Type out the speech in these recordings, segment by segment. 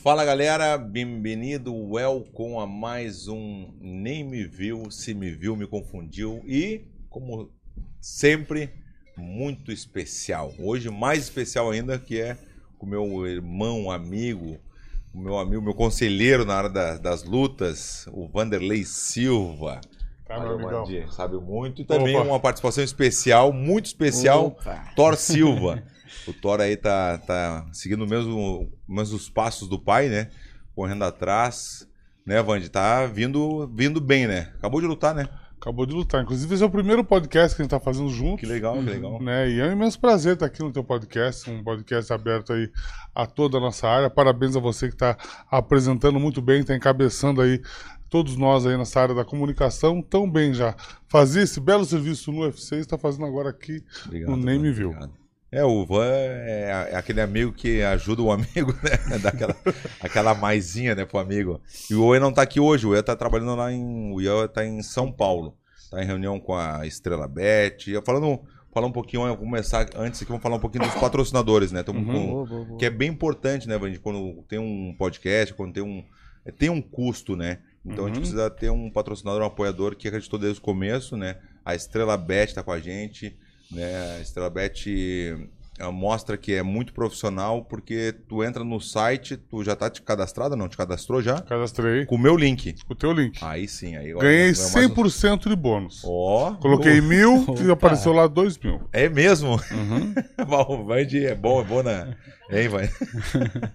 Fala galera, bem-vindo, welcome a mais um Nem Me Viu, Se Me Viu, Me Confundiu e, como sempre, muito especial. Hoje mais especial ainda que é com meu irmão, amigo, meu amigo, meu conselheiro na área da- das lutas, o Vanderlei Silva. Tá, amigão. Mandir, sabe muito. E também Opa. uma participação especial, muito especial, Opa. Thor Silva. O Thor aí tá, tá seguindo mesmo, mesmo os passos do pai, né? Correndo atrás. Né, Vandy? Tá vindo, vindo bem, né? Acabou de lutar, né? Acabou de lutar. Inclusive, esse é o primeiro podcast que a gente tá fazendo junto. Que legal, que legal. Né? E é um imenso prazer estar aqui no teu podcast, um podcast aberto aí a toda a nossa área. Parabéns a você que está apresentando muito bem, está encabeçando aí todos nós aí nessa área da comunicação tão bem já. Fazia esse belo serviço no UFC e está fazendo agora aqui Obrigado, no Nem Me Vandy, Viu. obrigado. É, o Van é, é aquele amigo que ajuda o amigo, né? Daquela aquela maisinha, né, pro amigo. E o Oe não tá aqui hoje, o Oe tá trabalhando lá em. O Ian tá em São Paulo. Tá em reunião com a Estrela Bet. E Falando, falar um pouquinho, vamos começar antes aqui, vamos falar um pouquinho dos patrocinadores, né? Uhum. com- Boa, boa, boa. que é bem importante, né, Vandy? Quando tem um podcast, quando tem um. é, Tem um custo, né? Então a gente Uhum. precisa ter um patrocinador, um apoiador que acreditou desde o começo, né? A Estrela Bet tá com a gente, né? A Estrela Bet eh, mostra que é muito profissional, porque tu entra no site, tu já tá te cadastrado, não? Te cadastrou já? Cadastrei Com o meu link. o teu link. Aí sim, aí. ó, Ganhei ganhou mais um- 100% de bônus. Ó. Coloquei mil e Opa. apareceu lá dois mil. É mesmo? Uhum. o Vandy é bom, é bom na. Hein, Vandy?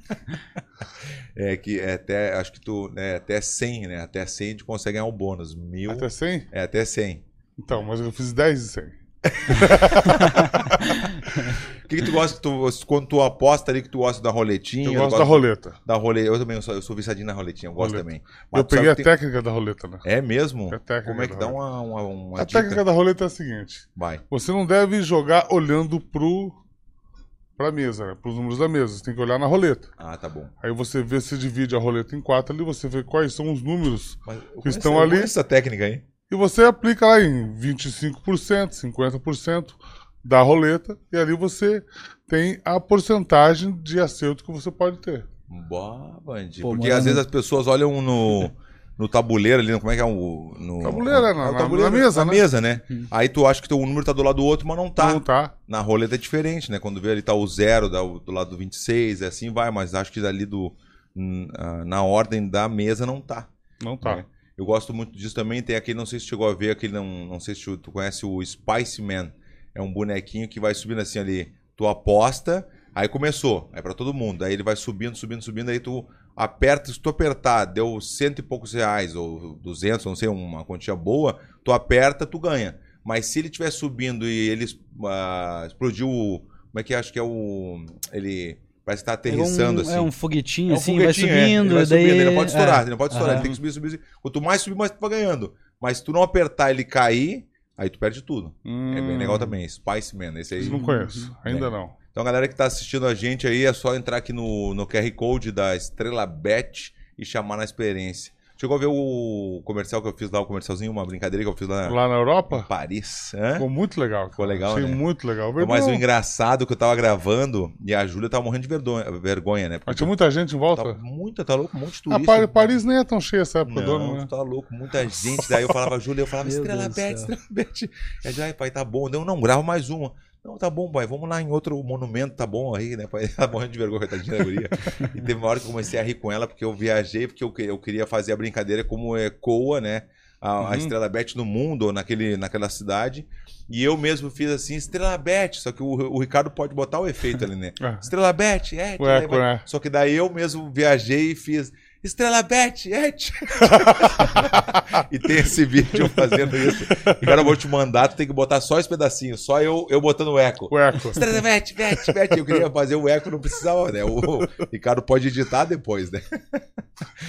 É que é até, acho que tu, né, até 100, né? Até 100 a gente consegue ganhar um bônus. Mil, Até 100? é até 100. Então, mas eu fiz 10 de 100. O que, que tu gosta, tu, quando tu aposta ali, que tu gosta da roletinha? Eu gosto da roleta. Da roleta. Eu também, eu sou, eu sou viciadinho na roletinha, eu gosto Roleta. também. Eu tu sabe peguei a tem- técnica da roleta, né? É mesmo? A técnica Como é que dá uma, uma, uma A dica? técnica da roleta é a seguinte: Vai. você não deve jogar olhando pro pra mesa, né? Pros números da mesa. Você tem que olhar na roleta. Ah, tá bom. Aí você vê, se divide a roleta em quatro ali, você vê quais são os números Mas eu que conheço- estão eu ali. essa técnica aí. E você aplica lá em 25%, 50% da roleta. E ali você tem a porcentagem de acerto que você pode ter. Boa, Bandi. Pô, Porque morando- às vezes as pessoas olham no, no tabuleiro ali, no- como é que é o. No, Tabuleiro, é, na- o na- na mesa, na né? mesa, né? Aí tu acha que teu número tá do lado do outro, mas não tá. Não tá. Na roleta é diferente, né? Quando vê ali tá o zero da- do lado do 26, é assim vai, mas acho que ali do. ah, Na ordem da mesa não tá. Não tá. né? Eu gosto muito disso também. Tem aquele, não sei se chegou a ver, aquele, não, não sei se tu conhece o Spice Man. É um bonequinho que vai subindo assim ali. Tu aposta, aí começou. Aí pra todo mundo. Aí ele vai subindo, subindo, subindo. Aí tu aperta. Se tu apertar, deu cento e poucos reais, ou 200, não sei, uma quantia boa. Tu aperta, tu ganha. Mas se ele estiver subindo e ele ah, explodiu. Como é que acho que é o. Ele. Parece que tá aterrissando é um, assim. É um foguetinho, É um assim, foguetinho, vai é. subindo, Ele vai e daí... subindo, ele não pode estourar, é. ele não pode estourar, ele Aham. tem que subir, subir, subir. Quanto mais subir, mais tu vai ganhando. Mas se tu não apertar ele cair, aí tu perde tudo. É bem Hum, legal também, Spice Man, esse aí. Não conheço. Ainda É. não. Então, galera que tá assistindo a gente aí, é só entrar aqui no, no QR Code da Estrela Bet e chamar na experiência. Chegou a ver o comercial que eu fiz lá, o comercialzinho, uma brincadeira que eu fiz lá, Lá na em Europa? Paris. Hã? Ficou muito legal. Ficou legal, Achei né? muito legal. Mas o engraçado é que eu tava gravando e a Júlia tava morrendo de vergonha, vergonha né? Mas tinha muita gente em volta? Tava muita, tá louco, um monte de Ah, turista. Pa- Paris nem é tão cheia essa época do ano, né? tá louco, muita gente. Daí eu falava, Júlia, eu falava, Meu Estrela Deus do Bet, céu. Estrela Bet. Aí já, ai, pai, tá bom. Não, não, grava mais uma. Não, tá bom, pai, vamos lá em outro monumento, tá bom aí, né, pai? Ela morrendo de vergonha, coitadinha da guria. E teve uma hora que eu comecei a rir com ela, porque eu viajei, porque eu, eu queria fazer a brincadeira como ecoa, né, a, a Uhum. Estrela Bet no mundo, ou naquele, naquela cidade. E eu mesmo fiz assim, Estrela Bet, só que o, o Ricardo pode botar o efeito ali, né? Ah, Estrela Bet, é. Vai- né? Só que daí eu mesmo viajei e fiz Estrela Bet, é. e tem esse vídeo fazendo isso. E cara, eu vou te mandar, tu tem que botar só esse pedacinho, só eu, eu botando o eco. O eco. Estrela Bet, Bet, Bet. Eu queria fazer o eco, não precisava, né? O Ricardo pode editar depois, né?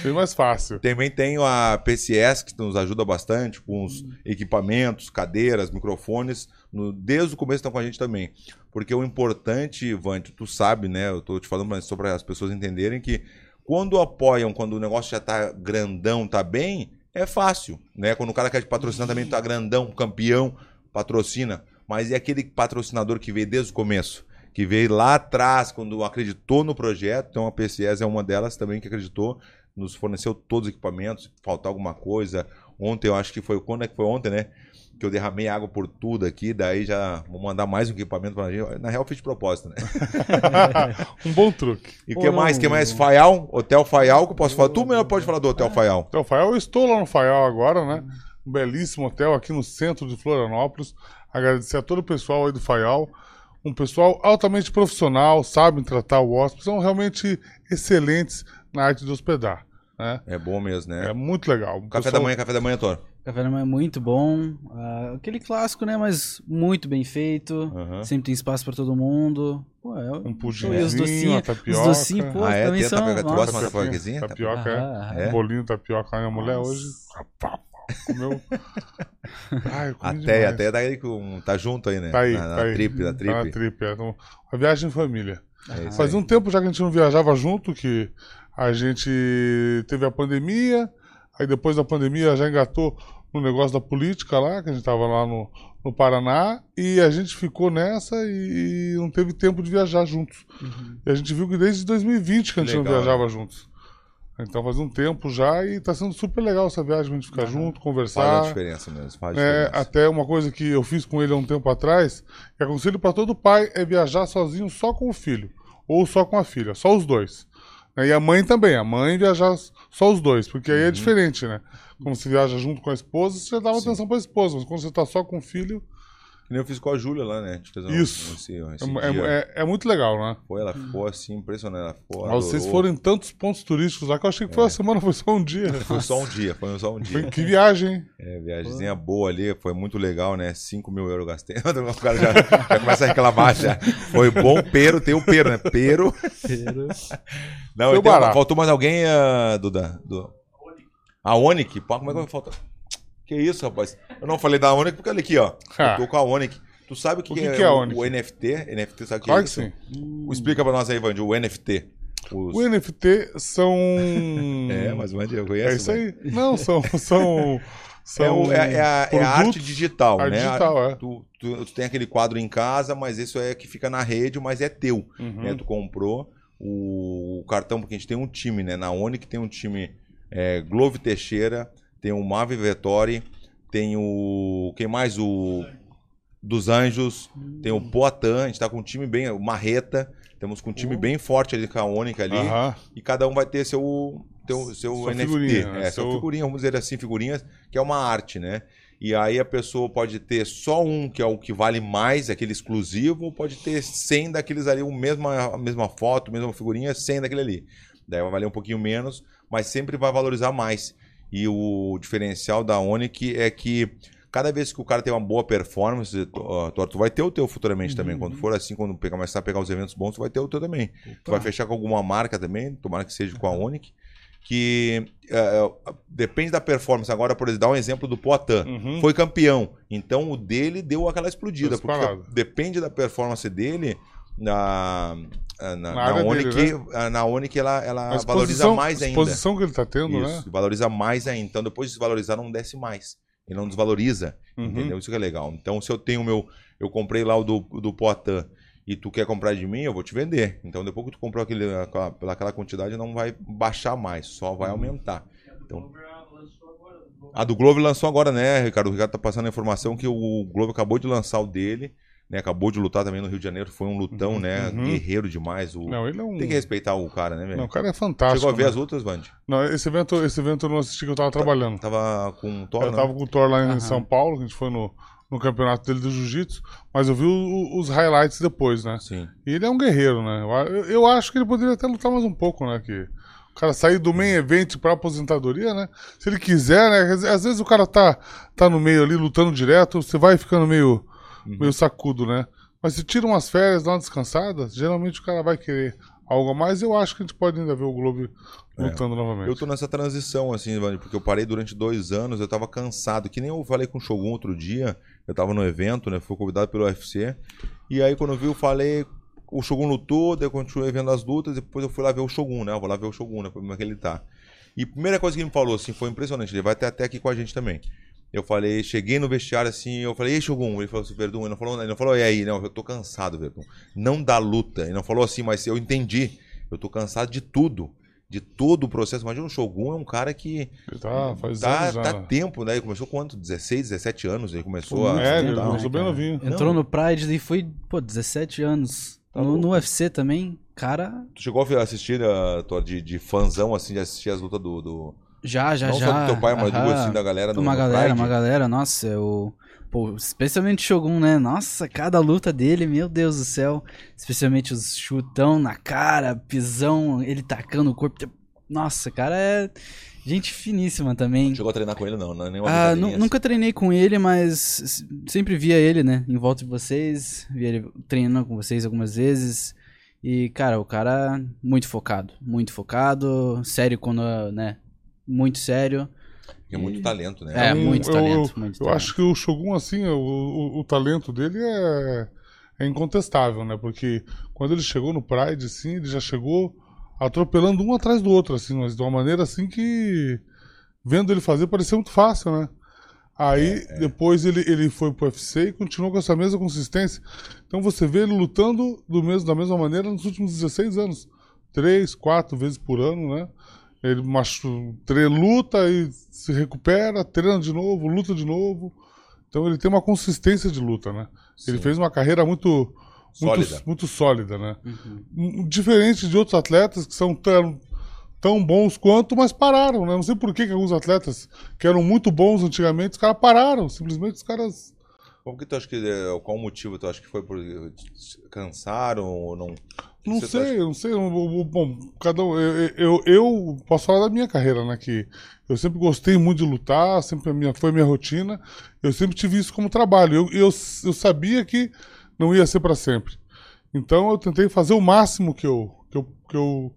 Bem mais fácil. Também tenho a PCS, que nos ajuda bastante com os equipamentos, cadeiras, microfones. No- desde o começo estão com a gente também. Porque o importante, Vante, tu sabe, né? Eu tô te falando mas só para as pessoas entenderem que quando apoiam, quando o negócio já tá grandão, tá bem, é fácil, né? Quando o cara quer te patrocinar também tá grandão, campeão, patrocina. Mas é aquele patrocinador que veio desde o começo, que veio lá atrás, quando acreditou no projeto. Então a PCS é uma delas também que acreditou, nos forneceu todos os equipamentos, faltar alguma coisa. Ontem, eu acho que foi. Quando é que foi ontem, né? Que eu derramei água por tudo aqui, daí já vou mandar mais um equipamento pra gente. Na real, eu fiz de propósito, né? um bom truque. E o que mais? que mais? Faial? Hotel Faial, que eu posso falar. Tu melhor pode falar do Hotel Faial. Hotel Faial, eu estou lá no Faial agora, né? Um belíssimo hotel aqui no centro de Florianópolis. Agradecer a todo o pessoal aí do Faial. Um pessoal altamente profissional, sabem tratar o hóspede, são realmente excelentes na arte de hospedar. Né? É bom mesmo, né? É muito legal. Café pessoal... da manhã, café da manhã, Toro. Café da manhã é muito bom. Uh, aquele clássico, né? Mas muito bem feito. Uhum. Sempre tem espaço para todo mundo. Pô, é, um pudimzinho, os docinhos, tapioca. Os docinhos, pô, ah, é? também são... Tapioca. Tu gosta de tapiocazinha? Tapioca, é. é. Um bolinho de tapioca. A minha mulher hoje... Comeu. Ai, até, até daí com, tá junto aí, né? Tá aí, na, na tá trip, na trip. Tá na trip, é. Então, a viagem em família. É Faz um tempo já que a gente não viajava junto, que a gente teve a pandemia, aí depois da pandemia já engatou no negócio da política lá, que a gente tava lá no, no Paraná, e a gente ficou nessa e, e não teve tempo de viajar juntos. Uhum. E a gente viu que desde 2020 que a gente Legal, não viajava né? juntos. Então faz um tempo já e tá sendo super legal essa viagem, a gente ficar uhum. junto, conversar. Faz a diferença mesmo, faz é, Até uma coisa que eu fiz com ele há um tempo atrás, que aconselho para todo pai é viajar sozinho só com o filho. Ou só com a filha, só os dois. E a mãe também, a mãe viajar só os dois, porque aí é uhum. diferente, né? Quando você viaja junto com a esposa, você dá uma Sim. atenção para a esposa, mas quando você tá só com o filho, que nem eu fiz com a Júlia lá, né? Um, Isso. Esse, esse é, é, é, muito legal, né? Foi, ela ficou assim, impressionante. Ela ficou, Mas vocês foram em tantos pontos turísticos lá que eu achei que foi é. uma semana, foi só um dia. Foi só um dia, foi só um dia. Foi, que viagem, hein? É, viagemzinha boa ali, foi muito legal, né? 5 mil euros gastei. O cara já, já começa a reclamar já. Foi bom, pero, tem o pero, né? Pero. pero. Não, tem, faltou mais alguém, uh, Duda? Do... A Onic? Pô, como é que vai faltar? Que isso, rapaz? Eu não falei da Onic porque olha aqui, ó. Eu tô com a Onic. Tu sabe o que, o que, é, que é o, o, NFT? NFT, sabe o que claro é isso? Que sim. Explica pra nós aí, Vandy, o NFT. Os... O NFT são. é, mas Vandy eu conheço. É isso aí. Não, são. são... São é, é, a, é, a, arte digital, a né? Digital, é. Tu, tu, tu, tem aquele quadro em casa, mas isso é que fica na rede, mas é teu. Uhum. Né? Tu comprou o, o, cartão, porque a gente tem um time, né? Na ONI que tem um time é, Glove Teixeira, tem o Mavi Vettori, tem o. Quem mais? O dos Anjos, tem o Poitin, a gente tá com um time bem. O Marreta, temos com um time uh. bem forte ali com a Ônica ali. Uh -huh. E cada um vai ter seu, teu, seu Sua NFT. Figurinha? É, seu... seu figurinha, vamos dizer assim, figurinhas, que é uma arte, né? E aí a pessoa pode ter só um, que é o que vale mais, aquele exclusivo, ou pode ter 100 daqueles ali, o mesma, a mesma foto, a mesma figurinha, 100 daquele ali. Daí vai valer um pouquinho menos, mas sempre vai valorizar mais. E o diferencial da Onic é que cada vez que o cara tem uma boa performance, tu, tu vai ter o teu futuramente uhum. também. Quando for assim, quando começar a pegar os eventos bons, tu vai ter o teu também. Opa. Tu vai fechar com alguma marca também, tomara que seja com a Onic, que uh, depende da performance. Agora, por exemplo, dar um exemplo do Poitin. Uhum. Foi campeão. Então o dele deu aquela explodida. Porque depende da performance dele. Na, na, na, na Onic, dele, né? na Onic ela, ela valoriza mais ainda. A exposição que ele está tendo, Isso, né? valoriza mais ainda. Então depois de desvalorizar, não desce mais e não desvaloriza, uhum. entendeu? Isso que é legal. Então, se eu tenho o meu, eu comprei lá o do, do Poitin e tu quer comprar de mim, eu vou te vender. Então, depois que tu comprou aquele, aquela, pelaquela quantidade, não vai baixar mais, só vai uhum. aumentar. Então, a do Globo lançou agora, né, Ricardo? O Ricardo tá passando a informação que o Globo acabou de lançar o dele. Né, acabou de lutar também no Rio de Janeiro, foi um lutão, uhum, né? Uhum. Guerreiro demais. O... Não, ele é um... Tem que respeitar o cara, né, velho? Não, o cara é fantástico. Chegou a ver né? as lutas, Vande? Não, esse evento, esse evento eu não assisti que eu tava trabalhando. Tava com o Thor, Eu né? tava com o Thor lá em uhum. São Paulo, que a gente foi no, no campeonato dele do Jiu-Jitsu, mas eu vi o, os highlights depois, né? Sim. E ele é um guerreiro, né? Eu, eu acho que ele poderia até lutar mais um pouco, né? Que o cara sair do main event pra aposentadoria, né? Se ele quiser, né? Às vezes o cara tá, tá no meio ali lutando direto, você vai ficando meio, uhum. meio sacudo, né? Mas se tira umas férias, dá uma descansada, geralmente o cara vai querer algo a mais. Eu acho que a gente pode ainda ver o Globo lutando é. novamente. Eu tô nessa transição, assim, porque eu parei durante dois anos, eu tava cansado. Que nem eu falei com o Shogun outro dia, eu tava no evento, né? Fui convidado pelo UFC. E aí, quando eu vi, eu falei. O Shogun lutou, daí eu continuei vendo as lutas, depois eu fui lá ver o Shogun, né? Eu vou lá ver o Shogun, né? Como é que ele tá. E a primeira coisa que ele me falou, assim, foi impressionante. Ele vai até, até aqui com a gente também. Eu falei, cheguei no vestiário assim, eu falei, ei, Shogun. Ele falou assim, Verdun. Ele não falou, ele não falou, e aí? Não, eu tô cansado, Verdun. Não dá luta. Ele não falou assim, mas eu entendi. Eu tô cansado de tudo. De todo o processo. Imagina o Shogun é um cara que. Tá, faz tá, anos já. tá né? tempo, né? Ele começou quanto? 16, 17 anos. Ele começou Pô, a. É, ele né, começou bem novinho. Entrou Não. no Pride e foi, pô, 17 anos. Tá no, no UFC também, cara, Tu chegou a assistir uh, tua- de, de fãzão, assim, de assistir as lutas do. do... já, já, não já. só do teu pai, mas do, assim, da galera no, uma galera, Pride? uma galera, nossa, eu. Pô, especialmente o Shogun, né? Nossa, cada luta dele, meu Deus do céu. Especialmente os chutão na cara, pisão, ele tacando o corpo. Nossa, cara, é gente finíssima também. Chegou a treinar com ele, não, não nenhuma Ah, nu- nunca treinei com ele, mas sempre via ele, né? Em volta de vocês, via ele treinando com vocês algumas vezes. E, cara, o cara muito focado, muito focado, sério quando, né? Muito sério. Porque é muito talento, né? É, Um- muito eu- talento, eu, muito eu talento. acho que o Shogun, assim, o, o, o talento dele é, é incontestável, né? Porque quando ele chegou no Pride, assim, ele já chegou atropelando um atrás do outro, assim, mas de uma maneira assim que vendo ele fazer parecia muito fácil, né? Aí depois ele, ele foi pro UFC e continuou com essa mesma consistência. Então você vê ele lutando do mesmo, da mesma maneira nos últimos 16 anos. Três, quatro vezes por ano, né? Ele machu... luta e se recupera, treina de novo, luta de novo. Então ele tem uma consistência de luta, né? Ele Sim. fez uma carreira muito Sólida. muito, muito sólida, né? Uhum. Um- Diferente de outros atletas que são tão, tão bons quanto, mas pararam, né? Não sei por que, que alguns atletas que eram muito bons antigamente, os caras pararam. Simplesmente os caras. Como que tu acha que. é, Qual o motivo tu acha que foi por. Cansaram ou não? Não tá sei, eu não sei. eu- eu- Bom, cada um. Eu, eu, eu posso falar da minha carreira, né? Que eu sempre gostei muito de lutar, sempre a minha, foi minha rotina. Eu sempre tive isso como trabalho. Eu, eu, eu sabia que não ia ser para sempre. Então eu tentei fazer o máximo que eu, que eu, que eu,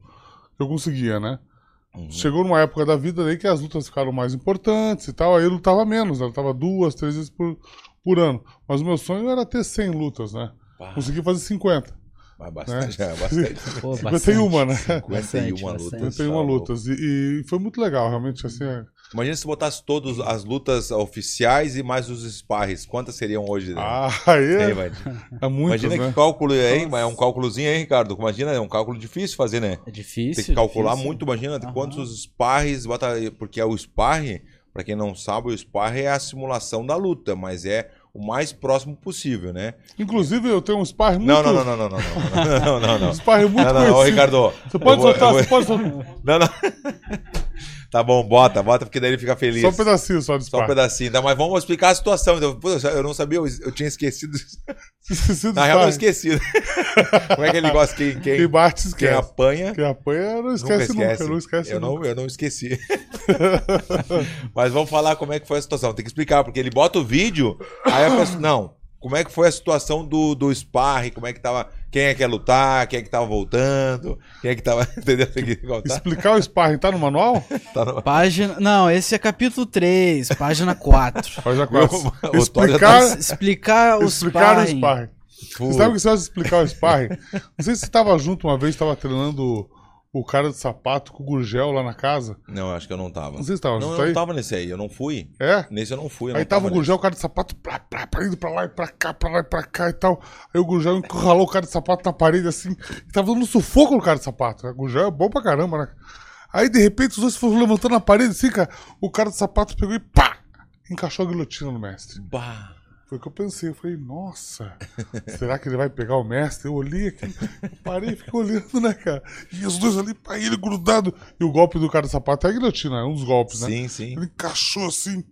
que eu conseguia, né? Uhum. Chegou numa época da vida aí que as lutas ficaram mais importantes e tal. Aí eu lutava menos, né? Eu lutava duas, três vezes por, por ano. Mas o meu sonho era ter 100 lutas, né? Consegui fazer 50. Mas bastante, é, bastante. Pô, 51, né? 51 Bastante, lutas. bastante. 51 Tá louco. lutas. E, e foi muito legal, realmente, assim. é- Imagina se botasse todas as lutas oficiais e mais os sparres. Quantas seriam hoje? né? Ah, aí Hein, é, vai? é muitas, Imagina né? que cálculo é, hein? É um cálculozinho aí, Ricardo. Imagina, é um cálculo difícil fazer, né? É difícil. Tem que calcular difícil. muito, imagina Aham. quantos sparres bota. Porque é o sparre, pra quem não sabe, o sparre é a simulação da luta, mas é o mais próximo possível, né? Inclusive, eu tenho um sparring muito... Não, não, não, não, não, não, não, não, não, Um não. sparring muito Não, não, não. Ricardo. Você pode vou- soltar, vou- você pode soltar. Não, não. Tá bom, bota, bota, porque daí ele fica feliz. Só um pedacinho só de Só um pedacinho. Tá, mas vamos explicar a situação. Então, eu não sabia, eu eu tinha esquecido. Esqueci do Na real, eu esqueci. Como é que ele gosta? Quem, quem, Quem bate, quem esquece. apanha. Quem apanha não esquece nunca, não esquece eu, nunca. não, eu não esqueci. Mas vamos falar como é que foi a situação. Tem que explicar, porque ele bota o vídeo, aí a pessoa. Não. Como é que foi a situação do, do sparring? Como é que tava. Quem é que ia lutar? Quem é que tava voltando? Quem é que tava. Entendeu? Tem que. Explicar o sparring tá no manual? Tá no- Página. Não, esse é capítulo 3, página 4. Pode já Meu, quase. o Thor já tá- Explicar, Explicar o explicar o sparring. sparring. Você sabe que você vai explicar o sparring? Não sei se você tava junto uma vez, tava treinando o cara de sapato com o Gurgel lá na casa. Não, acho que eu não tava. Não sei se tava Não, eu não tava nesse aí, eu não fui. É? Nesse eu não fui. eu Aí não tava o nesse. Gurgel, o cara de sapato, plá, plá, plá, indo pra lá e pra cá, pra lá e pra cá e tal. Aí o Gurgel encurralou o cara de sapato na parede assim, e tava dando sufoco no cara de sapato. O Gurgel é bom pra caramba, né? Aí de repente os dois foram levantando a parede assim, cara. O cara de sapato pegou e pá! Encaixou a guilhotina no mestre. Bah. Foi o que eu pensei. Eu falei, nossa, será que ele vai pegar o mestre? Eu olhei aqui, eu parei e fiquei olhando, né, cara? E os dois ali, pá, ele grudado. E o golpe do cara de sapato é a guilhotina, é um dos golpes, né? Sim, sim. Ele encaixou assim.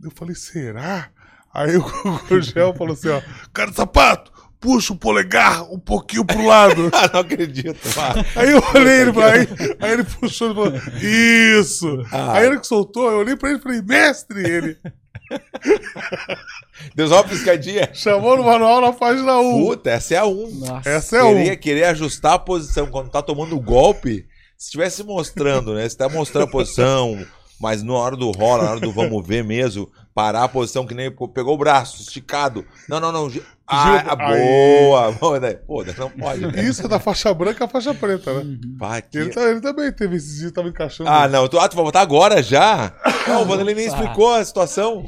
Eu falei, será? Aí o Gurgel falou assim, ó, cara de sapato, puxa o polegar um pouquinho pro lado. Ah, não acredito. Ah. Aí eu olhei ele aí, aí ele puxou e falou, isso! Ah. Aí ele que soltou, eu olhei pra ele e falei, mestre! Ele Deu só uma piscadinha. chamou no manual na página 1. Puta, essa é a 1. Nossa. Essa é um. querer, querer ajustar a posição quando tá tomando o golpe. Se estivesse mostrando, né? Se tá mostrando a posição, mas na hora do rola, na hora do vamos ver mesmo, parar a posição que nem pegou o braço esticado. Não, não, não. Ah, Gira- boa, boa. daí, Pô, não pode, né? Isso é da faixa branca à faixa preta, né? Pá, que- Ele, tá- ele também teve esses dias, tava encaixando. Ah, não. Tu, ah, tu vai botar agora já? Não, o Vanderlei nem explicou a situação.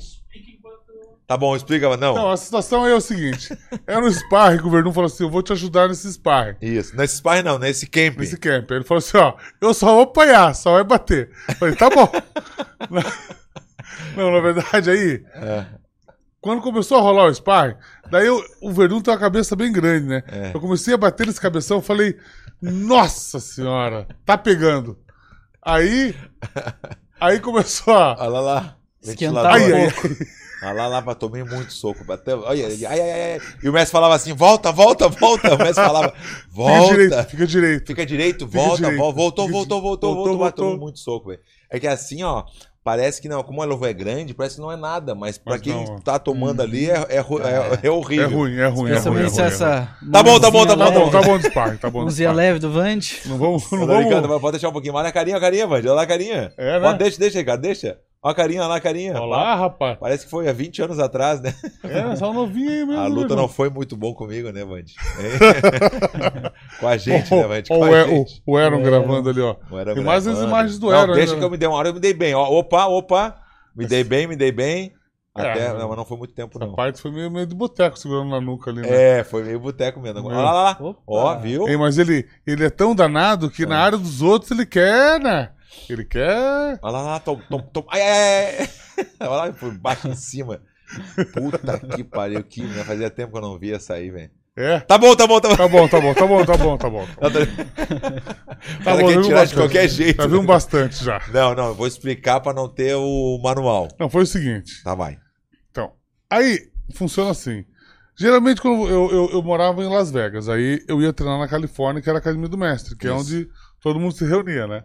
Tá bom, explica, mas não. Não, a situação aí é o seguinte: era um sparring que o Verdun falou assim: eu vou te ajudar nesse sparring. Isso. Nesse sparring não, nesse camping. Nesse camp. Ele falou assim: ó, eu só vou apanhar, só vai bater. Eu falei, tá bom. não, na verdade, aí. É. Quando começou a rolar o sparring, daí eu- o Verdun tem uma cabeça bem grande, né? É. Eu comecei a bater nesse cabeção, eu falei, nossa senhora, tá pegando. Aí. Aí começou a. Olha lá, lá. Esquentar Ventilador. um pouco. ai. Olha lá, lá, tomei muito soco. Bateu. Ai, ai, ai, ai, ai. E o mestre falava assim: volta, volta, volta. O mestre falava: Fica volta. direito, fica direito. Fica direito, Fica volta, direito. vol- voltou, voltou, voltou, voltou, voltou, bateu muito soco, velho. É que assim, ó, parece que não, como a luva é grande, parece que não é nada, mas pra Mas quem não. tá tomando ali é, é, é- é É horrível. é ruim, é ruim. É ruim, se é ruim. essa. Tá bom, tá bom, tá bom, Tá bom, leve- tá bom de sparring, tá bom Mãozinha sparring. leve do Vande. Não vamos, não Tá brincando, vamos. mas pode deixar um pouquinho mais. Olha a carinha, a carinha, Vandy. Olha a carinha. É, né? deixa, deixa, cara, deixa. Olha a carinha, olha lá a carinha. Olha lá, rapaz. Parece que foi há 20 anos atrás, né? É, só novinho aí mesmo. A né, luta não foi muito bom comigo, né, Vandy? com a gente, né, Vandy? Ó, Com o, a E- gente. o, o Aaron É. gravando ali, ó. Tem mais as imagens do Não, Aaron deixa ainda, que eu me dei uma hora, eu me dei bem. Ó, opa, opa. Me dei bem, me dei bem. É, Até, né? não, mas não foi muito tempo, não. parte foi meio, meio de boteco segurando na nuca ali, né? É, foi meio boteco mesmo. Olha lá, lá, lá. Ó, viu? Ei, mas ele, ele é tão danado que na área dos outros ele quer, né? Ele quer. Olha lá, lá, tom, tom, tom. Ai, ai, ai. Olha lá, por baixo em cima. Puta que pariu, que né? fazia tempo que eu não via aí, velho. É. Tá bom, tá bom, tá bom. Tá bom, tá bom, tá bom, tá bom, tá bom. Tá- Tá bom, já viu tirar de bastante. qualquer jeito. Já viu um bastante já. Não, não, eu vou explicar pra não ter o manual. Não, foi o seguinte. Tá, vai. Então, aí funciona assim. Geralmente, quando eu, eu, eu morava em Las Vegas, aí eu ia treinar na Califórnia, que era a Academia do Mestre, que é Isso. onde todo mundo se reunia, né?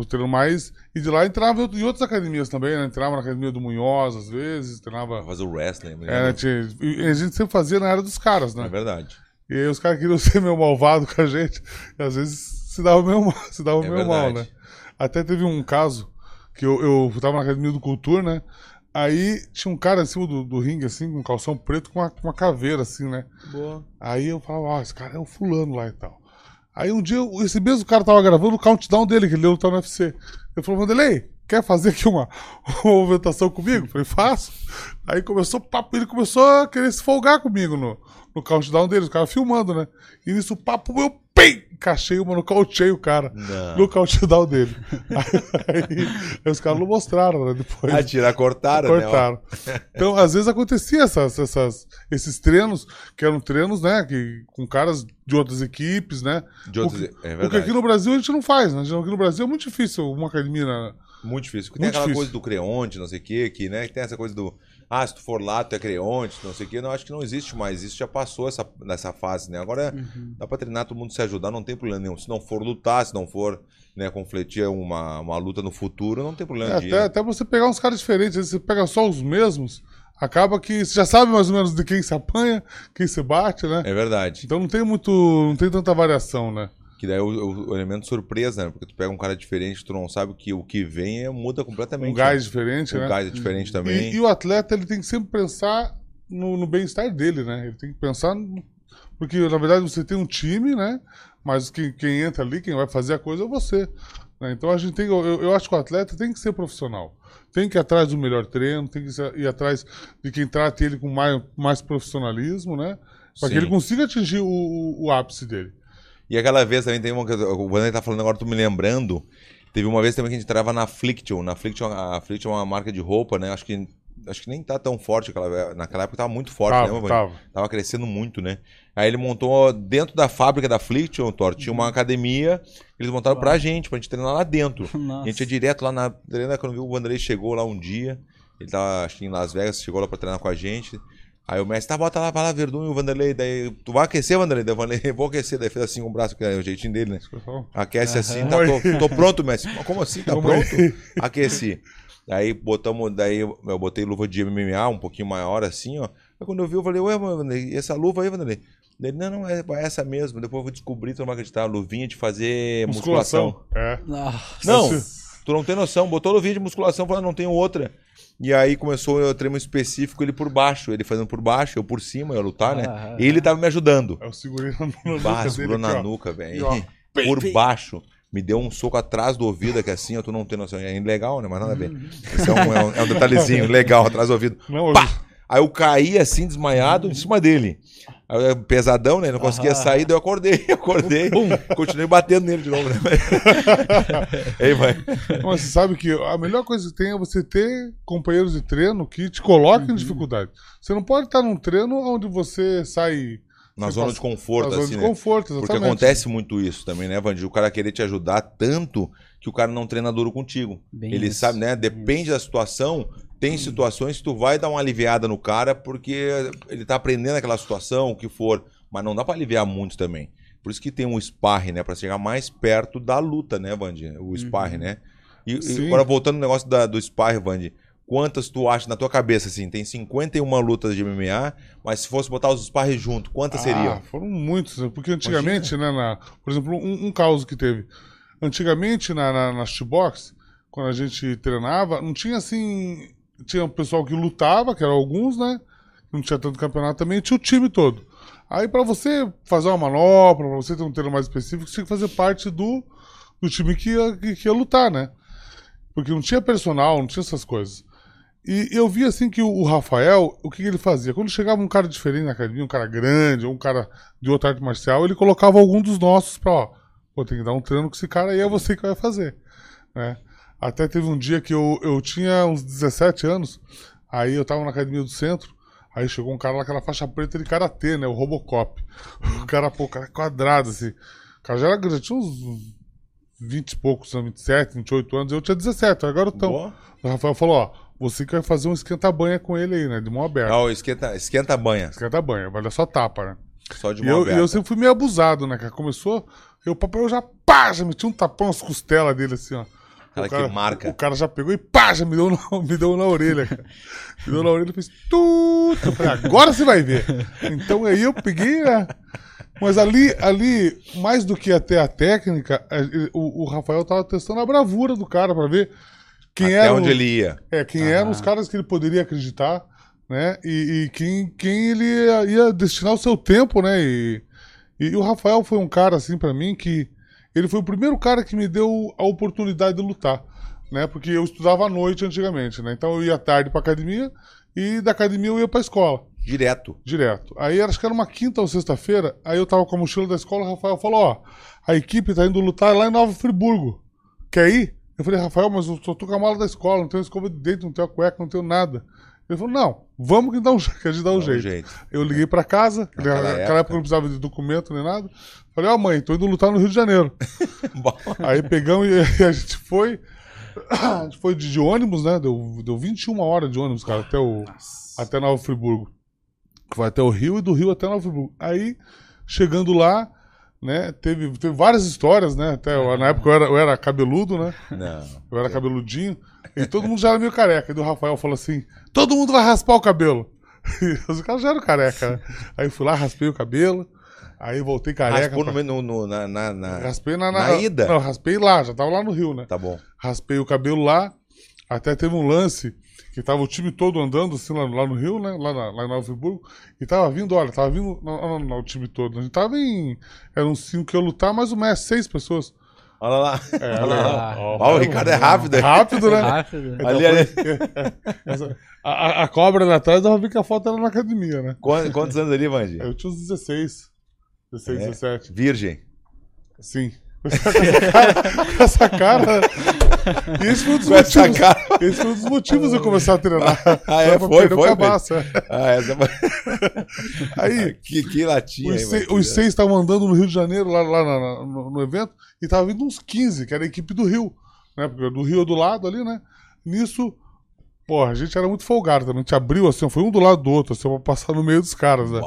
O treino mais. E de lá entrava em outras academias também, né? Entrava na academia do Munhoz, às vezes, treinava. Fazer o wrestling. É, né, lembro. tinha- e a gente sempre fazia na área dos caras, né? É verdade. E aí os caras queriam ser meio malvado com a gente. E às vezes se dava meio mal, se dava É meio mal, né? Até teve um caso que eu, eu tava na academia do Cultura, né? Aí tinha um cara em cima do, do ringue, assim, com um calção preto com uma, com uma caveira, assim, né? Boa. Aí eu falava, ó, esse cara é o fulano lá e tal. Aí um dia, esse mesmo cara tava gravando o countdown dele, que ele ia lutar no UFC. Ele falou, Vanderlei, quer fazer aqui uma, movimentação comigo? Eu falei, faço. Aí começou o papo, ele começou a querer se folgar comigo no, no countdown dele, os caras filmando, né? E nisso o papo, eu, pim, encaixei uma, nocauteei o cara. Não. No countdown dele. Aí, aí- os caras não mostraram, né? Depois. Ah, tirar, cortaram, né? Cortaram. Então, às vezes acontecia essas, essas- esses treinos, que eram treinos, né, que, com caras de outras equipes, né? De outros... O É Porque verdade. aqui no Brasil a gente não faz, né? Aqui no Brasil é muito difícil uma academia. né? Muito difícil. Porque Muito tem aquela difícil. coisa do creonte, não sei o que, que, né? Que tem essa coisa do. Ah, se tu for lá, tu é creonte, não sei o que. Não, acho que não existe mais. Isso já passou essa, nessa fase, né? Agora Uhum. dá pra treinar todo mundo se ajudar, não tem problema nenhum. Se não for lutar, se não for né, confletir uma, uma luta no futuro, não tem problema É, até, até você pegar uns caras diferentes, às vezes você pega só os mesmos, acaba que você já sabe mais ou menos de quem se apanha, quem se bate, né? É verdade. Então não tem muito. não tem tanta variação, né? Que daí é o, o- o elemento surpresa, né? Porque tu pega um cara diferente, tu não sabe que o que vem é, muda completamente. Um gás né? diferente, O né? gás é diferente também. E, e o atleta ele tem que sempre pensar no, no bem-estar dele, né? Ele tem que pensar. no- Porque, na verdade, você tem um time, né? Mas quem, quem entra ali, quem vai fazer a coisa é você. né? Então a gente tem. Eu, eu acho que o atleta tem que ser profissional. Tem que ir atrás do melhor treino, tem que ir atrás de quem trate ele com mais, mais profissionalismo, né? Para que ele consiga atingir o, o- o ápice dele. E aquela vez também tem uma coisa. O Vanderlei tá falando agora, tô me lembrando. Teve uma vez também que a gente trava na Affliction. Na Affliction, a Affliction é uma marca de roupa, né? Acho que, acho que nem tá tão forte. Aquela, naquela época tava muito forte, né, Tava, Vanderlei? tava. Tava crescendo muito, né? Aí ele montou dentro da fábrica da Affliction, Thor, tinha uma academia. Eles montaram pra gente, pra gente treinar lá dentro. Nossa. A gente ia direto lá na. Quando viu o Vanderlei chegou lá um dia. Ele tava, acho que em Las Vegas, chegou lá pra treinar com a gente. Aí o mestre, tá, bota lá, vai lá, Verdun e o Vanderlei. Daí, tu vai aquecer, Vanderlei? Daí eu falei, vou aquecer. Daí fez assim com o braço, que é o jeitinho dele, né? Aquece assim, tá, tô, tô pronto, mestre. Mas Como assim? Tá pronto? Aqueci. Daí botamos, daí eu botei luva de MMA um pouquinho maior assim, ó. Aí quando eu vi, eu falei, ué, Vanderlei, e essa luva aí, Vanderlei? Ele, não, não, é essa mesmo. Depois eu vou descobrir, tu não vai acreditar, luvinha de fazer musculação. Musculação. É. Nossa. Não, tu não tem noção. Botou vídeo de musculação, falando, não tenho outra. E aí começou o treino específico, ele por baixo, ele fazendo por baixo, eu por cima, eu lutar, né? Ah, E ele tava me ajudando. É o segurei na nuca Bah, dele segurou aqui, na ó. nuca, velho. Por baixo. Me deu um soco atrás do ouvido, aqui assim, ó, tu não tem noção. É legal, né? Mas nada a ver. Esse é um, é um- é um detalhezinho legal atrás do ouvido. Não, eu- Pá! Aí eu caí assim, desmaiado, em cima dele. Pesadão, né? Não conseguia sair, daí eu acordei, acordei. Continuei batendo nele de novo, né? Aí vai. Mas você sabe que a melhor coisa que tem é você ter companheiros de treino que te colocam Uhum. em dificuldade. Você não pode estar num treino onde você sai Na Você zona passa- de conforto, na zona assim, de né? conforto, Porque exatamente. acontece muito isso também, né, Vandir? O cara querer te ajudar tanto que o cara não treina duro contigo. Bem Ele isso. sabe, né? Depende da situação. Tem situações que tu vai dar uma aliviada no cara porque ele tá aprendendo aquela situação, o que for. Mas não dá pra aliviar muito também. Por isso que tem um sparring, né? Pra chegar mais perto da luta, né, Vandir? O sparring, né? E, e agora voltando no negócio da- do sparring, Vandir. Quantas tu acha na tua cabeça, assim? Tem 51 lutas de MMA, mas se fosse botar os sparring junto, quantas seriam? Ah, foram muitos, né? porque antigamente, né, na, por exemplo, um, um caos que teve. Antigamente, na, na, na shootbox, quando a gente treinava, não tinha assim. Tinha o pessoal que lutava, que eram alguns, né? Não tinha tanto campeonato também, tinha o time todo. Aí, pra você fazer uma manobra, pra você ter um treino mais específico, você tinha que fazer parte do, do time que ia, que, ia lutar, né? Porque não tinha personal, não tinha essas coisas. E eu vi assim que o, Rafael, o que, que ele fazia? Quando chegava um cara diferente na academia, um cara grande, ou um cara de outra arte marcial, ele colocava algum dos nossos pra, ó, pô, tem que dar um treino com esse cara aí, é você que vai fazer. Né? Até teve um dia que eu, eu tinha uns 17 anos, aí eu tava na academia do centro, aí chegou um cara lá aquela faixa preta de karatê, né? O Robocop. O cara, pô, o cara quadrado, assim. O cara já, era, já tinha uns 20 e poucos, anos, 27, 28 anos, eu tinha 17, era garotão. Boa. O Rafael falou, ó, você que vai fazer um esquenta-banha com ele aí, né? De mão aberta. Ah, o esquenta, esquenta banha. Esquenta-banha, vai dar só tapa, né? Só de E mão eu, e aberta. eu sempre fui meio abusado, né, cara? Começou, eu, papai, eu já, pá, já meti um tapão nas costelas dele, assim, ó. Cara, O que marca. O cara já pegou e pá, já me deu na, me deu na orelha, cara. Me deu na orelha e fez tudo. Eu falei, agora você vai ver. Então aí eu peguei, né? Mas ali, ali, mais do que até a técnica, o, o Rafael tava testando a bravura do cara pra ver quem Até era. onde ele ia. é, quem eram os caras que ele poderia acreditar, né? E, e quem, quem ele ia, ia destinar o seu tempo, né? E, e o Rafael foi um cara, assim, pra mim, que ele foi o primeiro cara que me deu a oportunidade de lutar, né? Porque eu estudava à noite antigamente, né? Então eu ia tarde pra academia e da academia eu ia pra escola, Direto. direto. Aí acho que era uma quinta ou sexta-feira, aí eu tava com a mochila da escola, o Rafael falou, ó, a equipe tá indo lutar lá em Nova Friburgo. Quer ir? Eu falei, Rafael, mas eu só tô com a mala da escola, não tenho escova de dente, não tenho a cueca, não tenho nada. Ele falou, não, vamos que, dá um, que a gente dá um Dá um jeito. jeito. Eu liguei pra casa, Naquela naquela época. época eu não precisava de documento nem nada. Falei, ó mãe, tô indo lutar no Rio de Janeiro. Aí pegamos e a gente foi. A gente foi de, de ônibus, né? Deu, deu 21 horas de ônibus, cara, até, o, até Nova Friburgo. Foi até o Rio e do Rio até Nova Friburgo. Aí, chegando lá, né? Teve, teve várias histórias, né? Até, eu- na época eu era, eu era cabeludo, né? não. Eu era cabeludinho. E todo mundo já era meio careca. E do Rafael falou assim: todo mundo vai raspar o cabelo. Os caras já eram careca, né? Aí fui lá, raspei o cabelo. Aí voltei careca. Raspou pra- no, no- na, na, na- Raspei na, na ida? Não, raspei lá, já tava lá no Rio, né? Tá bom. Raspei o cabelo lá. Até teve um lance que tava o time todo andando assim lá, lá no Rio, né? Lá, na, lá em Nova Friburgo. E tava vindo, olha, tava vindo. Não, não, não, o time todo. A gente tava em. Eram cinco que eu lutar, mais o mestre, seis pessoas. Olha lá. É, Olha olha lá. Ó, Ó, o Ricardo é rápido. hein? Rápido, né? Rápido. Então Ali, ali. A, a- a cobra lá atrás, eu vi que a foto era na academia, né? Quantos, quantos anos ali, Vandir? Eu tinha uns 16. 16, É. 17. Virgem. Sim. Com essa cara. com essa cara. E esse foi um dos Com motivos. cara. Esse foi um dos motivos de eu começar a treinar. Ah, é? Foi, foi, cabaço, é. Ah, essa Aí, que, que latinha, os, hein, seis, Vandir? os seis estavam andando no Rio de Janeiro, lá, lá na- no, no evento, e tava vindo uns 15, que era a equipe do Rio. Né? Porque do Rio é do lado ali, né? Nisso, porra, a gente era muito folgado também. A gente abriu assim, foi um do lado do outro, assim, pra passar no meio dos caras, né?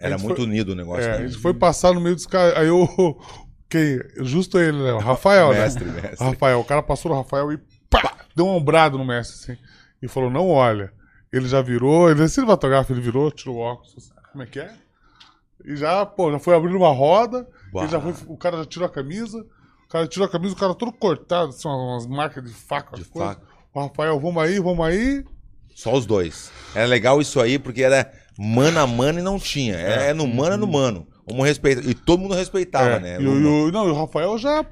Era A muito foi- unido o negócio. É, a né? gente foi passar no meio dos caras. Aí eu. Quem? Justo ele, né? O Rafael, Mestre, né? mestre. Rafael. O cara passou no Rafael e pá! Deu um ombrado no mestre, assim. E falou: não olha. Ele já virou, ele é cinematográfico, ele virou, tirou o óculos. Como é que é? E já, pô, já foi abrindo uma roda. Ele já foi, o cara já tirou a camisa. O cara tirou a camisa, o cara todo cortado, assim, umas marcas de faca. De faca. O Rafael, vamos aí, vamos aí. Só os dois. Era legal isso aí, porque era mano a mano e não tinha. É, é no mano, é no mano. Vamos respeitar. E todo mundo respeitava, É, né? E, e o- não, e o Rafael já.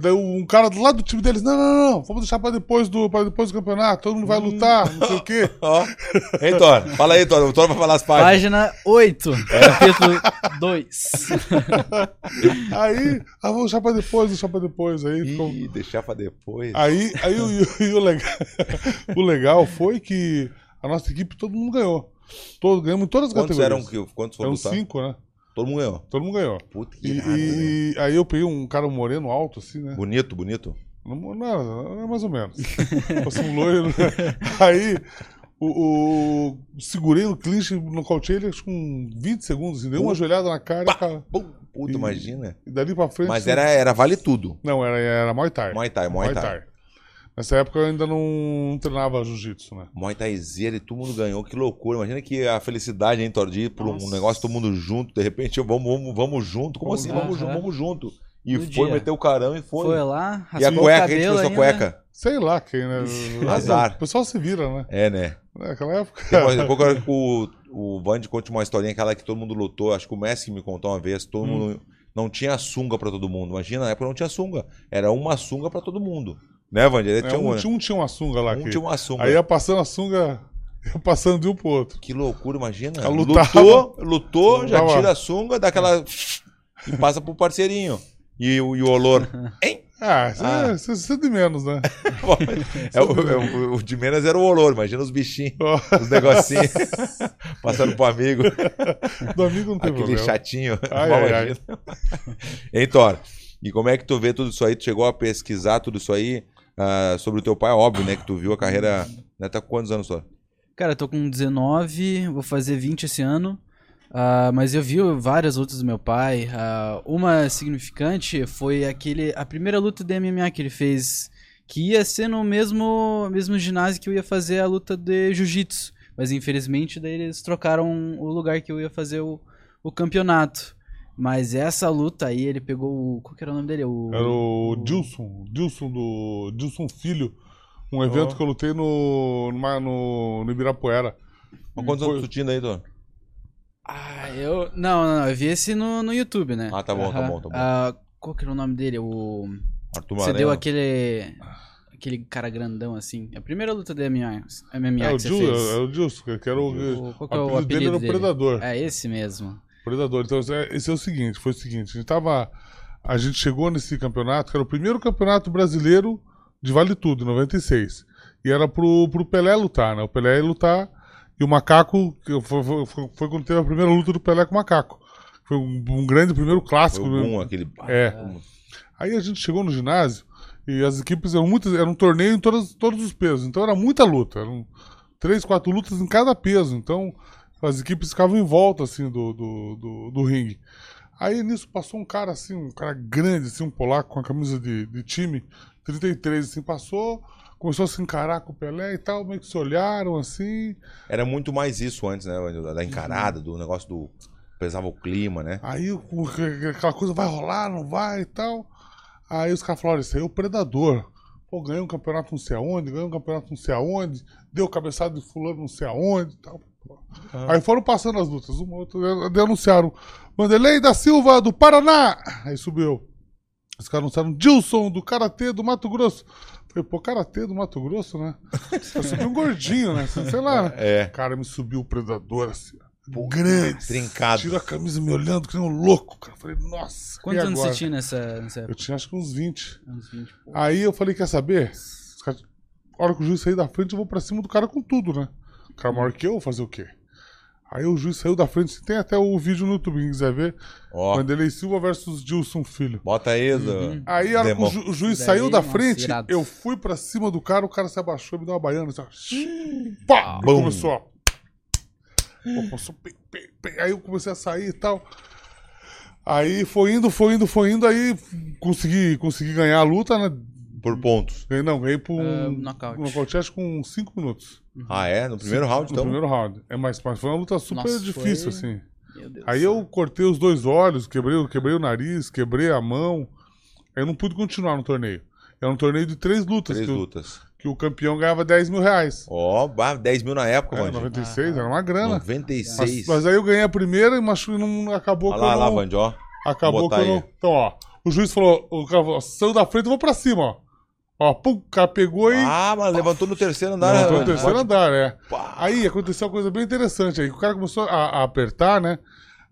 Daí um cara do lado do time deles, não, não, não, vamos deixar pra depois do, pra depois do campeonato, todo mundo vai lutar, não sei o quê. Ó. Hein, Thor? Fala aí, Thor. O Thor vai falar as páginas. Página 8, capítulo 2. Aí, ah, vamos deixar pra depois, deixar pra depois. Aí, ficou- Ih, deixar pra depois. aí, aí o, e o legal, o legal foi que a nossa equipe, todo mundo ganhou. Todo, ganhamos em todas as Quantos eram categorias. que Quantos foram Eram lutar? cinco, né? Todo mundo ganhou. Todo mundo ganhou. Puta que E, irado, né? e- e aí eu peguei um cara moreno alto, assim, né? Bonito, bonito. Não, não, é mais ou menos. Fosse um loiro. Aí, o, o- segurei no clinch, nocauteei ele acho, com 20 segundos. Assim, dei uma joelhada na cara e cara, Pum, Puta, E- imagina. e dali pra frente. Mas era, era vale tudo. Não, era, era Muay Thai. Muay Thai, Muay Thai. Nessa época eu ainda não treinava jiu-jitsu, né? Muay Thaizeira e todo mundo ganhou. Que loucura. Imagina que a felicidade, hein, ir por um negócio todo mundo junto. De repente, vamos, vamos, vamos junto. Como assim? Vamos, junto, vamos junto. E No foi, dia. meteu o carão e foi. Foi lá, e a cueca, quem te fez a cueca? Sei lá quem, né? Azar. O pessoal se vira, né? É, né? Naquela época. Uma- Qual que era que o, o Vande conta uma historinha, aquela que todo mundo lutou. Acho que o Messi me contou uma vez. Todo Hum. mundo não tinha sunga pra todo mundo. Imagina, na época não tinha sunga. Era uma sunga pra todo mundo. Né, Vande? Ele É, tinha um, uma. tinha, um tinha uma sunga lá. Um que- tinha uma sunga. Aí ia passando a sunga, ia passando de um pro outro. Que loucura, imagina. Ela lutava. Lutou, lutou, já tira a sunga, dá aquela. e passa pro parceirinho. E, o- e o olor. Hein? Ah, isso Ah. é- isso é isso é de menos, né? É o, é o- o de menos era o olor, imagina os bichinhos, os negocinhos. passando pro amigo, Do amigo não tem aquele problema. chatinho. Ai, ai, imagina. hein, Thor? E como é que tu vê tudo isso aí? Tu chegou a pesquisar tudo isso aí ah, sobre o teu pai? Óbvio, né? Que tu viu a carreira. Né, tá com quantos anos, Thor? Cara, eu tô com 19, vou fazer 20 esse ano. Ah, mas eu vi várias lutas do meu pai. Ah, uma significante foi aquele a primeira luta de MMA que ele fez, que ia ser no mesmo mesmo ginásio que eu ia fazer a luta de jiu-jitsu. Mas infelizmente daí eles trocaram o lugar que eu ia fazer o, o campeonato. Mas essa luta aí, ele pegou o. Qual que era o nome dele? O, Era o Dilson, Dilson do. Dilson Filho. Um evento Ó. que eu lutei no, numa- no, no Ibirapuera. Mas quantos Foi- anos tu tinha aí, Thor? Ah, eu. Não, não, não, eu vi esse no, no YouTube, né? Ah, tá bom, tá Aham. bom, tá bom. Ah, qual que era o nome dele? O. Arthur Você deu aquele. Aquele cara grandão assim. A primeira luta de MMA, MMA É o, que você Dil, fez. é o Dilson, que era o. O- qual que é o apelido dele era o dele? Predador. É esse mesmo. Predador. Então, é- esse é o seguinte, foi o seguinte, a gente tava. A gente chegou nesse campeonato, que era o primeiro campeonato brasileiro de Vale Tudo, em 96. E era pro, pro Pelé lutar, né? O Pelé ia lutar e o Macaco, que foi, foi, foi- foi quando teve a primeira luta do Pelé com o Macaco. Foi um, um grande primeiro Foi clássico. o né? aquele. É. Aí a gente chegou no ginásio e as equipes eram muitas, era um torneio em todas, todos os pesos. Então era muita luta. Eram três, quatro lutas em cada peso. Então as equipes ficavam em volta assim do, do, do, do ringue. Aí nisso passou um cara assim, um cara grande, assim, um polaco com a camisa de, de time, 33, assim, passou, começou a se encarar com o Pelé e tal, meio que se olharam assim. Era muito mais isso antes, né? Da encarada, do negócio do. Pesava o clima, né? Aí aquela coisa vai rolar, não vai e tal. Aí os caras falaram, isso aí é o predador. Pô, ganhei um campeonato não sei aonde, ganhei um campeonato não sei aonde, deu cabeçada de fulano não sei aonde e tal. Aí foram passando as lutas, uma outra, daí anunciaram Vanderlei da Silva do Paraná. Aí subiu. Os caras anunciaram Dilson do Karatê do Mato Grosso. Falei, pô, Karatê do Mato Grosso, né? Eu subi um gordinho, né? Sei lá. né? É. Cara, me subiu o predador assim. ó. Grande. Trincado. Tirou a camisa me olhando que nem um louco, cara. Falei, nossa. Quantos anos agora? você tinha nessa, nessa Eu época? tinha acho que uns 20. Uns 20. pô. Aí eu falei, quer saber? Os caras- A hora que o juiz sair da frente, eu vou pra cima do cara com tudo, né? O cara maior que eu, vou fazer o quê? Aí o juiz saiu da frente, tem até o vídeo no YouTube, quem quiser ver. Vanderlei Silva versus Dilson Filho. bota aí, Uhum. Aí a hora que o, ju- o juiz Daí, saiu da nossa, frente, irado. eu fui pra cima do cara, o cara se abaixou, me deu uma baiana. Assim, ó. Pá! Bum. Começou, ó. Começou. Aí eu comecei a sair e tal. Aí foi indo, foi indo, foi indo, aí consegui, consegui ganhar a luta, né? Por pontos. Ganhei, não, ganhei por Ah, um nocaute. nocaute, acho que com 5 minutos. Ah, é? No primeiro round, no então? primeiro round. É, mas, mas foi uma luta super Nossa, difícil, foi- assim. Meu Deus. Aí eu cortei os dois olhos, quebrei, quebrei o nariz, quebrei a mão. Aí eu não pude continuar no torneio. Era um torneio de três lutas, Três que, o- lutas. que o campeão ganhava 10 mil reais. Ó, bah, 10 mil na época, É, Vandy. 96, era uma grana. 96. Mas, mas aí eu ganhei a primeira e machu... não acabou Olha lá, eu lá. Vandy, ó. Acabou que eu não... Então, ó, O juiz falou, o cara falou, saiu da frente, eu vou pra cima, ó. Ó, pum, o cara pegou e... Ah, mas levantou no terceiro andar. Levantou né? no terceiro andar, é. Pá. Aí aconteceu uma coisa bem interessante aí. O cara começou a, a apertar, né?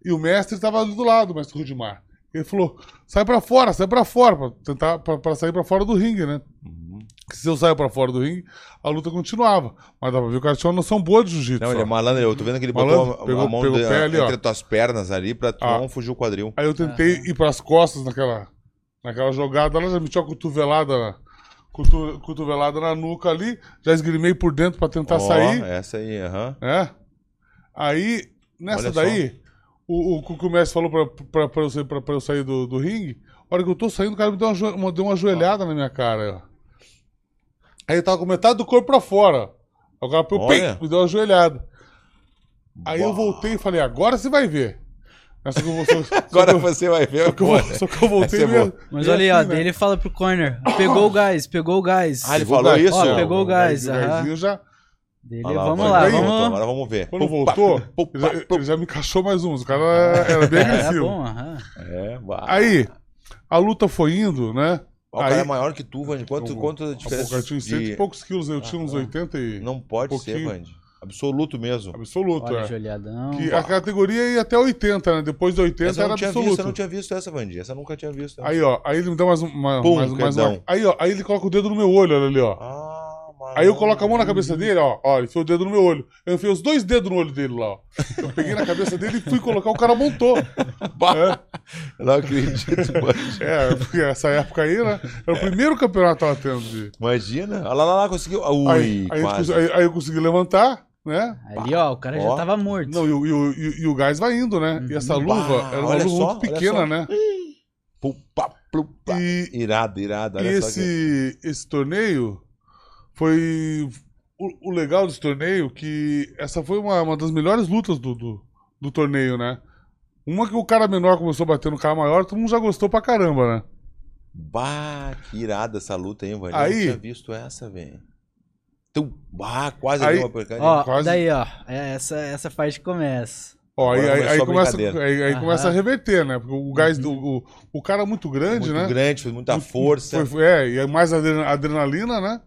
E o mestre tava ali do lado, o mestre Rudimar. Ele falou: sai pra fora, sai pra fora, pra tentar pra, pra sair pra fora do ringue, né? Uhum. Se eu saio pra fora do ringue, a luta continuava. Mas dava pra ver que o cara tinha uma noção boa de jiu-jitsu. Não, ele é malandro. Eu tô vendo que ele Malandro, botou a, pegou- a mão pegou o de- pé ali, ó. entre tuas pernas ali pra tu Ah. não fugir o quadril. Aí eu tentei ir pras costas naquela, naquela jogada lá, já meti uma cotovelada, cotu- cotovelada na nuca ali, já esgrimei por dentro pra tentar Ó, sair. Essa aí, aham. É. Aí, nessa Olha daí, o, o, o que o mestre falou pra, eu, eu sair do, do ringue, a hora que eu tô saindo, o cara me deu uma, deu uma joelhada na minha cara. ó. Aí eu tava com metade do corpo pra fora. Aí o cara pim, me deu uma joelhada. Aí eu Bah. voltei e falei, agora você vai ver. Mas Só que eu, vou- só- só Agora que eu- você vai ver. só que eu, vou- só que eu voltei é boa. Mas olha aí, ó, né? daí ele fala pro corner, pegou o gás, pegou o gás. Ah, ele falou isso? Ó, pegou o gás, o gásinho já. Dele, lá, vamos lá, vamos. voltou, Agora vamos ver. Quando Pupa, voltou, pupa, ele já, ele já me encaixou mais uns. O cara era bem É, agressivo. bom, aham. É. Aí, a luta foi indo, né? O cara aí- é maior que tu, Vandy. Quanto, Eu- quanto a diferença cara tinha cento de... e poucos quilos, eu tinha uns 80 e. Não pode ser, pouquinho. Absoluto mesmo. Absoluto, Olha é. joelhadão. Que a categoria ia até 80, né? Depois de 80 Essa eu era absoluto. visto, eu não tinha visto essa, Vandy. Essa eu nunca tinha visto. Aí, ó, aí ele me dá mais, um- uma, Pum, mais, mais uma. Aí, ó, aí ele coloca o dedo no meu olho, olha ali, ó. Ah, mano. Aí eu coloco a mão na cabeça dele, ó. Ó, ele enfiou o dedo no meu olho. Eu enfiei os dois dedos no olho dele lá, ó. Eu peguei na cabeça dele e fui colocar, o cara montou. Bah, eu não acredito. É, porque essa época aí, né? Era o primeiro campeonato que tava tendo de. Imagina. Olha lá, lá, lá, conseguiu. Ui, Aí, aí, quase. aí- aí eu consegui levantar, né? Ali, ó, o cara Ó. já tava morto. Não, e, o- e o- e- e o gás vai indo, né? E essa luva Bah, era uma olha luva só, muito olha pequena, só. né? Pupa, plupa. E, Irado, irado. e Olha só que... esse, esse torneio foi. O, o legal desse torneio que essa foi uma, uma das melhores lutas do, do, do torneio, né? Uma que o cara menor começou a bater no cara maior, todo mundo já gostou pra caramba, né? Bah, que irada essa luta, hein, velho? Eu Aí- não tinha visto essa, velho. Então, bah, quase Aí- ali uma porcaria. Ó, quase- daí, ó, é essa, essa parte que começa. Ó, aí, aí, aí começa, aí, aí começa a reverter, né? Porque o gás, do, o, o cara muito grande, Muito né? grande, fez muita Muito- força. Foi- foi- é, e é mais adre- adrenalina, né?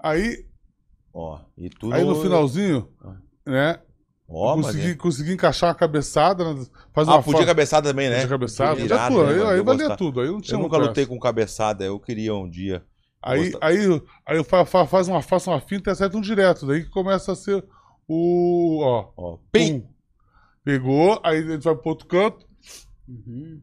Aí, Ó, e tudo... aí no finalzinho, né? Ó, consegui, é- consegui encaixar uma cabeçada, né? Faz Ah, uma podia cabeçada também, né? Podia cabeçada, irado, tudo. né, Aí, aí Eu valia tudo. Aí não tinha Eu muito nunca lutei com cabeçada, eu queria um dia. Aí, aí, aí faz uma, faço uma finta e acerta um direto. Daí que começa a ser o. Ó. Ó, pim! pum. Pegou, aí a gente vai pro outro canto. Uhum.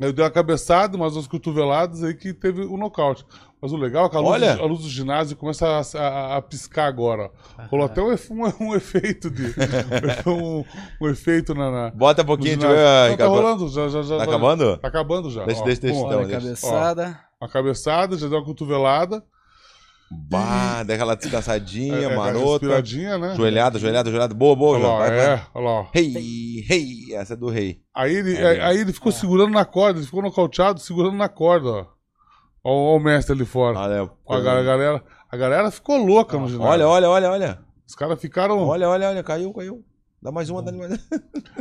Aí eu dei uma cabeçada, umas duas cotoveladas aí que teve o nocaute. Mas o legal é que a luz, Olha! a luz do ginásio começa a, a- a piscar agora. ó. Rolou até um, um- um efeito de. um, um efeito na. na Bota um pouquinho. Não, tá rolando, já, já, já. Tá já- acabando? Tá acabando já. Deixa- ó. deixa- deixa então, deixa. cabeçada. Uma cabeçada, já deu uma cotovelada. Bah, dá aquela descansadinha, é, é, marota. respiradinha, né? Joelhada, joelhada, joelhada. Boa, boa, Olha lá, Vai, é, vai. olha lá. ó. Rei, rei. Essa é do rei. Aí ele, É mesmo. aí ele ficou segurando na corda, ele ficou nocauteado, segurando na corda, ó. Ó, ó o mestre ali fora. Olha, a, ga- a galera, a galera ficou louca no ginásio. olha, olha, olha, olha. Os caras ficaram. Olha, olha, olha. Caiu, caiu. Dá mais uma, dá mais uma.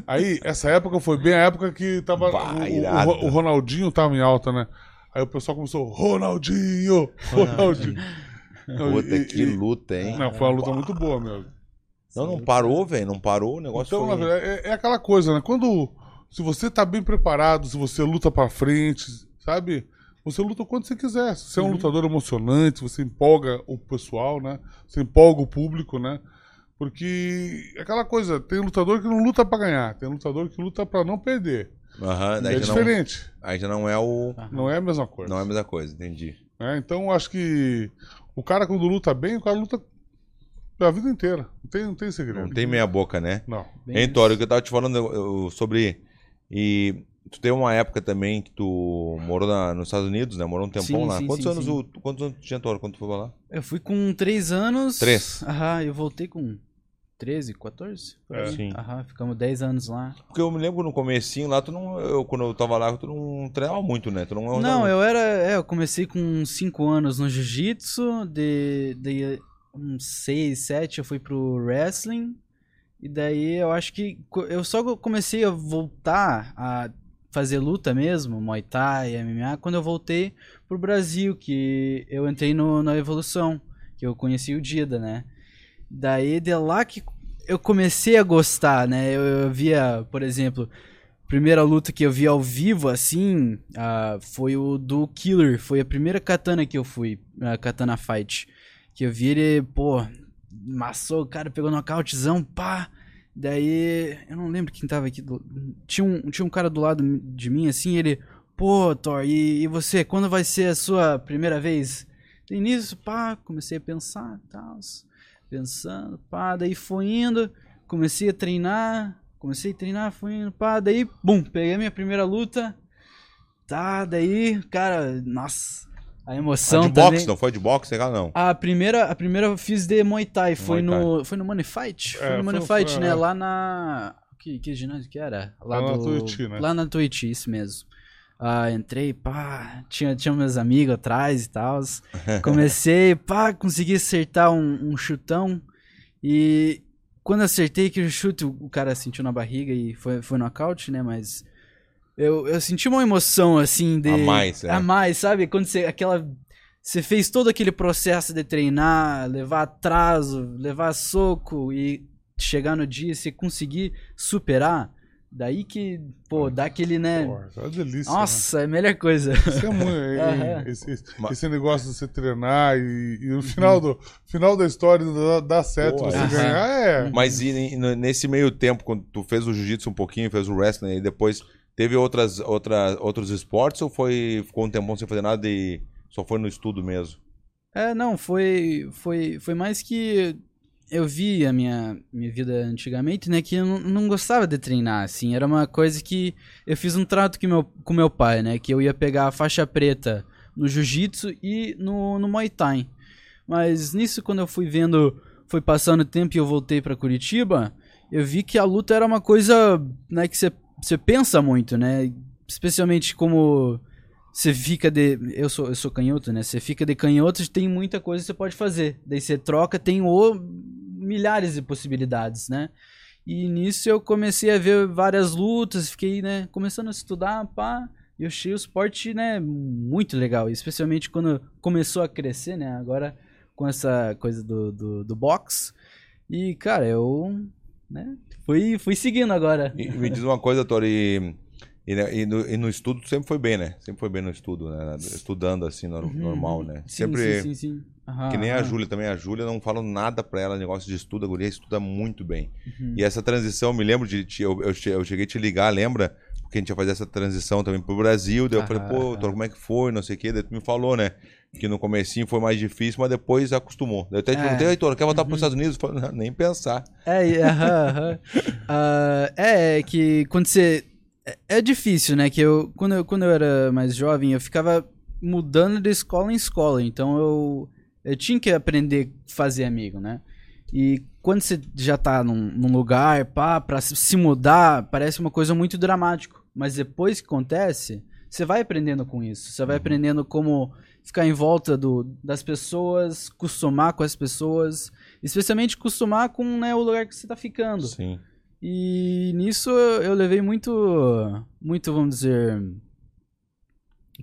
Aí, essa época foi bem a época que tava. Bah, o- o, o Ronaldinho tava em alta, né? Aí o pessoal começou, Ronaldinho! Ronaldinho! Puta, e- que luta, hein? Não, foi uma luta muito boa mesmo. Não, não parou, velho. Não parou. O negócio Então, na foi... verdade, é, é aquela coisa, né? Quando. Se você tá bem preparado, se você luta pra frente, sabe? Você luta quando você quiser. Se você é um lutador emocionante, você empolga o pessoal, né? Você empolga o público, né? Porque é aquela coisa, tem lutador que não luta pra ganhar, tem lutador que luta pra não perder. Aham, daí é já não, diferente, aí já não é o... não é a mesma coisa. Não é a mesma coisa, entendi. né? Então acho que o cara quando luta bem, o cara luta a vida inteira. Não tem, não tem segredo. Não tem meia boca, né? Não. Hein. Tório, que eu tava te falando eu- sobre... E tu teve uma época também que tu morou na- nos Estados Unidos, né? Morou um tempão Sim, lá. sim, quantos, sim, anos sim. O, quantos anos tu tinha, Tório, quando tu foi pra lá? Eu fui com 3 anos. Três. Aham, eu voltei com 13, 14? Por É. aí. Sim. Aham, ficamos 10 anos lá. Porque eu me lembro no comecinho lá, tu não... Eu, quando eu tava lá, tu não treinava muito, né? Tu não... Não, eu era. É, eu comecei com 5 anos no jiu-jitsu, de, de uns 6, 7 eu fui pro wrestling. E daí eu acho que eu só comecei a voltar a fazer luta mesmo, Muay Thai, MMA, quando eu voltei pro Brasil, que eu entrei no, na Evolução, que eu conheci o Dida, né? Daí de lá que eu comecei a gostar, né? Eu, eu via, por exemplo, primeira luta que eu vi ao vivo, assim, uh, foi o do Killer. Foi a primeira katana que eu fui, a Katana Fight. Que eu vi ele, pô, massou o cara, pegou nocautezão, pá. Daí, eu não lembro quem tava aqui. Do... Tinha, um, tinha um cara do lado de mim, assim, ele, pô, Thor, e, e você, quando vai ser a sua primeira vez? E nisso, pá, comecei a pensar e tal. Pensando, pá, daí foi indo, comecei a treinar, comecei a treinar, fui indo, pá, daí, bum, peguei a minha primeira luta. Tá, daí, cara, nossa, a emoção Ah, de também. boxe, não foi de boxe, legal, não. A primeira, a primeira eu fiz de Muay Thai, foi Muay no, foi no Money Fight, foi É, no Money foi- Fight, foi, né, é. lá na que, que ginásio que era? Lá, Lá na do, Tuiuti, né? Lá na Twitch, isso mesmo. Ah, entrei, pá, tinha, tinha meus amigos atrás e tal. Comecei, pá, consegui acertar um, um chutão. E quando acertei que o chute, o cara sentiu na barriga e foi, foi nocaute, né? Mas eu, eu senti uma emoção, assim, de... A mais, é. A mais, sabe? Quando você, aquela... Você fez todo aquele processo de treinar, levar atraso, levar soco e chegar no dia e você conseguir superar, daí que, pô, dá aquele, né? Pô, é uma delícia. Nossa, é a melhor coisa. Né? Isso é muito. é- esse, esse- esse negócio de você treinar e, e no final, do, final da história dá, dá certo Pô, você Aham. ganhar. É. Mas e, e nesse meio tempo, quando tu fez o jiu-jitsu um pouquinho, fez o wrestling, e depois teve outras, outra, outros esportes ou foi, ficou um tempão sem fazer nada e só foi no estudo mesmo? É, não, foi, foi, foi mais que eu vi a minha, minha vida antigamente, né, que eu não, gostava de treinar, assim, era uma coisa que eu fiz um trato com meu, com meu pai, né, que eu ia pegar a faixa preta no jiu-jitsu e no, no Muay Thai. Mas nisso, quando eu fui vendo, foi passando o tempo e eu voltei pra Curitiba, eu vi que a luta era uma coisa, né, que você pensa muito, né, especialmente como você fica de. Eu sou, eu sou canhoto, né? Você fica de canhoto, tem muita coisa que você pode fazer. Daí você troca, tem o, milhares de possibilidades, né? E nisso eu comecei a ver várias lutas, fiquei, né, começando a estudar, pá. E eu achei o esporte, né, muito legal. Especialmente quando começou a crescer, né? Agora com essa coisa do, do, do box. E, cara, eu. Né, fui, fui seguindo agora. E me diz uma coisa, Tori, e, e, né, e no, e no estudo tu sempre foi bem, né? Sempre foi bem no estudo, né? Estudando assim, nor- normal, né? Uhum. Sim, sempre. sim, sim, sim. Aham, Que nem a aham. Júlia também. A Júlia não falo nada pra ela, negócio de estudo. A guria estuda muito bem. Uhum. E essa transição, me lembro de. te- eu, eu, che- eu cheguei a te ligar, lembra? Porque a gente ia fazer essa transição também pro Brasil. Daí eu falei, pô. Thor, como é que foi? Não sei o quê. Daí tu me falou, né? Que no comecinho foi mais difícil, mas depois acostumou. Daí eu até te É. perguntei, "Ei, Thor, quer voltar pros Uhum. Estados Unidos? Eu falei, "Não, nem pensar. É, aham, aham. Ah, é, é que quando você. É, é difícil, né? Que eu quando, eu. quando eu era mais jovem, eu ficava mudando de escola em escola. Então eu. Eu tinha que aprender a fazer amigo, né? E quando você já tá num, num lugar, pá, pra se- mudar, parece uma coisa muito dramática. Mas depois que acontece, você vai aprendendo com isso. Você vai aprendendo como ficar em volta do, das pessoas, acostumar com as pessoas. Especialmente acostumar com né, o lugar que você tá ficando. Sim. E nisso eu levei muito, muito, vamos dizer,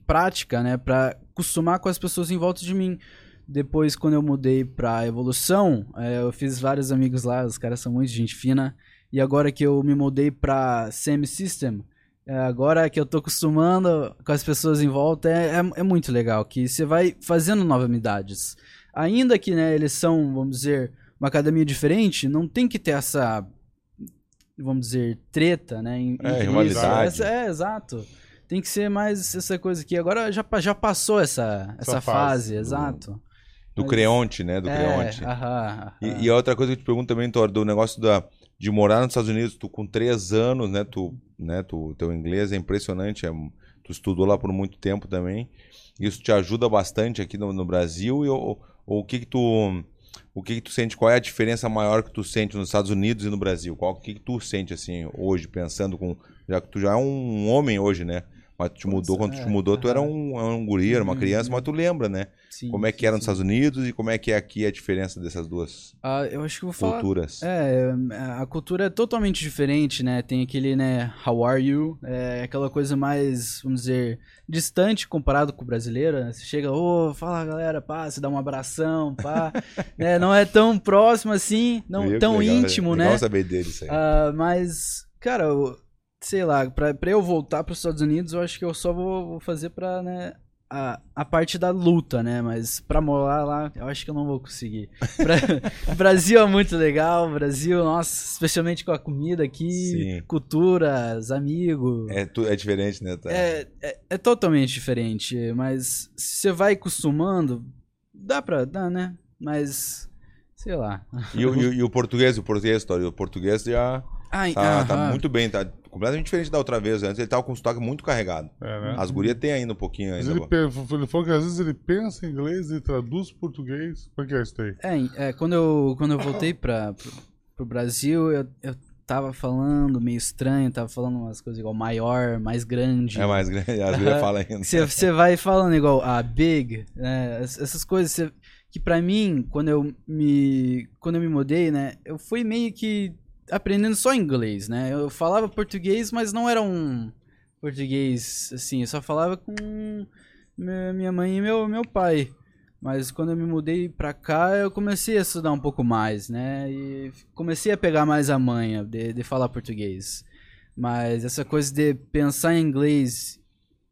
prática, né, Pra acostumar com as pessoas em volta de mim. Depois, quando eu mudei pra Evolução, eh, eu fiz vários amigos lá, os caras são muito gente fina. E agora que eu me mudei pra Semi System, eh, agora que eu tô acostumando com as pessoas em volta, é, é, é muito legal, que você vai fazendo novas amizades. Ainda que, né, eles são, vamos dizer, uma academia diferente, não tem que ter essa, vamos dizer, treta, né? em- É, rivalidade. isso. É, exato. Tem que ser mais essa coisa aqui. Agora já, já passou essa, essa, Essa fase, fase do- exato. Do Mas- Creonte, né? Do é, Creonte. aham, aham. E, e a outra coisa que eu te pergunto também, Thor, do negócio da, de morar nos Estados Unidos, tu com três anos, né? Tu, né tu, teu inglês é impressionante, é, tu estudou lá por muito tempo também. Isso te ajuda bastante aqui no, no Brasil? E, ou, ou o que que tu... O que que tu sente? Qual é a diferença maior que tu sente nos Estados Unidos e no Brasil? Qual o que que tu sente assim hoje pensando com já que tu já é um homem hoje, né? Mas tu te mudou, quando tu te é, mudou, tu era um, um guri, era uma Uhum, criança, mas tu lembra, né? Sim, como é que era nos sim. Estados Unidos e como é que é aqui a diferença dessas duas Ah, eu acho que vou falar. culturas. É, a cultura é totalmente diferente, né? Tem aquele, né, how are you? É aquela coisa mais, vamos dizer, distante comparado com o brasileiro, né? Você chega, ô, fala galera, pá, você dá um abração, pá. né? Não é tão próximo assim, não Viu? tão Legal, íntimo, legal né? saber dele isso aí. Ah, mas, cara, eu- sei lá, pra, pra eu voltar pros Estados Unidos, eu acho que eu só vou, vou fazer pra, né, a, a parte da luta, né? Mas pra morar lá, eu acho que eu não vou conseguir. Pra- Brasil é muito legal, Brasil, nossa, especialmente com a comida aqui, Sim. culturas, amigos. É, é diferente, né? Tá? É, é, é totalmente diferente, mas se você vai acostumando, dá pra, dá, né? Mas, sei lá. E, o- e o- e o português, o português, o português já Ai, tá, tá muito bem, tá completamente diferente da outra vez. Antes ele tava com o sotaque muito carregado. É, né? As gurias tem ainda um pouquinho ainda. ele, ele falou que às vezes ele pensa em inglês e traduz português. Como é que é isso aí? É, é, quando, eu, quando eu voltei pra, pro, pro Brasil, eu, eu tava falando meio estranho, tava falando umas coisas igual maior, mais grande. É mais grande, as gurias Aham. falam ainda. Você, você vai falando igual a big, né? es- Essas coisas você- que pra mim, quando eu me quando eu me mudei, né, eu fui meio que aprendendo só inglês, né? Eu falava português, mas não era um português assim, eu só falava com mi- minha mãe e meu meu pai. Mas quando eu me mudei pra cá, eu comecei a estudar um pouco mais, né? E comecei a pegar mais a manha de, de falar português. Mas essa coisa de pensar em inglês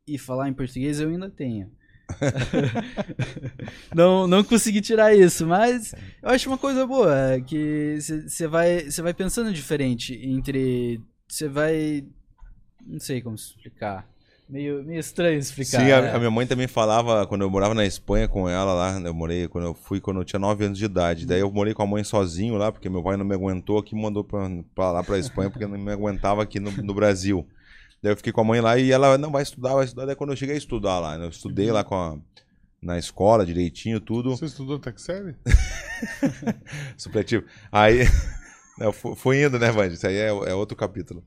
e falar em português eu ainda tenho. não, não consegui tirar isso, mas eu acho uma coisa boa, é que você vai, cê vai pensando diferente entre. Você vai. Não sei como explicar. Meio, meio estranho explicar. Sim, a, né? a minha mãe também falava, quando eu morava na Espanha com ela lá, eu morei, quando eu fui, quando eu tinha 9 anos de idade. Daí eu morei com a mãe sozinho lá, porque meu pai não me aguentou aqui, me mandou pra, pra lá pra Espanha, porque não me aguentava aqui no, no Brasil. Daí eu fiquei com a mãe lá e ela, não, vai estudar, vai estudar. Daí quando eu cheguei a estudar lá, eu estudei lá com a, na escola, direitinho, tudo. Você estudou Texere? Supletivo. Aí. Eu fu- fui indo, né, Vandy? Isso aí é, é outro capítulo.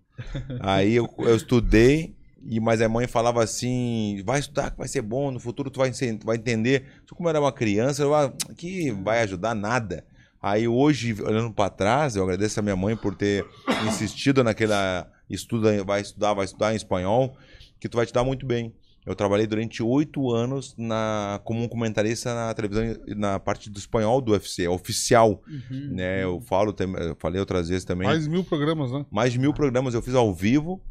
Aí eu, eu estudei, e, mas a mãe falava assim: vai estudar, que vai ser bom, no futuro tu vai, vai entender. Só como eu era uma criança, eu ah, que vai ajudar nada. Aí hoje, olhando para trás, eu agradeço a minha mãe por ter insistido naquela estuda, vai estudar, vai estudar em espanhol, que tu vai te dar muito bem. Eu trabalhei durante oito anos na, como um comentarista na televisão, na parte do espanhol do UFC, oficial Uhum. né? Eu falo, tem- eu falei outras vezes também. Mais de mil programas, né? Mais de mil programas eu fiz ao vivo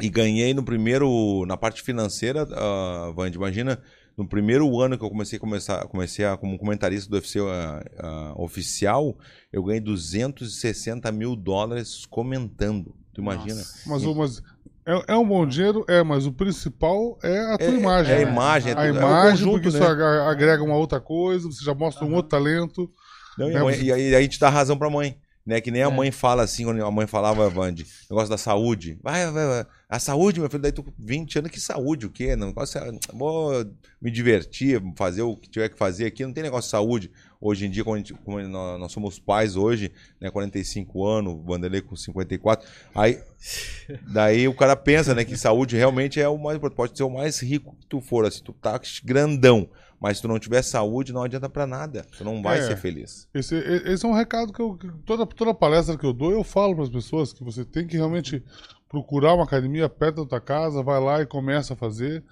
e ganhei no primeiro, na parte financeira, uh, Vand, imagina, no primeiro ano que eu comecei a começar, comecei a, como comentarista do UFC ah, ah, oficial, eu ganhei 260 mil dólares comentando. Tu imagina? Nossa. Mas, o- mas é, é um bom dinheiro, é, mas o principal é a tua É- imagem. É a né? imagem, é, a tudo- é o imagem, conjunto, porque isso né? aga- agrega uma outra coisa, você já mostra um outro talento. Não, e, né, a e aí a gente dá razão pra mãe. Né? Que nem a É. mãe fala assim, quando a mãe falava, Vande, negócio da saúde. Vai, vai, vai. A saúde, meu filho, daí tu com 20 anos, que saúde, o quê? Não, negócio é- vou me divertir, fazer o que tiver que fazer aqui, não tem negócio de saúde. Hoje em dia, como, a gente- nós, somos pais hoje, né, 45 anos, o Vanderlei com 54, aí daí o cara pensa, né, que saúde realmente é o mais importante, pode ser o mais rico que tu for, assim, tu tá grandão, mas se tu não tiver saúde, não adianta pra nada, tu não vai É. ser feliz. Esse, esse é um recado que eu. Toda, toda palestra que eu dou, eu falo para as pessoas que você tem que realmente procurar uma academia perto da tua casa, vai lá e começa a fazer.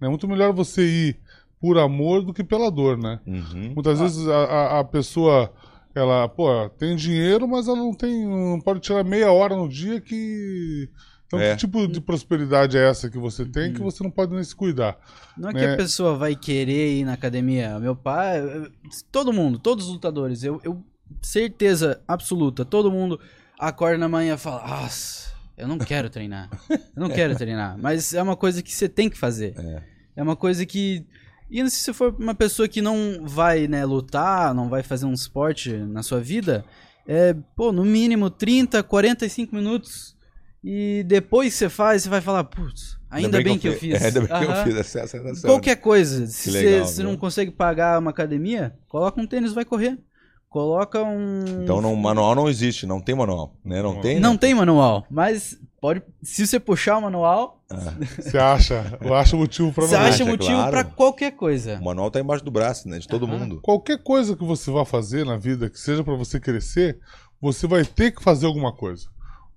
É muito melhor você ir por amor do que pela dor, né? Uhum. Muitas vezes a, a, a pessoa, ela, pô, tem dinheiro, mas ela não tem, não pode tirar meia hora no dia que. Então, É. que tipo de prosperidade é essa que você tem que você não pode nem se cuidar? Não é que né? a pessoa vai querer ir na academia. Meu pai, eu- todo mundo, todos os lutadores, eu, eu certeza absoluta, todo mundo acorda na manhã e fala: Nossa, eu não quero treinar. Eu não quero treinar. Mas é uma coisa que você tem que fazer. É. É uma coisa que. E se você for uma pessoa que não vai, né, lutar, não vai fazer um esporte na sua vida, é, pô, no mínimo 30, 45 minutos. E depois você faz, você vai falar, putz, ainda, bem, que eu, fi- fiz. É, ainda bem que eu fiz essa essa. Qualquer coisa. Se você não consegue pagar uma academia, coloca um tênis e vai correr. Coloca um. Então não, manual não existe, não tem manual, né? Não tem? Não né? tem manual, mas pode. Se você puxar o manual, Você acha? Eu acho motivo pra você não acha é motivo claro. pra qualquer coisa. O manual tá embaixo do braço, né? De todo Aham. mundo. Qualquer coisa que você vá fazer na vida, que seja pra você crescer, você vai ter que fazer alguma coisa.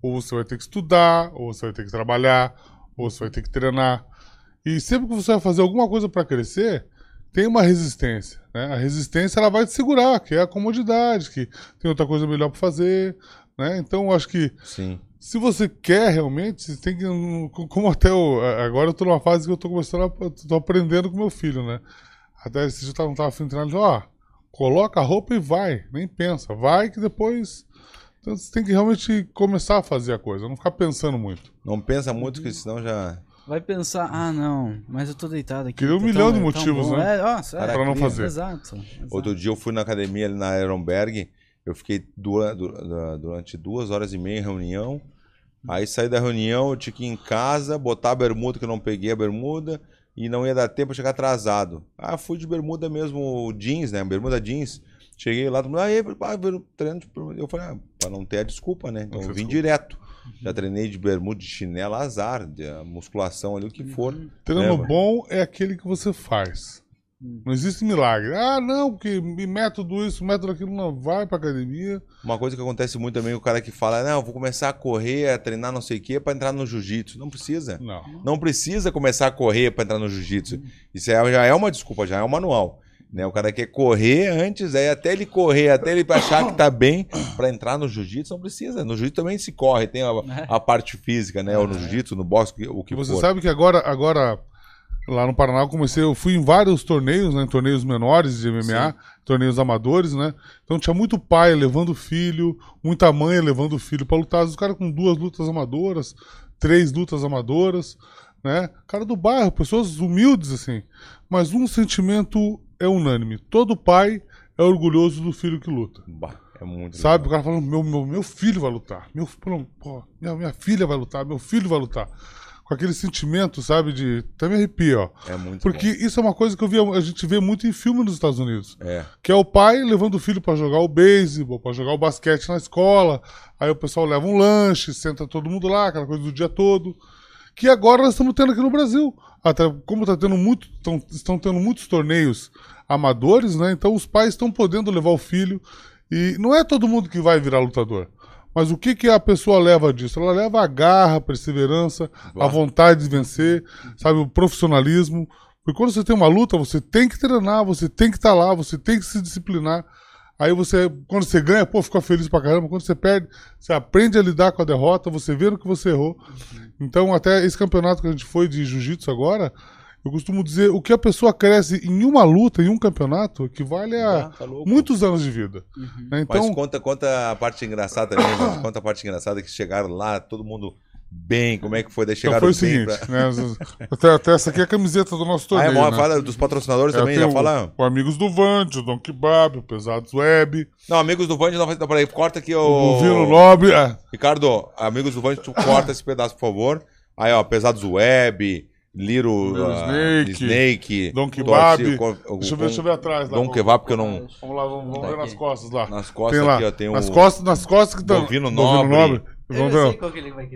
Ou você vai ter que estudar, ou você vai ter que trabalhar, ou você vai ter que treinar. E sempre que você vai fazer alguma coisa pra crescer, tem uma resistência. Né? A resistência ela vai te segurar, que é a comodidade, que tem outra coisa melhor pra fazer. Né? Então, eu acho que Sim. se você quer realmente, você tem que. Como até o. Agora eu tô numa fase que eu tô começando a. tô aprendendo com meu filho, né? Até esse dia eu não tava afim de treinar, ó, coloca a roupa e vai, nem pensa. Vai que depois. Então você tem que realmente começar a fazer a coisa, não ficar pensando muito. Não pensa muito, que senão já. Vai pensar, ah, não, mas eu tô deitado aqui. Cria um tá milhão tão- de motivos, bom. né? É, nossa, é. Pra não fazer. Exato. exato. Outro dia eu fui na academia ali na Ironberg, eu fiquei dura- du- du- durante duas horas e meia em reunião. Aí saí da reunião, eu tinha que ir em casa, botar a bermuda, que eu não peguei a bermuda, e não ia dar tempo, eu chegar atrasado. Ah, fui de bermuda mesmo, jeans, né? Bermuda jeans. Cheguei lá, todo mundo, aí, ah, treino de bermuda. Eu falei, ah, pra não ter a desculpa, né? Então eu vim desculpa. direto. Já treinei de bermuda, de chinelo, azar, de a musculação ali, o que for. Treino É, mano. bom é aquele que você faz. Não existe milagre. Ah, não, porque me método isso, método aquilo, não. Vai pra academia. Uma coisa que acontece muito também, o cara que fala, não, eu vou começar a correr, a treinar não sei o quê, pra entrar no jiu-jitsu. Não precisa. Não. Não precisa começar a correr pra entrar no jiu-jitsu. Isso é- já é uma desculpa, já é um manual. Né? O cara quer correr antes, aí até ele correr, até ele achar que tá bem pra entrar no jiu-jitsu, não precisa. No jiu-jitsu também se corre, tem a, a parte física, né? Ou no jiu-jitsu, no boxe, o que você for. sabe que agora, agora lá no Paraná, eu comecei, eu fui em vários torneios, né? Torneios menores de MMA, torneios amadores, né? Então tinha muito pai levando filho, muita mãe levando filho pra lutar. Às vezes o cara com duas lutas amadoras, três lutas amadoras, né? Cara do bairro, pessoas humildes, assim. Mas um sentimento é unânime. Todo pai é orgulhoso do filho que luta. Bah, é muito Sabe? O legal. cara falando, meu, meu, meu filho vai lutar. Meu, pô, minha, minha filha vai lutar, meu filho vai lutar. Com aquele sentimento, sabe, de. Até me arrepia, ó. É muito Porque isso é uma coisa que eu vi, a gente vê muito em filme nos Estados Unidos. bom. É. Que é o pai levando o filho pra jogar o beisebol, pra jogar o basquete na escola. Aí o pessoal leva um lanche, senta todo mundo lá, aquela coisa do dia todo. Que agora nós estamos tendo aqui no Brasil. Até como tá tendo muito, tão- estão tendo muitos torneios amadores, né? Então os pais estão podendo levar o filho. E não é todo mundo que vai virar lutador. Mas o que, que a pessoa leva disso? Ela leva a garra, a perseverança, a Bah. vontade de vencer, sabe, o profissionalismo. Porque quando você tem uma luta, você tem que treinar, você tem que estar lá, você tem que se disciplinar. Aí você, quando você ganha, pô, fica feliz pra caramba. Quando você perde, você aprende a lidar com a derrota, você vê no que você errou. Então, até esse campeonato que a gente foi de jiu-jitsu agora, eu costumo dizer, o que a pessoa cresce em uma luta, em um campeonato, equivale a Ah, tá muitos anos de vida. né? Então, Mas conta, conta a parte engraçada também, mas conta a parte engraçada que chegaram lá, todo mundo bem, como é que foi? Daí então chegaram foi o seguinte, pra- né, até, até essa aqui é a camiseta do nosso Ah, torneio, é bom, né? fala dos patrocinadores É, também, já o, fala. o Amigos do Vande, o Don Kebab, o Pesados Web, Não, amigos do Vande, não vai dar pra aí. Corta aqui o o. Bovino Nobre, é, Ricardo, amigos do Vande, tu corta esse pedaço, por favor. Aí, ó, Pesados Web, Little, ah, Snake, Snake, Don Kebab. O- deixa eu ver, deixa eu ver atrás lá. Don vamos- Kebab, porque eu não. Vamos lá, vamos, vamos ver nas costas lá. Nas costas tem lá, aqui, ó, tem nas o- costas, nas costas que estão. Bovino Nobre. Vamos ver,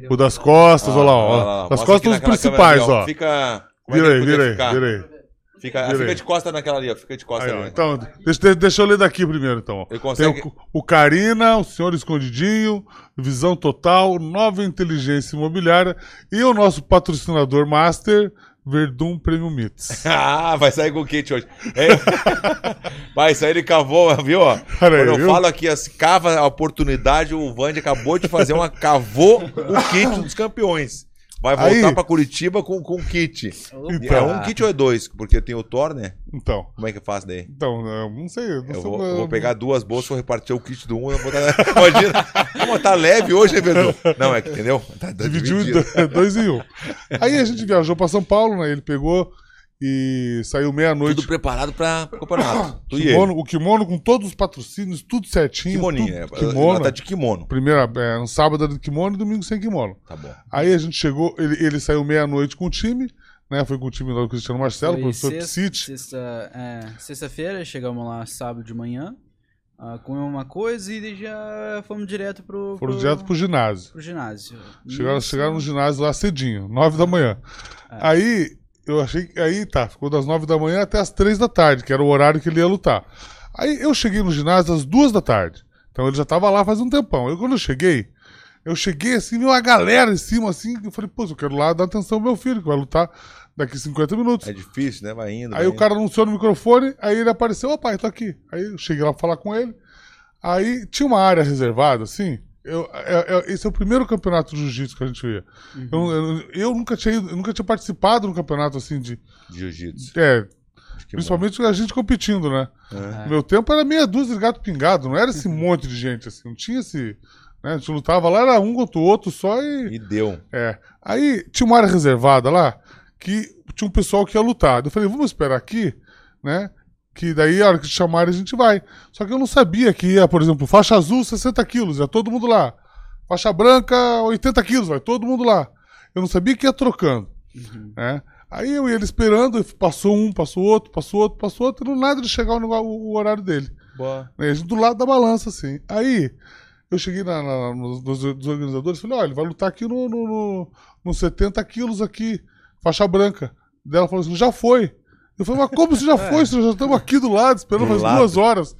o das costas, olha lá, ó. Das mostra costas aqui os principais, ó. Fica. como é Vira que aí, vira vira aí. Fica, fica aí. de costa naquela ali, ó. Fica de costa Aí, ó, ali. então, deixa, deixa eu ler daqui primeiro, então. ó. Ele Tem consegue. o, o Carina, o Senhor Escondidinho, Visão Total, Nova Inteligência Imobiliária e o nosso patrocinador master, Verdun Premium Mits. Ah, vai sair com o kit hoje. É. Vai sair, ele cavou, viu? ó? Aí, Quando eu viu? falo aqui, assim, cava a oportunidade, o Vande acabou de fazer uma. cavou o kit dos campeões. Vai voltar Aí- pra Curitiba com, com kit. Então. é um kit ou é dois? Porque tem o Thor, né? Então, Como é que faz daí? então, eu não sei. Eu, não Eu vou, eu vou pegar duas bolsas, vou repartir o kit do um e vou botar. Imagina, como tá leve hoje, Verdun? Não, é que, entendeu? Tá, tá dividido. dois, dois em um. Aí a gente viajou pra São Paulo, né? Ele pegou e saiu meia-noite. Tudo preparado pra campeonato. Tu e. Kimono, o kimono com todos os patrocínios, tudo certinho. Kimoninho, é. tudo, kimono. Ela tá de kimono. Primeira, é, no sábado era de kimono e domingo sem kimono. Tá bom. Aí a gente chegou, ele, ele saiu meia-noite com o time, né? Foi com o time do Cristiano Marcelo, Foi professor sexta- sexta- é, Sexta-feira, chegamos lá sábado de manhã. ah, comemos uma coisa e já fomos direto pro, Foram pro, direto pro ginásio. pro ginásio. Chegaram, Isso. chegaram no ginásio lá cedinho, nove da manhã. É. Aí, eu achei que. Aí tá, ficou das nove da manhã até as três da tarde, que era o horário que ele ia lutar. Aí eu cheguei no ginásio às duas da tarde. Então ele já tava lá faz um tempão. Eu, quando eu cheguei, eu cheguei assim, viu uma galera em cima assim. Eu falei, pô, eu quero lá dar atenção ao meu filho, que vai lutar daqui 50 minutos. É difícil, né? Vai indo. Aí vai o cara anunciou no microfone, aí ele apareceu, ô pai, tô aqui. Aí eu cheguei lá pra falar com ele. Aí tinha uma área reservada, assim. Eu, é- é- esse é o primeiro campeonato de jiu-jitsu que a gente ia. Eu, eu, eu nunca tinha ido- eu nunca tinha participado num campeonato assim de. Jiu-jitsu. É, é principalmente a gente competindo, né? bom. É. No meu tempo era meia dúzia de gato pingado, não era esse monte de gente, assim, não tinha esse. Né? A gente lutava lá, era um contra o outro só e. E deu. É. Aí tinha uma área reservada lá que tinha um pessoal que ia lutar. Eu falei, vamos esperar aqui, né? Que daí a hora que te chamarem a gente vai. Só que eu não sabia que ia, por exemplo, faixa azul 60 quilos, ia todo mundo lá. Faixa branca 80 quilos, vai todo mundo lá. Eu não sabia que ia trocando, Uhum. né? Aí eu ia ele esperando, passou um, passou outro, passou outro, passou outro, e não nada de chegar o, negócio- o horário dele. Boa. Né? Do lado da balança, assim. Aí, eu cheguei na, na- nos, nos- dos organizadores e falei, olha, ele vai lutar aqui no, no, no, no 70 quilos aqui, faixa branca. Daí ela falou assim, já foi. Eu falei, mas como se já foi? Se nós já estamos aqui do lado, esperando Do lado. duas horas.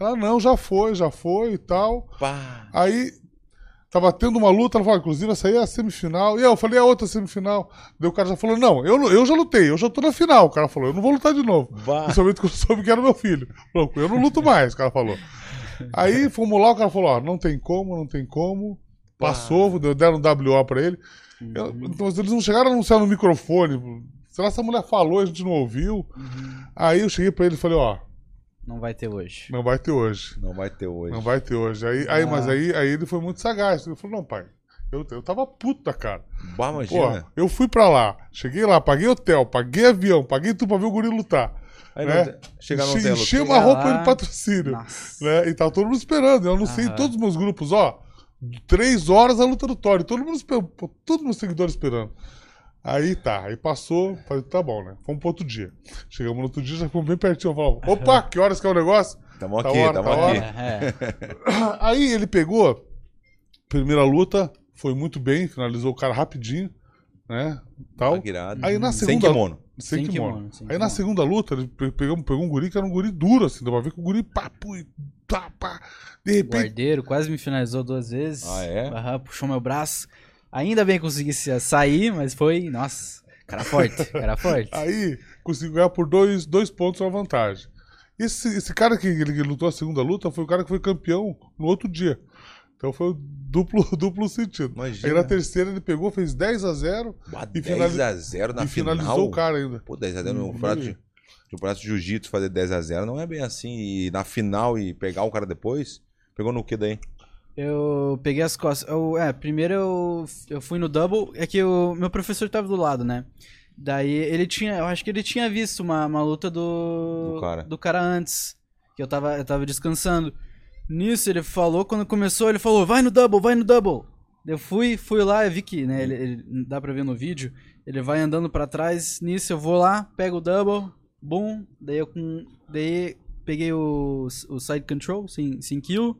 Ela, não, já foi, já foi e tal. Pá. Aí, tava tendo uma luta, ela falou, inclusive essa aí é a semifinal. E eu falei, a outra semifinal. Daí o cara já falou, não, eu, eu já lutei, eu já tô na final. O cara falou, eu não vou lutar de novo. Bah. Principalmente quando eu soube que era meu filho. Falou, eu não luto mais, o cara falou. Aí fomos lá, o cara falou, ó, não tem como, não tem como. Passou, deu- deram um WO pra ele. Eu- então eles não chegaram a anunciar no microfone. Será que essa mulher falou e a gente não ouviu? Aí eu cheguei pra ele e falei, ó, Não vai ter hoje. não vai ter hoje. Não vai ter hoje. Não vai ter hoje. Aí, aí, Ah. Mas aí, aí ele foi muito sagaz. Ele falou, não, pai, eu, eu tava puto da cara. Bah, imagina. eu fui pra lá, cheguei lá, paguei hotel, paguei avião, paguei tudo pra ver o guri lutar. Aí né? Chegar Enche- tem Enchei uma Chega roupa lá. de patrocínio. Nossa. Né? E tava todo mundo esperando. Eu anunciei em Aham. todos os meus grupos, ó. Três horas a luta do Tori. Todo mundo esperando. Todos os meus seguidores esperando. Aí tá, aí passou, falei, tá bom, né? Fomos pro outro dia. Chegamos no outro dia, já fomos bem pertinho. Falamos, opa, que horas que é o negócio? Tamo Tá aqui, hora, tamo tá aqui. hora. É. Aí ele pegou, primeira luta, foi muito bem, finalizou o cara rapidinho, né? Tal. Irado. Aí na Sem segunda kimono. Sem, Sem kimono. kimono, sem Aí na kimono. segunda luta, ele pe- pegou, pegou um guri que era um guri duro, assim, dá pra ver que o guri pá, pui, tá, pá. De repente. Guardeiro quase me finalizou duas vezes. Ah, é? Aham, puxou meu braço. Ainda bem que consegui se- sair, mas foi. Nossa, cara forte. Cara forte. Aí conseguiu ganhar por dois, dois pontos uma vantagem. Esse, esse cara que, ele, que lutou a segunda luta foi o cara que foi campeão no outro dia. Então foi o duplo, duplo sentido. Imagina. Aí na terceira ele pegou, fez 10 a 0 Bah, E 10 finaliza- a 0 na e final. finalizou o cara ainda. Pô, 10 a 0 no Hum, prato de, de um prato de jiu-jitsu fazer 10 a 0 não é bem assim. E na final e pegar o cara depois, pegou no que daí? Eu peguei as costas. Eu, é, primeiro eu, eu fui no double. É que o meu professor tava do lado, né? Daí ele tinha. Eu acho que ele tinha visto uma, uma luta do. Do cara. do cara antes. Que eu tava, eu tava descansando. Nisso ele falou, quando começou, ele falou: vai no double, vai no double. Eu fui, fui lá, eu vi que, né, ele, ele- dá pra ver no vídeo, ele vai andando pra trás, nisso eu vou lá, pego o double, boom, daí eu com, daí peguei o, o side control, sem, sem kill,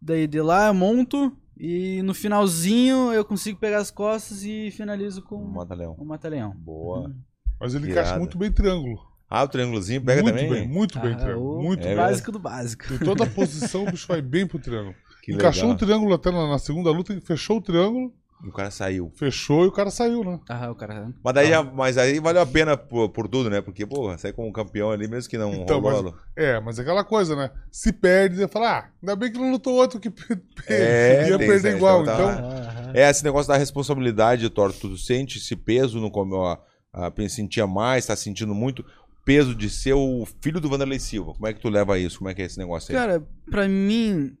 daí de lá eu monto, e no finalzinho eu consigo pegar as costas e finalizo com Mata leão. o mata-leão. Boa. Mas ele encaixa muito bem triângulo. Ah, o triângulozinho pega muito também? bem, muito bem Ah, triângulo. o Muito É bem. básico do básico. Em toda a posição o bicho vai bem pro triângulo. Que Encaixou legal. um triângulo até na, na segunda luta, fechou o triângulo, o cara saiu. fechou e o cara saiu, né? Ah, o cara... Mas, daí, já- mas aí valeu a pena por, por tudo, né? Porque, pô, sair como campeão ali, mesmo que não Então, rolou. mas- É, mas é aquela coisa, né? Se perde, você fala, ah, ainda bem que não lutou outro que É, ia perder igual. então Então, tá- Aham. É esse negócio da responsabilidade, Thor. Tu sente esse peso no come- ó, ah, sentia mais, tá sentindo muito peso de ser o filho do Vanderlei Silva. Como é que tu leva isso? Como é que é esse negócio aí? Cara, pra mim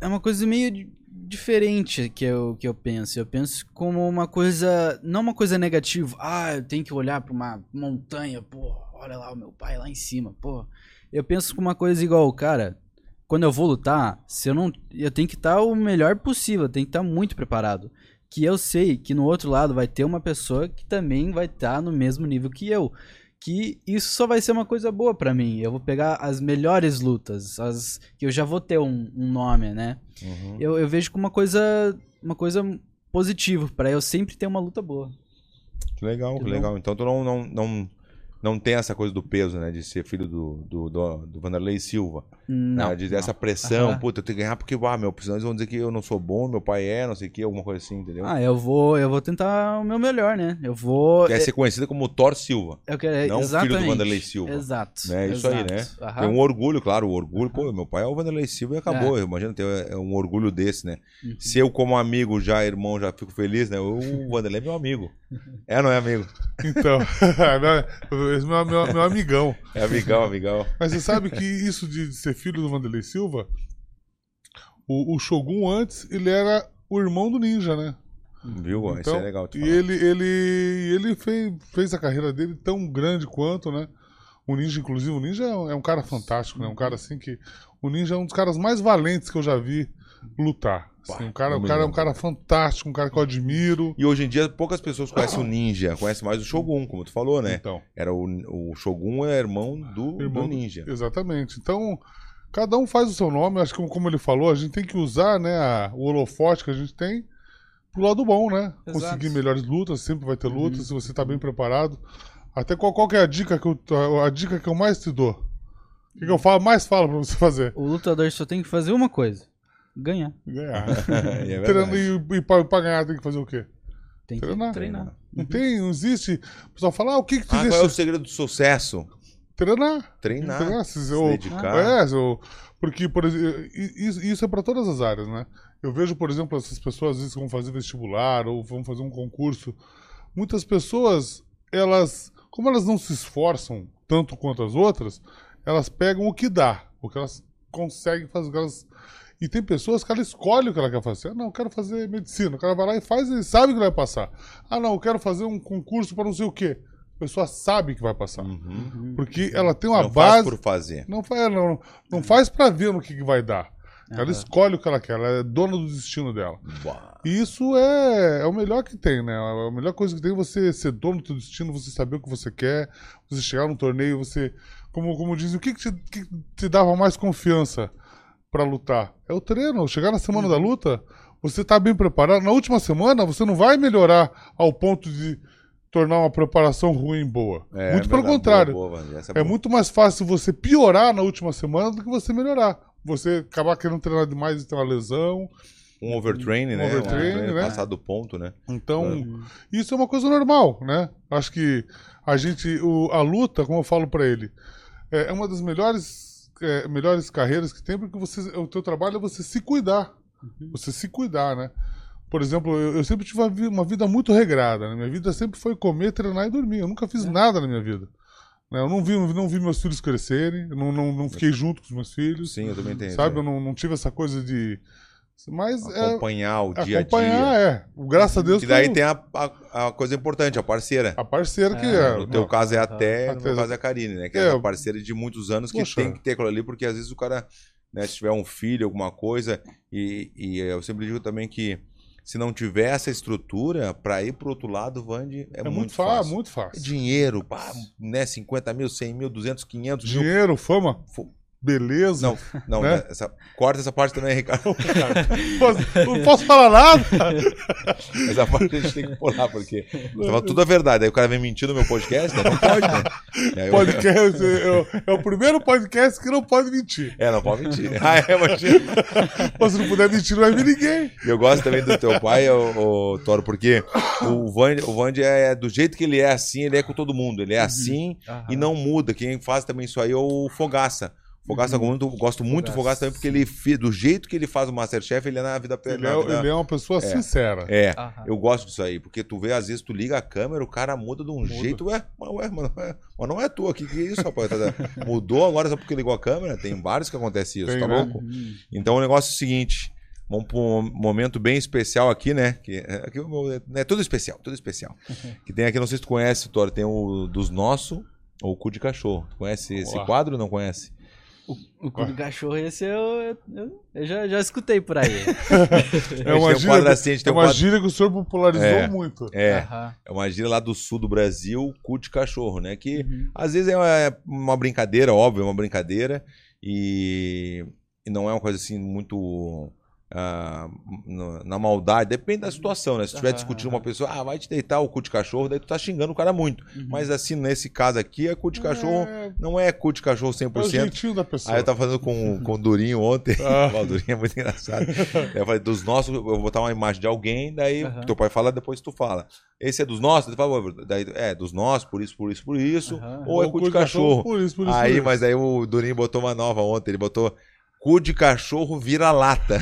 é uma coisa meio diferente que eu, que eu penso. Eu penso como uma coisa, não uma coisa negativa. Ah, eu tenho que olhar pra uma montanha, pô, olha lá o meu pai lá em cima, pô. Eu penso como uma coisa igual, cara, quando eu vou lutar, se eu não, eu tenho que estar o melhor possível, eu tenho que estar muito preparado. Que eu sei que no outro lado vai ter uma pessoa que também vai estar no mesmo nível que eu. Que isso só vai ser uma coisa boa pra mim. Eu vou pegar as melhores lutas, as que eu já vou ter um, um nome, né? Uhum. Eu, eu vejo como uma coisa, uma coisa positiva pra eu sempre ter uma luta boa. Que legal, que legal. Então tu não, não, não, não tem essa coisa do peso, né? De ser filho do, do, do, do Vanderlei Silva. Não, né? De não. essa pressão, Aham. puta, eu tenho que ganhar porque, ah, meu, senão eles vão dizer que eu não sou bom, meu pai é, não sei o que, alguma coisa assim, entendeu? Ah, eu vou, eu vou tentar o meu melhor, né? Eu vou. Quer ser conhecida como Thor Silva. eu quero, não o filho do exatamente. Vanderlei Silva. Exato. Né? Isso aí, né? Aham. Tem um orgulho, claro, o orgulho, pô, meu pai é o Vanderlei Silva e acabou. Imagina ter é, um orgulho desse, né? Uhum. Se eu, como amigo, já irmão, já fico feliz, né? O Vanderlei é meu amigo. É, não é amigo? Então, esse é meu, meu, meu amigão. É amigão, amigão. Mas você sabe que isso de, de ser filho do Vanderlei Silva, o, o Shogun antes, ele era o irmão do Ninja, né? Viu? Isso Então, é legal. te E ele, ele, ele fez, fez a carreira dele tão grande quanto, né? O Ninja, inclusive, o Ninja é um, é um cara fantástico, né? Um cara assim que. O Ninja é um dos caras mais valentes que eu já vi lutar. Assim, um cara, eu o cara é um cara fantástico, um cara que eu admiro. E hoje em dia poucas pessoas conhecem o Ninja, conhecem mais o Shogun, como tu falou, né? Então, Era o, o Shogun é irmão do, Irmão do- Ninja. exatamente. Então, cada um faz o seu nome. Acho que, como ele falou, a gente tem que usar né, a- o holofote que a gente tem pro lado bom, né? Exato. Conseguir melhores lutas, sempre vai ter lutas, se você tá bem preparado. Até qual, qual que é a dica que eu, a dica que eu mais te dou? O que, que eu falo, mais falo pra você fazer? O lutador só tem que fazer uma coisa: ganhar. Ganhar. é Treino- verdade. e, e pra, pra ganhar tem que fazer o quê? Tem que Treinar. treinar. Não tem, não existe. O pessoal fala, ah, o que que te Ah, qual deixa é o segredo do sucesso? Treinar? Treinar. Treinar, se- Se ou- dedicar. É, eu- porque, por exemplo, isso, isso é para todas as áreas, né? Eu vejo, por exemplo, essas pessoas às vezes que vão fazer vestibular ou vão fazer um concurso. Muitas pessoas, elas, como elas não se esforçam tanto quanto as outras, elas pegam o que dá, o que elas conseguem fazer. elas- E tem pessoas que ela escolhe o que ela quer fazer. Ah, não, eu quero fazer medicina. O cara vai lá e faz e sabe que vai passar. Ah, não, eu quero fazer um concurso para não sei o quê. A pessoa sabe que vai passar. Uhum. Porque ela tem uma Não faz base. por fazer. Não faz, não, não faz pra ver no que, que vai dar. Ela escolhe o que ela quer, ela é dona do destino dela. Bah. E isso é, é o melhor que tem, né? A melhor coisa que tem é você ser dono do seu destino, você saber o que você quer, você chegar num torneio, você. Como, como dizem, o que, que, te, que te dava mais confiança pra lutar? É o treino. Chegar na semana da luta, você tá bem preparado. Na última semana, você não vai melhorar ao ponto de tornar uma preparação ruim boa. É, muito pelo contrário. Boa, boa, É boa. muito mais fácil você piorar na última semana do que você melhorar. Você acabar querendo treinar demais e ter uma lesão. Um overtraining, Um né? overtraining, né? Passar do ponto, né? Então, isso é uma coisa normal, né? Acho que a gente, o- a luta, como eu falo pra ele, é é uma das melhores, é, melhores carreiras que tem, porque você, o teu trabalho é você se cuidar. Você se cuidar, né? Por exemplo, eu, eu sempre tive uma vi- uma vida muito regrada. Né? Minha vida sempre foi comer, treinar e dormir. Eu nunca fiz nada na minha vida. né? Eu não vi, não vi meus filhos crescerem, eu não, não, não fiquei junto com os meus filhos. Sim, eu também tenho. Sabe, eu não, não tive essa coisa de. Mas é. Acompanhar o dia a Acompanhar, dia. é. Graças a Deus E daí tem tem a, a, a coisa importante, a parceira. a parceira que É, é. No teu não, caso é até, Até- no caso é a Karine, né? Que É, é, uma parceira de muitos anos que Poxa. tem que ter aquilo ali, porque às vezes o cara, né, se tiver um filho, alguma coisa, e, e eu sempre digo também que se não tiver essa estrutura, pra ir pro outro lado, Vande, é, é, muito, muito fácil. fácil, muito É fácil. dinheiro, pá, né? 50 mil, 100 mil, 200, 500 mil. Dinheiro, fama, beleza. Não, não, Né? né? essa, corta essa parte também, Ricardo. Posso- não posso falar nada. Essa parte a gente tem que pular, porque tava tudo a verdade. Aí o cara vem mentir no meu podcast, né? não pode, né? Eu- Podcast, é, é o primeiro podcast que não pode mentir. É, não pode mentir. Ah, é. Mas se não puder mentir, não vai vir ninguém. E eu gosto também do teu pai, o, Toro, porque o Vande, o Vande é do jeito que ele é assim, ele é com todo mundo. Ele é assim Aham. e não muda. Quem faz também isso aí é o Fogaça. Fogaça, eu muito- gosto muito do Fogaça também, porque ele, do jeito que ele faz o Masterchef, ele é na vida... Ele na é, ele é uma pessoa sincera. É, Aham. eu gosto disso aí, porque tu vê, às vezes, tu liga a câmera, o cara muda de um jeito, ué, mas, ué, mas, não é, mas não é tu aqui, que isso, rapaz? Tá- Mudou agora só porque ligou a câmera? Tem vários que acontece isso, Tem, tá né? louco? Então o negócio é o seguinte, vamos para um momento bem especial aqui, né? Que, é, aqui, é tudo especial, tudo especial. que tem aqui, não sei se tu conhece, Thor, tem o dos nossos, ou o cu de cachorro. Tu conhece esse quadro ou não conhece? O, o cu do cachorro, esse eu, eu, eu- já, já escutei por aí. É uma um gíria, quadro assim, é tem um uma quadro- gíria que o senhor popularizou É. muito. É, Aham. é uma gíria lá do sul do Brasil, cu de cachorro, né? Que Uhum. às vezes é uma, é uma brincadeira, óbvio, é uma brincadeira. E, e não é uma coisa assim muito. Ah, na, na maldade, depende da situação, né? Se estiver discutindo uma pessoa, ah, vai te deitar o cu de cachorro, daí tu tá xingando o cara muito. Uhum. Mas assim, nesse caso aqui, é cu de cachorro, É, não é cu de cachorro é o 100%. da pessoa. Aí eu tava falando com, com o Durinho ontem. Ah. o Durinho é muito engraçado. Eu falei, dos nossos, eu vou botar uma imagem de alguém, daí Aham. teu pai fala, depois tu fala. Esse é dos nossos? Ele fala, daí, é, dos nossos, por isso, por isso, por isso. Aham. Ou é cu de cachorro. Por isso, por isso, aí, por isso. mas aí o Durinho botou uma nova ontem, ele botou cu de cachorro vira-lata.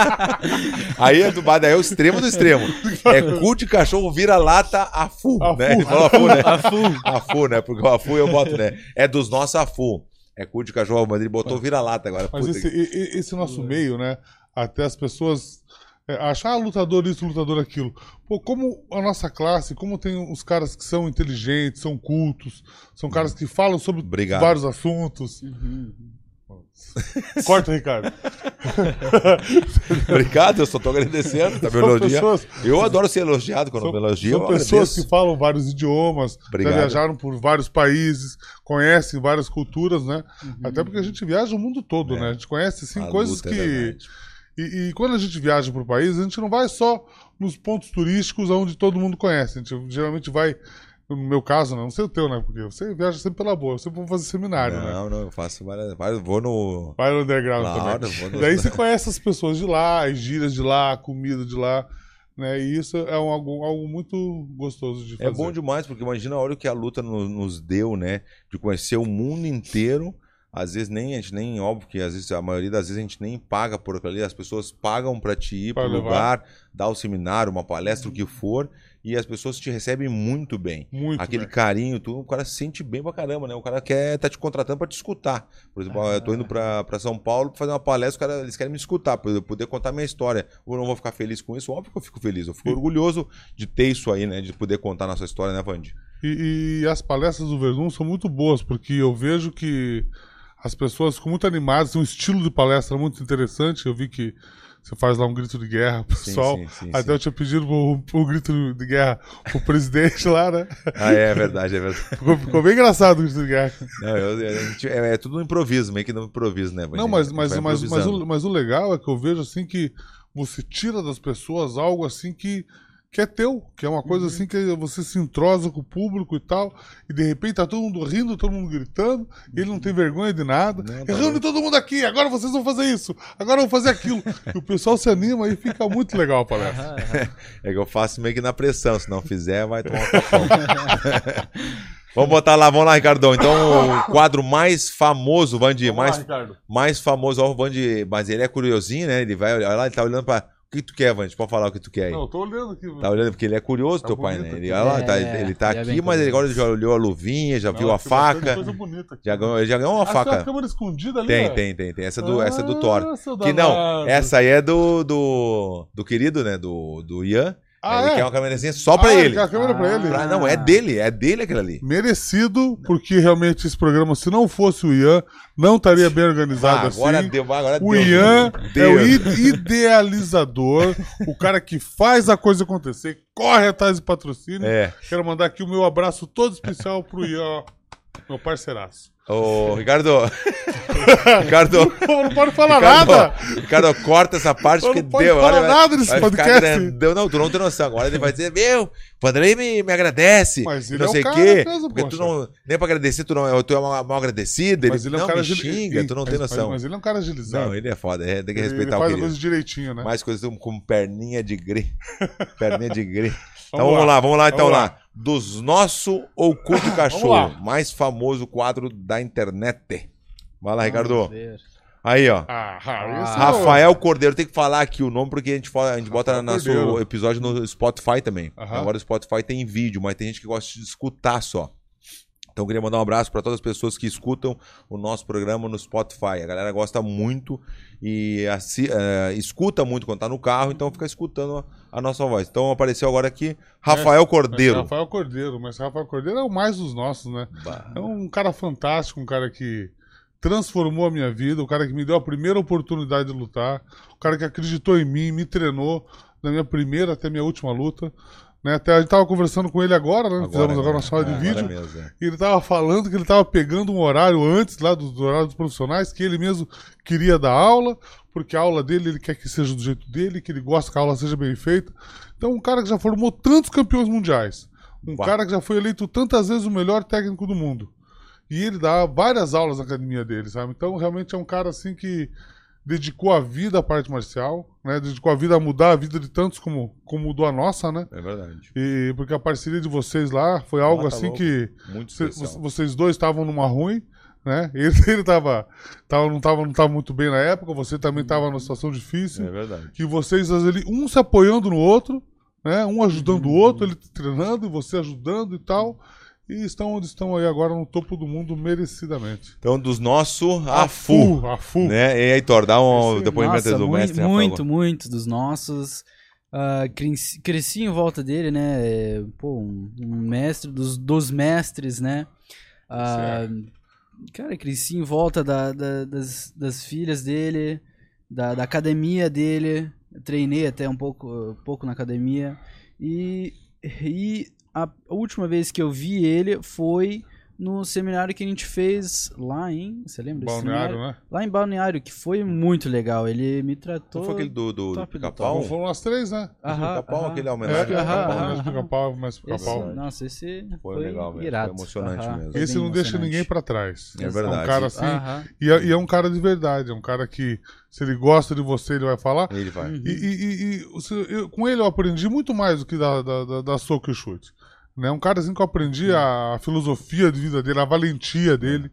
aí é do daí é o extremo do extremo. É cu de cachorro vira-lata a fu, A né? fu. Ele falou a fu, né? A fu. A fu, né? Porque o a fu eu boto, né? É dos nossos a fu. É cu de cachorro, mas ele botou vira-lata agora. Mas esse, esse nosso meio, né? Até as pessoas é, achar ah, lutador isso, lutador aquilo. Pô, como a nossa classe, como tem os caras que são inteligentes, são cultos, são caras que falam sobre Obrigado. vários assuntos. Uhum. Corta, Ricardo. Obrigado, eu só tô agradecendo. Tá me São pessoas, Eu adoro ser elogiado quando são, me elogiam. são pessoas que falam vários idiomas, Obrigado. já viajaram por vários países, conhecem várias culturas, né? Até porque a gente viaja o mundo todo, É. né? A gente conhece, assim, A coisas é que... E, e quando a gente viaja para o país, a gente não vai só nos pontos turísticos onde todo mundo conhece. A gente geralmente vai, no meu caso, né? não sei o teu, né? Porque você viaja sempre pela boa, você vai fazer seminário, né? Não, não, eu faço várias. várias- Vou no. Vai no underground Claro, também. no- Daí você conhece as pessoas de lá, as gírias de lá, a comida de lá, né? E isso é um, algo, algo muito gostoso de fazer. É bom demais, porque imagina a hora que a luta no- nos deu, né? De conhecer o mundo inteiro. Às vezes nem, a gente nem, óbvio que às vezes, a maioria das vezes a gente nem paga por aquilo ali, as pessoas pagam pra te ir pro levar. lugar, dar o seminário, uma palestra, o que for, e as pessoas te recebem muito bem. Muito Aquele bem. carinho, tu, o cara se sente bem pra caramba, né? O cara quer tá te contratando pra te escutar. Por exemplo, eu tô indo pra, pra São Paulo pra fazer uma palestra, os cara, eles querem me escutar, pra eu poder contar minha história. Ou eu não vou ficar feliz com isso? Óbvio que eu fico feliz. Eu fico orgulhoso de ter isso aí, né? De poder contar nossa história, né, Vandi? E, e as palestras do Verdun são muito boas, porque eu vejo que as pessoas ficam muito animadas, um estilo de palestra muito interessante. Eu vi que você faz lá um grito de guerra pro Sim, pessoal. sim, sim, Até eu tinha pedido pro grito de guerra pro presidente lá, né? Ah, é verdade, é verdade. Ficou, ficou bem engraçado o grito de guerra. Não, eu- é, é tudo um improviso, meio que no improviso, né, Vandi? Não, mas, mas, mas, mas, o, mas o legal é que eu vejo assim que você tira das pessoas algo assim que, que é teu, que é uma coisa Uhum. assim que você se entrosa com o público e tal, e de repente tá todo mundo rindo, todo mundo gritando, e ele não tem vergonha de nada. Não, tá Reúne todo mundo aqui, agora vocês vão fazer isso, agora vão fazer aquilo. e o pessoal se anima e fica muito legal a palestra. Aham, aham. É que eu faço meio que na pressão, se não fizer, vai tomar um vamos botar lá, vamos lá, Ricardão. Então, o quadro mais famoso, Vandi, lá, mais, mais famoso, ó, o Vandi, mas ele é curiosinho, né? Ele vai olhar lá, ele tá olhando pra. O que tu quer, Vandi? Pode falar o que tu quer aí. Não, eu tô olhando aqui. Tá olhando, porque ele é curioso, Tá teu pai, né? Ele, olha lá, tá, É, ele tá ele é aqui, bem mas ele, agora ele já olhou a luvinha, já Não, viu a faca. Coisa bonita aqui. Já ganhou, ele já ganhou uma Ah, faca. tem uma câmera escondida ali, Tem, tem, tem, tem. Essa do, essa é do Ah, Thor. Que não, essa aí é do, do, do querido, né? Do, do Ian. Ah, ele é? quer uma câmerazinha só pra Ah, ele. quer a câmera pra ele. Pra- não, é dele, é dele aquilo ali. Merecido, porque realmente esse programa, se não fosse o Ian, não estaria bem organizado Ah, agora assim. deu, agora O deu. Ian é o idealizador, o cara que faz a coisa acontecer, corre atrás de patrocínio. É. Quero mandar aqui o meu abraço todo especial pro Ian, meu parceiraço. Ô, Ricardo. Ricardo. Não pode falar Ricardo, nada! Ricardo, corta essa parte Eu que não posso deu. falar Agora nada nesse podcast. grandão. Não, tu não tem noção. Agora ele vai dizer, meu, o Vanderlei me, me agradece. Mas e ele não é sei o cara quê. mesmo, porque tu poxa. não. Nem pra agradecer, tu, não, tu é mal, mal agradecido. Ele Mas ele é um não cara me xinga, tu não mas- tem noção. Mas, ele é um cara agilizado. Não, ele é foda. é, tem que ele, respeitar ele o faz a querido. coisa direitinho, né? Mais coisas como perninha de grê. perninha de grê. Então Vamos lá. lá, vamos lá então Vamos lá. Dos nosso ou cu de Vamos cachorro. Mais famoso quadro da internet. Vai lá, Ricardo. Aí, ó. Ah, esse Ah, é Rafael Cordeiro, tem que falar aqui o nome porque a gente, fala- a gente bota nosso episódio no Spotify também. Aham. Agora o Spotify tem vídeo, mas tem gente que gosta de escutar só. Então eu queria mandar um abraço para todas as pessoas que escutam o nosso programa no Spotify. A galera gosta muito e assi- eh, escuta muito quando tá no carro, então fica escutando a, nossa voz. Então apareceu agora aqui Rafael Mas Cordeiro. Rafael Cordeiro, mas Rafael Cordeiro é o mais dos nossos, né? Bah. É um cara fantástico, um cara que transformou a minha vida, o cara que me deu a primeira oportunidade de lutar, o cara que acreditou em mim, me treinou da minha primeira até minha última luta. Né? Até a gente tava conversando com ele agora, né? Agora, Fizemos agora né? uma sala de É, vídeo. mesmo, é. E ele tava falando que ele tava pegando um horário antes lá do, do horário dos profissionais, que ele mesmo queria dar aula, porque a aula dele ele quer que seja do jeito dele, que ele gosta que a aula seja bem feita. Então, um cara que já formou tantos campeões mundiais, um Uau. cara que já foi eleito tantas vezes o melhor técnico do mundo. E ele dá várias aulas na academia dele, sabe? Então, realmente é um cara assim que dedicou a vida à parte marcial, né? Dedicou a vida a mudar a vida de tantos como, como mudou a nossa, né? É verdade. E porque a parceria de vocês lá foi algo tá assim louco. que Muito Cê- vocês dois estavam numa ruim, né? Ele, ele tava, tava, não, tava, não tava muito bem na época, você também tava numa situação difícil. É verdade. E vocês ali, um se apoiando no outro, né? Um ajudando o outro, ele treinando e você ajudando e tal. E estão onde estão aí agora no topo do mundo merecidamente. Então, dos nossos, a FU. A FU. Né? E aí, Thor, dá um Esse- depoimento Nossa, do mui- mestre. Muito, muito dos nossos. Ah, cresci, cresci em volta dele, né? é, Pô, um, um mestre dos, dos mestres, né? Ah, cara, cresci em volta da- da- das, das filhas dele, da, da academia dele. Treinei até um pouco, um pouco na academia. E, e a última vez que eu vi ele foi no seminário que a gente fez lá em. Você lembra desse Balneário, né? Lá em Balneário, que foi muito legal. Ele me tratou. Não foi aquele do, do, do pica-pau? Foram as três, né? Aham, pica-pau, aquele é É, homenagem Aham, ao pica-pau, aham, né? mas pica-pau, mas pica-pau. nossa, esse Foi foi, legal mesmo, irado. foi emocionante Aham, mesmo. foi Esse não deixa emocionante. ninguém pra trás. É É verdade. um cara assim. Aham. E é, e é um cara de verdade. É um cara que, se ele gosta de você, ele vai falar. Ele vai. Uhum. E, e- e- e eu- com ele eu aprendi muito mais do que da, da, da, da soco e chute. Né? Um cara assim que eu aprendi a filosofia de vida dele, a valentia dele,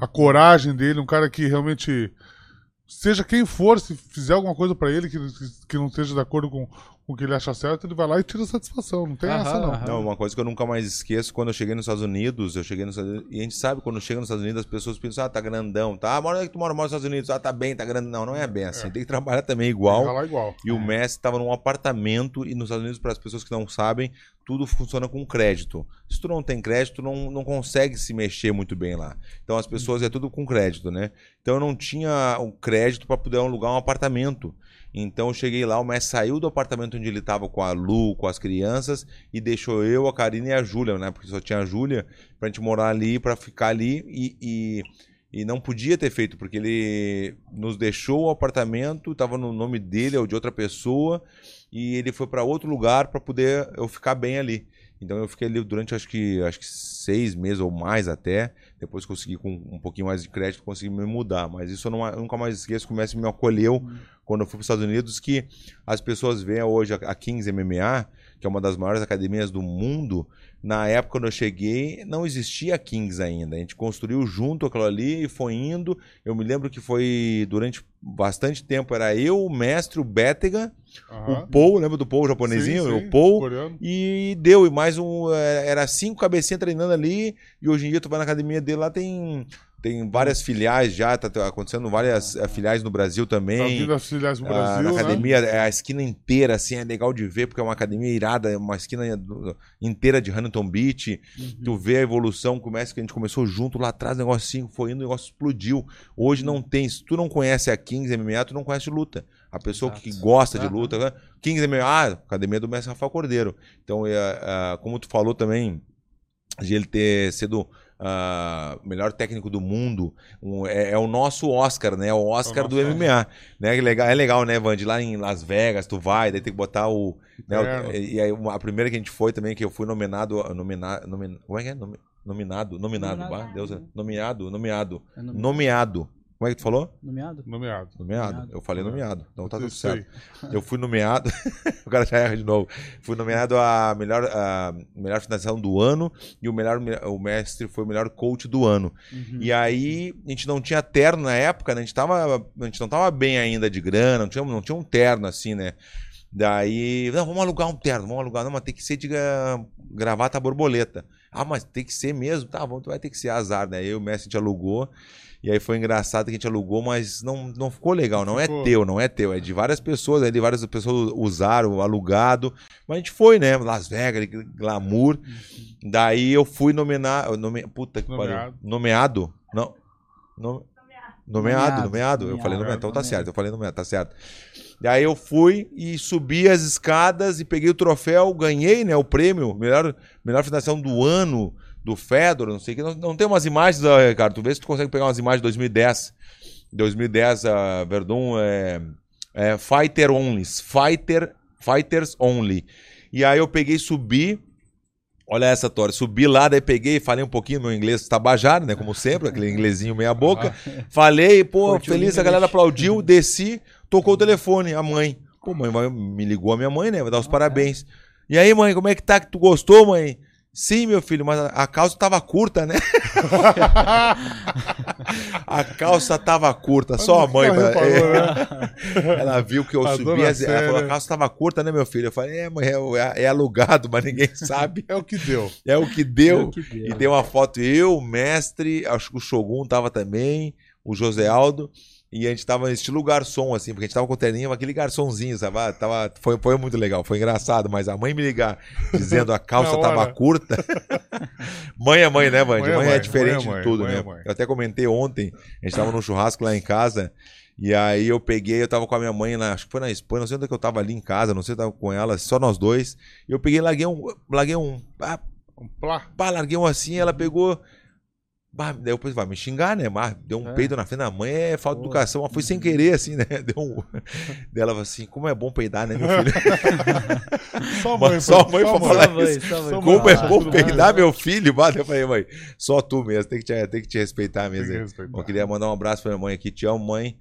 a coragem dele, um cara que realmente, seja quem for, se fizer alguma coisa pra ele que, que não esteja de acordo com, com o que ele acha certo, ele vai lá e tira satisfação. Não tem Aham, essa, não. aham. Não, uma coisa que eu nunca mais esqueço, quando eu cheguei nos Estados Unidos, eu cheguei nos Estados Unidos, e a gente sabe quando chega nos Estados Unidos, as pessoas pensam, ah, tá grandão, tá? Ah, mora onde é que tu mora? Mora nos Estados Unidos, ah, tá bem, tá grandão. Não, não é bem assim, tem que trabalhar também igual. lá igual. E o Messi estava num apartamento e nos Estados Unidos, para as pessoas que não sabem, tudo funciona com crédito. Se tu não tem crédito, não, não consegue se mexer muito bem lá. Então as pessoas é tudo com crédito, né? Então eu não tinha o crédito para poder alugar um apartamento. Então eu cheguei lá, o Messi saiu do apartamento onde ele estava com a Lu, com as crianças, e deixou eu, a Karina e a Júlia, né? Porque só tinha a Júlia, pra gente morar ali, pra ficar ali e. e... e não podia ter feito, porque ele nos deixou o apartamento, estava no nome dele ou de outra pessoa, e ele foi para outro lugar para poder eu ficar bem ali. Então eu fiquei ali durante acho que acho que seis meses ou mais até. Depois consegui com um pouquinho mais de crédito consegui me mudar. Mas isso eu, não- eu nunca mais esqueço que o Messi me acolheu quando eu fui para os Estados Unidos que as pessoas veem hoje a a Kings MMA, que é uma das maiores academias do mundo. Na época quando eu cheguei não existia Kings ainda. A gente construiu junto aquilo ali e foi indo. Eu me lembro que foi durante bastante tempo era eu, o mestre, o Bétega, Aham. o Paul, lembra do Paul o japonesinho? Sim, sim, o Paul. coreano. E deu, e mais um. é, Era cinco cabecinhas treinando ali. E hoje em dia tu vai na academia dele lá, tem, tem várias filiais já, tá tá acontecendo várias eh, filiais no Brasil Tá também. vindo as filiais no Ah, Brasil, na né? academia, é a esquina inteira, assim, é legal de ver, porque é uma academia irada, é uma esquina do- inteira de Huntington Beach. Uhum. Tu vê a evolução, começa que a gente começou junto lá atrás, o negocinho foi indo, o negócio explodiu. Hoje não tem, se tu não conhece a Kings MMA, tu não conhece luta. A pessoa que Exato. gosta de luta, né? Kings MMA, ah, academia do mestre Rafael Cordeiro. Então, é, é, como tu falou também, de ele ter sido ah, melhor técnico do mundo, um- é, é o nosso Oscar, né? O Oscar É o do nosso MMA. Né? Que legal, é legal, né, Vande? Lá em Las Vegas, tu vai, daí tem que botar o. né, o- e aí, uma- a primeira que a gente foi também, que eu fui nominado. Nomina, nomin, como é que é? Nomi- Nominado, nominado, Nominado. bah, Deus, nomeado, nomeado. É nome- Nomeado. Como é que tu falou? Nomeado? Nomeado. Nomeado. Nomeado. Eu falei nomeado. Então tá tudo certo. Eu fui nomeado. o cara já erra de novo. Fui nomeado a melhor, a melhor finalização do ano e o melhor o mestre foi o melhor coach do ano. Uhum. E aí a gente não tinha terno na época, né? A gente, tava, a gente não tava bem ainda de grana, não tinha, não tinha um terno assim, né? Daí, não, vamos alugar um terno, vamos alugar, não, mas tem que ser de gra- gravata borboleta. Ah, mas tem que ser mesmo? Tá, vamos, vai ter que ser azar, né? Eu e o Messi a gente alugou. E aí foi engraçado que a gente alugou, mas não, não ficou legal. Não Ficou. é teu, não é teu. É de várias pessoas, é de várias pessoas usaram, alugado. Mas a gente foi, né? Las Vegas, glamour. Daí eu fui nominar. Nome, puta que pariu. Nomeado. Nomeado? Não. Nome- No meado, no meado. Eu falei no meado, então tá certo. Eu falei no meado, tá certo. E aí eu fui e subi as escadas e peguei o troféu, ganhei, né, o prêmio, melhor, melhor finalização do ano do Fedor, não sei o que. Não, não tem umas imagens, Ricardo, tu vê se tu consegue pegar umas imagens de 2010. 2010, a Verdun é, é Fighter Only, Fighter, Fighters Only. E aí eu peguei, subi, Olha essa, Tora. Subi lá, daí peguei, falei um pouquinho meu inglês tabajara, né? Como sempre, aquele inglesinho meia boca. Falei, pô, Curtiu feliz, a galera aplaudiu, desci, tocou o telefone, a mãe. Pô, mãe, me ligou a minha mãe, né? Vai dar os parabéns. E aí, mãe, como é que tá? Que tu gostou, mãe? Sim, meu filho, mas a calça tava curta, né? a calça tava curta, só a mãe. Pra... É. Ela viu que eu a subi, ela falou, a calça tava curta, né, meu filho? Eu falei, é, mãe, é, é, alugado, mas ninguém sabe. É o que deu. É o que deu. É o que deu. E deu uma foto, eu, o mestre, acho que o Shogun tava também, o José Aldo. E a gente tava estilo garçom, assim, porque a gente tava com o terninho, aquele garçomzinho, sabe? Ah, tava, foi, foi muito legal, foi engraçado, mas a mãe me ligar dizendo a calça tava curta. mãe é mãe, né, Band? Mãe, é mãe, é diferente mãe é mãe, de tudo, né? É eu até comentei ontem, a gente tava num churrasco lá em casa, e aí eu peguei, eu tava com a minha mãe, na, acho que foi na Espanha, não sei onde é que eu tava ali em casa, não sei se eu tava com ela, só nós dois. E eu peguei, larguei um. Larguei um. Ah, um plá. Pá, larguei um assim, ela pegou. Bah, daí depois vai me xingar, né? Mas deu um é. peido na frente da mãe, é falta de educação, mas foi sem querer, assim, né? Deu um. Dela falou assim: como é bom peidar, né, meu filho? só a mãe, só mãe pra falar mãe, isso. Mãe, como é bom peidar, meu filho? Bah, eu falei, mãe, só tu mesmo, tem que te, tem que te respeitar mesmo. Que respeitar. Eu queria mandar um abraço pra minha mãe aqui, te amo, mãe.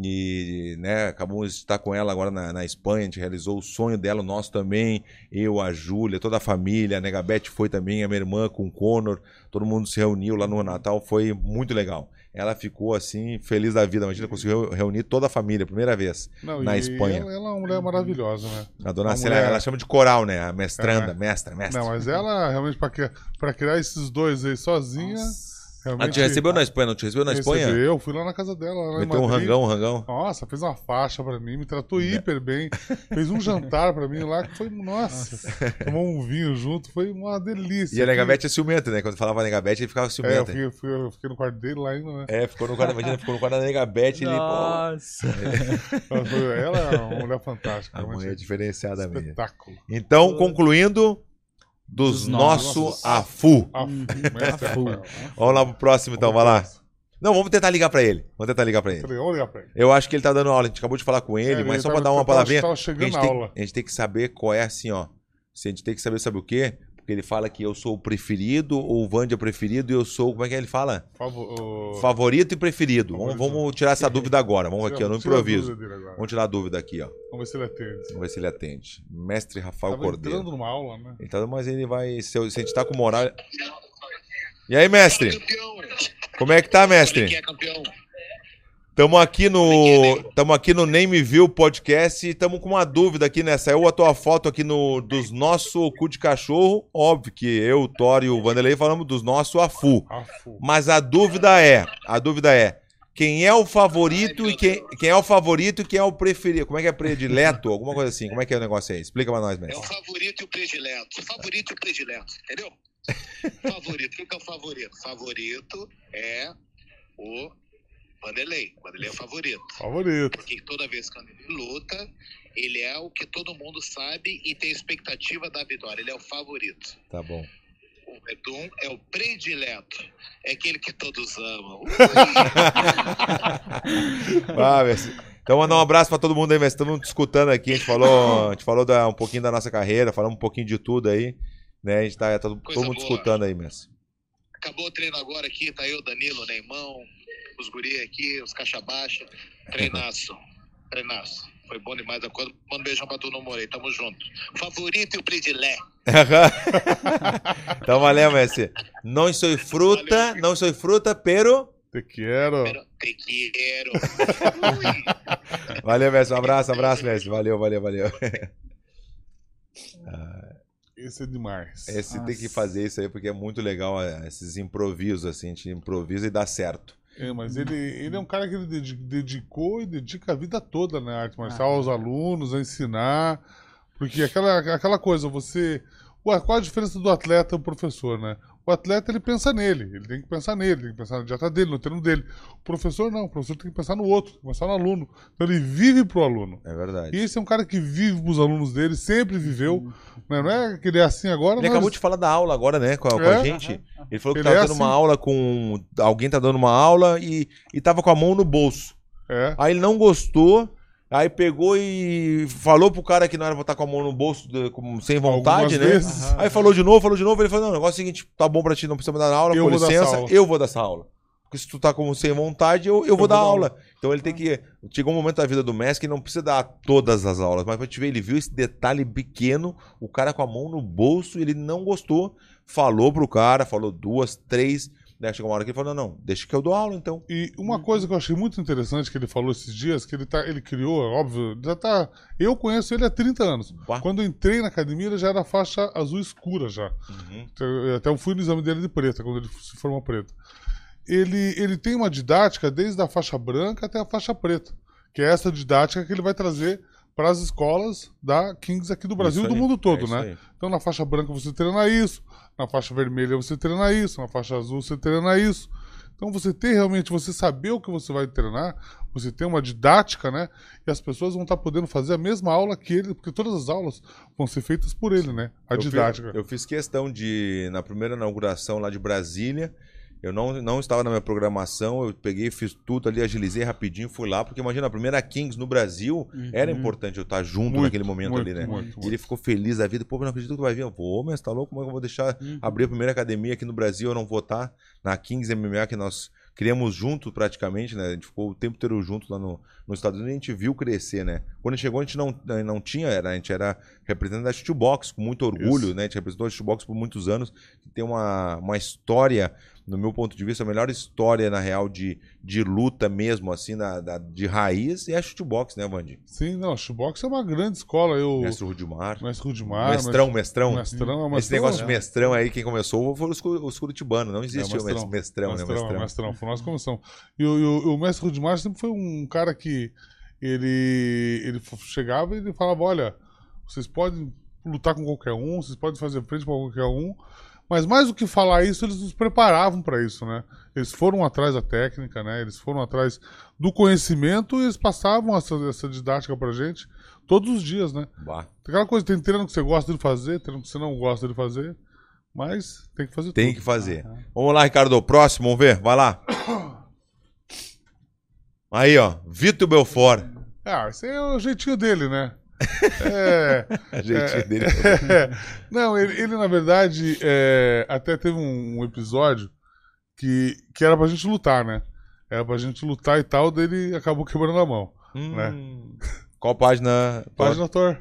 E né, acabamos de estar com ela agora na, na, Espanha, a gente realizou o sonho dela, o nosso também, eu, a Júlia, toda a família, a Negabete foi também, a minha irmã com o Conor, todo mundo se reuniu lá no Natal, foi muito legal. Ela ficou assim, feliz da vida, imagina, conseguiu reunir toda a família, primeira vez, Não, na Espanha. Ela, ela, é uma mulher maravilhosa, né? A dona Célia, mulher... ela chama de coral, né? A mestranda, é. mestra, mestra. Não, mas ela realmente, para criar esses dois aí sozinha. Nossa Realmente, ah, te recebeu na Espanha, não te recebeu na Espanha? Recebeu, fui lá na casa dela. Lá Meteu um rangão, um rangão. Nossa, fez uma faixa pra mim, me tratou hiper bem. Fez um jantar pra mim lá que foi, nossa. Tomou um vinho junto, foi uma delícia. E a Negabete é ciumenta, né? Quando falava Negabete, ele ficava ciumento. É, eu fiquei, fui, eu fiquei no quarto dele lá ainda, né? É, ficou no quarto, imagina, ficou no quarto da Negabete. Nossa. Ele, ela é uma mulher fantástica. A mulher é diferenciada mesmo. Espetáculo. Então, concluindo dos, dos nosso nossos AFU. AFU. AFU. Vamos lá pro próximo então, vai lá. Não, vamos tentar ligar pra ele. Vamos tentar ligar pra ele. Vamos ligar pra ele. Eu acho que ele tá dando aula. A gente acabou de falar com ele, é, mas ele só tá, pra dar uma palavrinha. Tá a, gente tem, a gente tem que saber qual é assim, ó. Se a gente tem que saber, sabe o quê? Porque ele fala que eu sou o preferido, ou o Vandy é preferido, e eu sou. Como é que ele fala? Favor. Favorito e preferido. Vamos, vamos, tirar essa dúvida agora. Vamos aqui, ó, no improviso. Vamos tirar a dúvida aqui, ó. Vamos ver se ele atende. Vamos ver se ele atende. Mestre Rafael Tava Cordeiro. entrando numa aula, né? Ele tá, mas ele vai. Se, se a gente tá com moral. E aí, mestre? Como é que tá, mestre? Estamos aqui no, estamos aqui no Name View Podcast e estamos com uma dúvida aqui, né? Saiu a tua foto aqui no dos nosso cu de cachorro. Óbvio que eu, o Thor e o Vanderlei falamos dos nosso afu. afu. Mas a dúvida é, a dúvida é, quem é o favorito e quem, quem é o favorito e quem é o preferido? Como é que é predileto? Alguma coisa assim. Como é que é o negócio aí? Explica pra nós, mestre. É o favorito e o predileto. Favorito e o predileto, entendeu? favorito. O que é o favorito? Favorito é o Vanderlei. Vanderlei é o favorito. Favorito. Porque toda vez que ele luta, ele é o que todo mundo sabe e tem expectativa da vitória. Ele é o favorito. Tá bom. O Redum é o predileto. É aquele que todos amam. ah, então, mandar um abraço para todo mundo aí, Estamos escutando aqui. A gente falou, a gente falou da, um pouquinho da nossa carreira, falamos um pouquinho de tudo aí. Né? A gente tá, tá todo, mundo boa. escutando aí, mestre. Acabou o treino agora aqui, tá eu, Danilo, Neimão, os guri aqui, os caixa baixa. Treinaço, treinaço. Foi bom demais. Manda um beijão pra tu, não morei. Tamo junto. Favorito e o predilé. então valeu, Messi. Não sou fruta, valeu, não sou fruta, pero... Te quero. Pero te quero. valeu, Messi. Um abraço, um abraço, Messi. Valeu, valeu, valeu. Esse é demais. Esse Nossa. tem que fazer isso aí, porque é muito legal é, esses improvisos, assim, a gente improvisa e dá certo. É, mas ele, ele é um cara que ele dedicou e dedica a vida toda na arte marcial, ah, aos alunos, a ensinar. Porque aquela, aquela coisa, você. Ué, qual a diferença do atleta e o professor, né? O atleta ele pensa nele, ele tem que pensar nele, tem que pensar na dieta dele, no treino dele. O professor não, o professor tem que pensar no outro, tem que pensar no aluno. Então ele vive pro aluno. É verdade. E esse é um cara que vive pros alunos dele, sempre viveu. Né? Não é que ele é assim agora, Ele mas- acabou de falar da aula agora, né, com a, com a É. gente. Ele falou que Ele tava é dando uma assim. aula com. Alguém tá dando uma aula e, e tava com a mão no bolso. É. Aí ele não gostou. Aí pegou e falou pro cara que não era pra estar com a mão no bolso de- com- sem vontade, Algumas né? vezes. Aí falou de novo, falou de novo. Ele falou: Não, o negócio é o seguinte: tá bom pra ti, não precisa me dar aula, Eu com licença, aula." eu vou dar essa aula. Porque se tu tá com sem vontade, eu, eu, vou dar dar aula. Então ele tem que. Chegou um momento da vida do mestre que não precisa dar todas as aulas, mas pra te ver, ele viu esse detalhe pequeno, o cara com a mão no bolso, ele não gostou, falou pro cara, falou duas, três. Né? Chegou uma hora que ele falou: Não, não, deixa que eu dou aula então. E uma coisa que eu achei muito interessante que ele falou esses dias, que ele, tá, ele criou, é óbvio, já tá. Eu conheço ele há 30 anos. Bah. Quando eu entrei na academia, ele já era faixa azul escura já. Uhum. Então, Até eu fui no exame dele de preta, quando ele se formou preto. Ele, ele tem uma didática desde a faixa branca até a faixa preta. Que é essa didática que ele vai trazer para as escolas da Kings aqui do Brasil e do mundo é todo, isso né? aí. Então na faixa branca você treina isso, na faixa vermelha você treina isso, na faixa azul você treina isso. Então você ter realmente, você saber o que você vai treinar, você tem uma didática, né? E as pessoas vão estar podendo fazer a mesma aula que ele, porque todas as aulas vão ser feitas por ele, né? A Eu didática. eu fiz questão de, na primeira inauguração lá de Brasília, eu não, não estava na minha programação, eu peguei, fiz tudo ali, agilizei rapidinho, fui lá, porque imagina, a primeira Kings no Brasil, era importante eu estar junto Muito, naquele momento muito, ali, né? muito, E ele ficou feliz da vida, pô, não acredito que tu vai vir. Eu vou, mas tá louco, como é que eu vou deixar abrir a primeira academia aqui no Brasil, eu não vou estar na Kings MMA que nós criamos junto praticamente, né? A gente ficou o tempo inteiro junto lá no, nos Estados Unidos e a gente viu crescer, né? Quando a gente chegou, a gente não, não tinha, era, a gente era representante da Shootbox, com muito orgulho, Isso. né? A gente representou a Shootbox por muitos anos, que tem uma, uma história, no meu ponto de vista, a melhor história, na real, de, de luta mesmo, assim, da, da- de raiz, é a Shootbox, né, Vandi? Sim, não, a Shootbox é uma grande escola. Eu, Mestre Rudimar. Mestre Rudimar. mestrão, mestrão. Mestrão, é Esse mestrão, negócio é. de mestrão aí, quem começou foram os, cu- os curitibanos. Não existe É, o mes- mestrão, né? Mestrão. mestrão. Foi nós começamos. E o, e o- o mestre Rudimar sempre foi um cara que ele, ele chegava e ele falava: olha, vocês podem lutar com qualquer um, vocês podem fazer frente para qualquer um. Mas mais do que falar isso, eles nos preparavam para isso, né? Eles foram atrás da técnica, né? Eles foram atrás do conhecimento e eles passavam essa, essa didática pra gente todos os dias, né? Bah. Tem aquela coisa, tem treino que você gosta de fazer, treino que você não gosta de fazer, mas tem que fazer Tem tudo. que fazer. Vamos lá, Ricardo. Próximo, vamos ver. Vai lá. Aí, ó. Vitor Belfort. Ah, esse é o jeitinho dele, né? É. A jeitinho dele. Não, ele, ele, na verdade, é, até teve um, um episódio que, que era pra gente lutar, né? Era pra gente lutar e tal, daí ele acabou quebrando a mão. Hum. Qual página? Página Thor,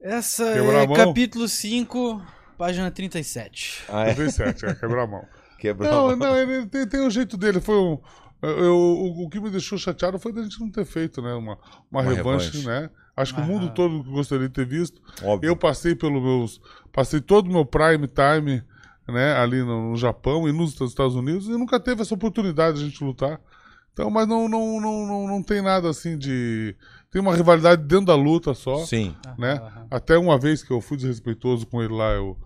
Essa Quebrar a é mão? capítulo 5, página 37. Ah, é. 37, é, quebrou a mão. Quebrou. a Não, mão. não, ele tem, tem o jeito dele. Foi um. Eu- o, o que me deixou chateado foi da gente não ter feito, né? Uma, uma, Uma revanche, revanche. né? Acho que o mundo todo gostaria de ter visto. Óbvio. Eu passei pelo meus. Passei todo o meu prime time, né, ali no, no Japão e nos Estados Unidos, e nunca teve essa oportunidade de a gente lutar. Então, mas não, não, não, não, não tem nada assim de. Tem uma rivalidade dentro da luta só. Sim. né? Aham. Até uma vez que eu fui desrespeitoso com ele lá, eu,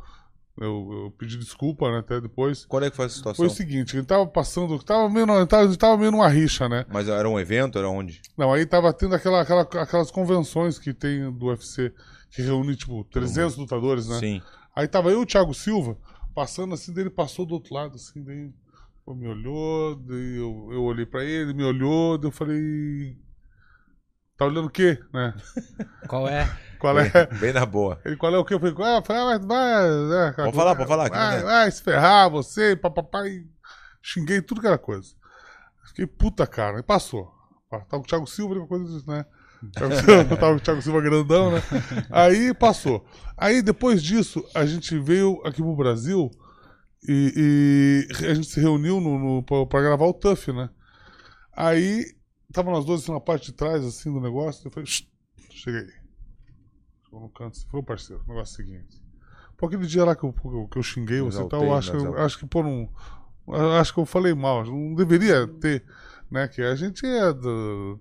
eu, eu pedi desculpa, né? Até depois. Quando é que foi essa situação? Foi o seguinte, ele tava passando. Tava meio, ele tava, ele tava meio numa rixa, né? Mas era um evento? Era onde? Não, aí tava tendo aquela, aquela, aquelas convenções que tem do UFC, que reúne, tipo, 300 lutadores, né? Sim. Aí tava eu e o Thiago Silva, passando assim, daí ele passou do outro lado, assim, daí pô, me olhou, daí eu, eu olhei pra ele, me olhou, daí eu falei. Tá olhando o quê, né? Qual é? Qual é? Bem, bem na boa. Ele, qual é o quê? Eu falei, ah, vai, vai, vai, né, Pode falar, pode falar, que Vai, não é. vai se ferrar, você, papapá, e xinguei tudo que era coisa. Fiquei puta cara, e passou. Tava com o Thiago Silva, coisa disso, né? Tava com o Thiago Silva grandão, né? Aí passou. Aí depois disso, a gente veio aqui pro Brasil e, e a gente se reuniu no, no, pra, pra gravar o Tuff, né? Aí tava nós dois assim, na parte de trás, assim, do negócio. Eu falei, "Shh, cheguei. Chegou no canto, falou, parceiro, o negócio é o seguinte. Pô, aquele dia lá que eu, que eu xinguei você e tal, eu acho, que- exaltei. acho que, pô, não. eu Acho que eu falei mal, não deveria ter, né? Que a gente é do,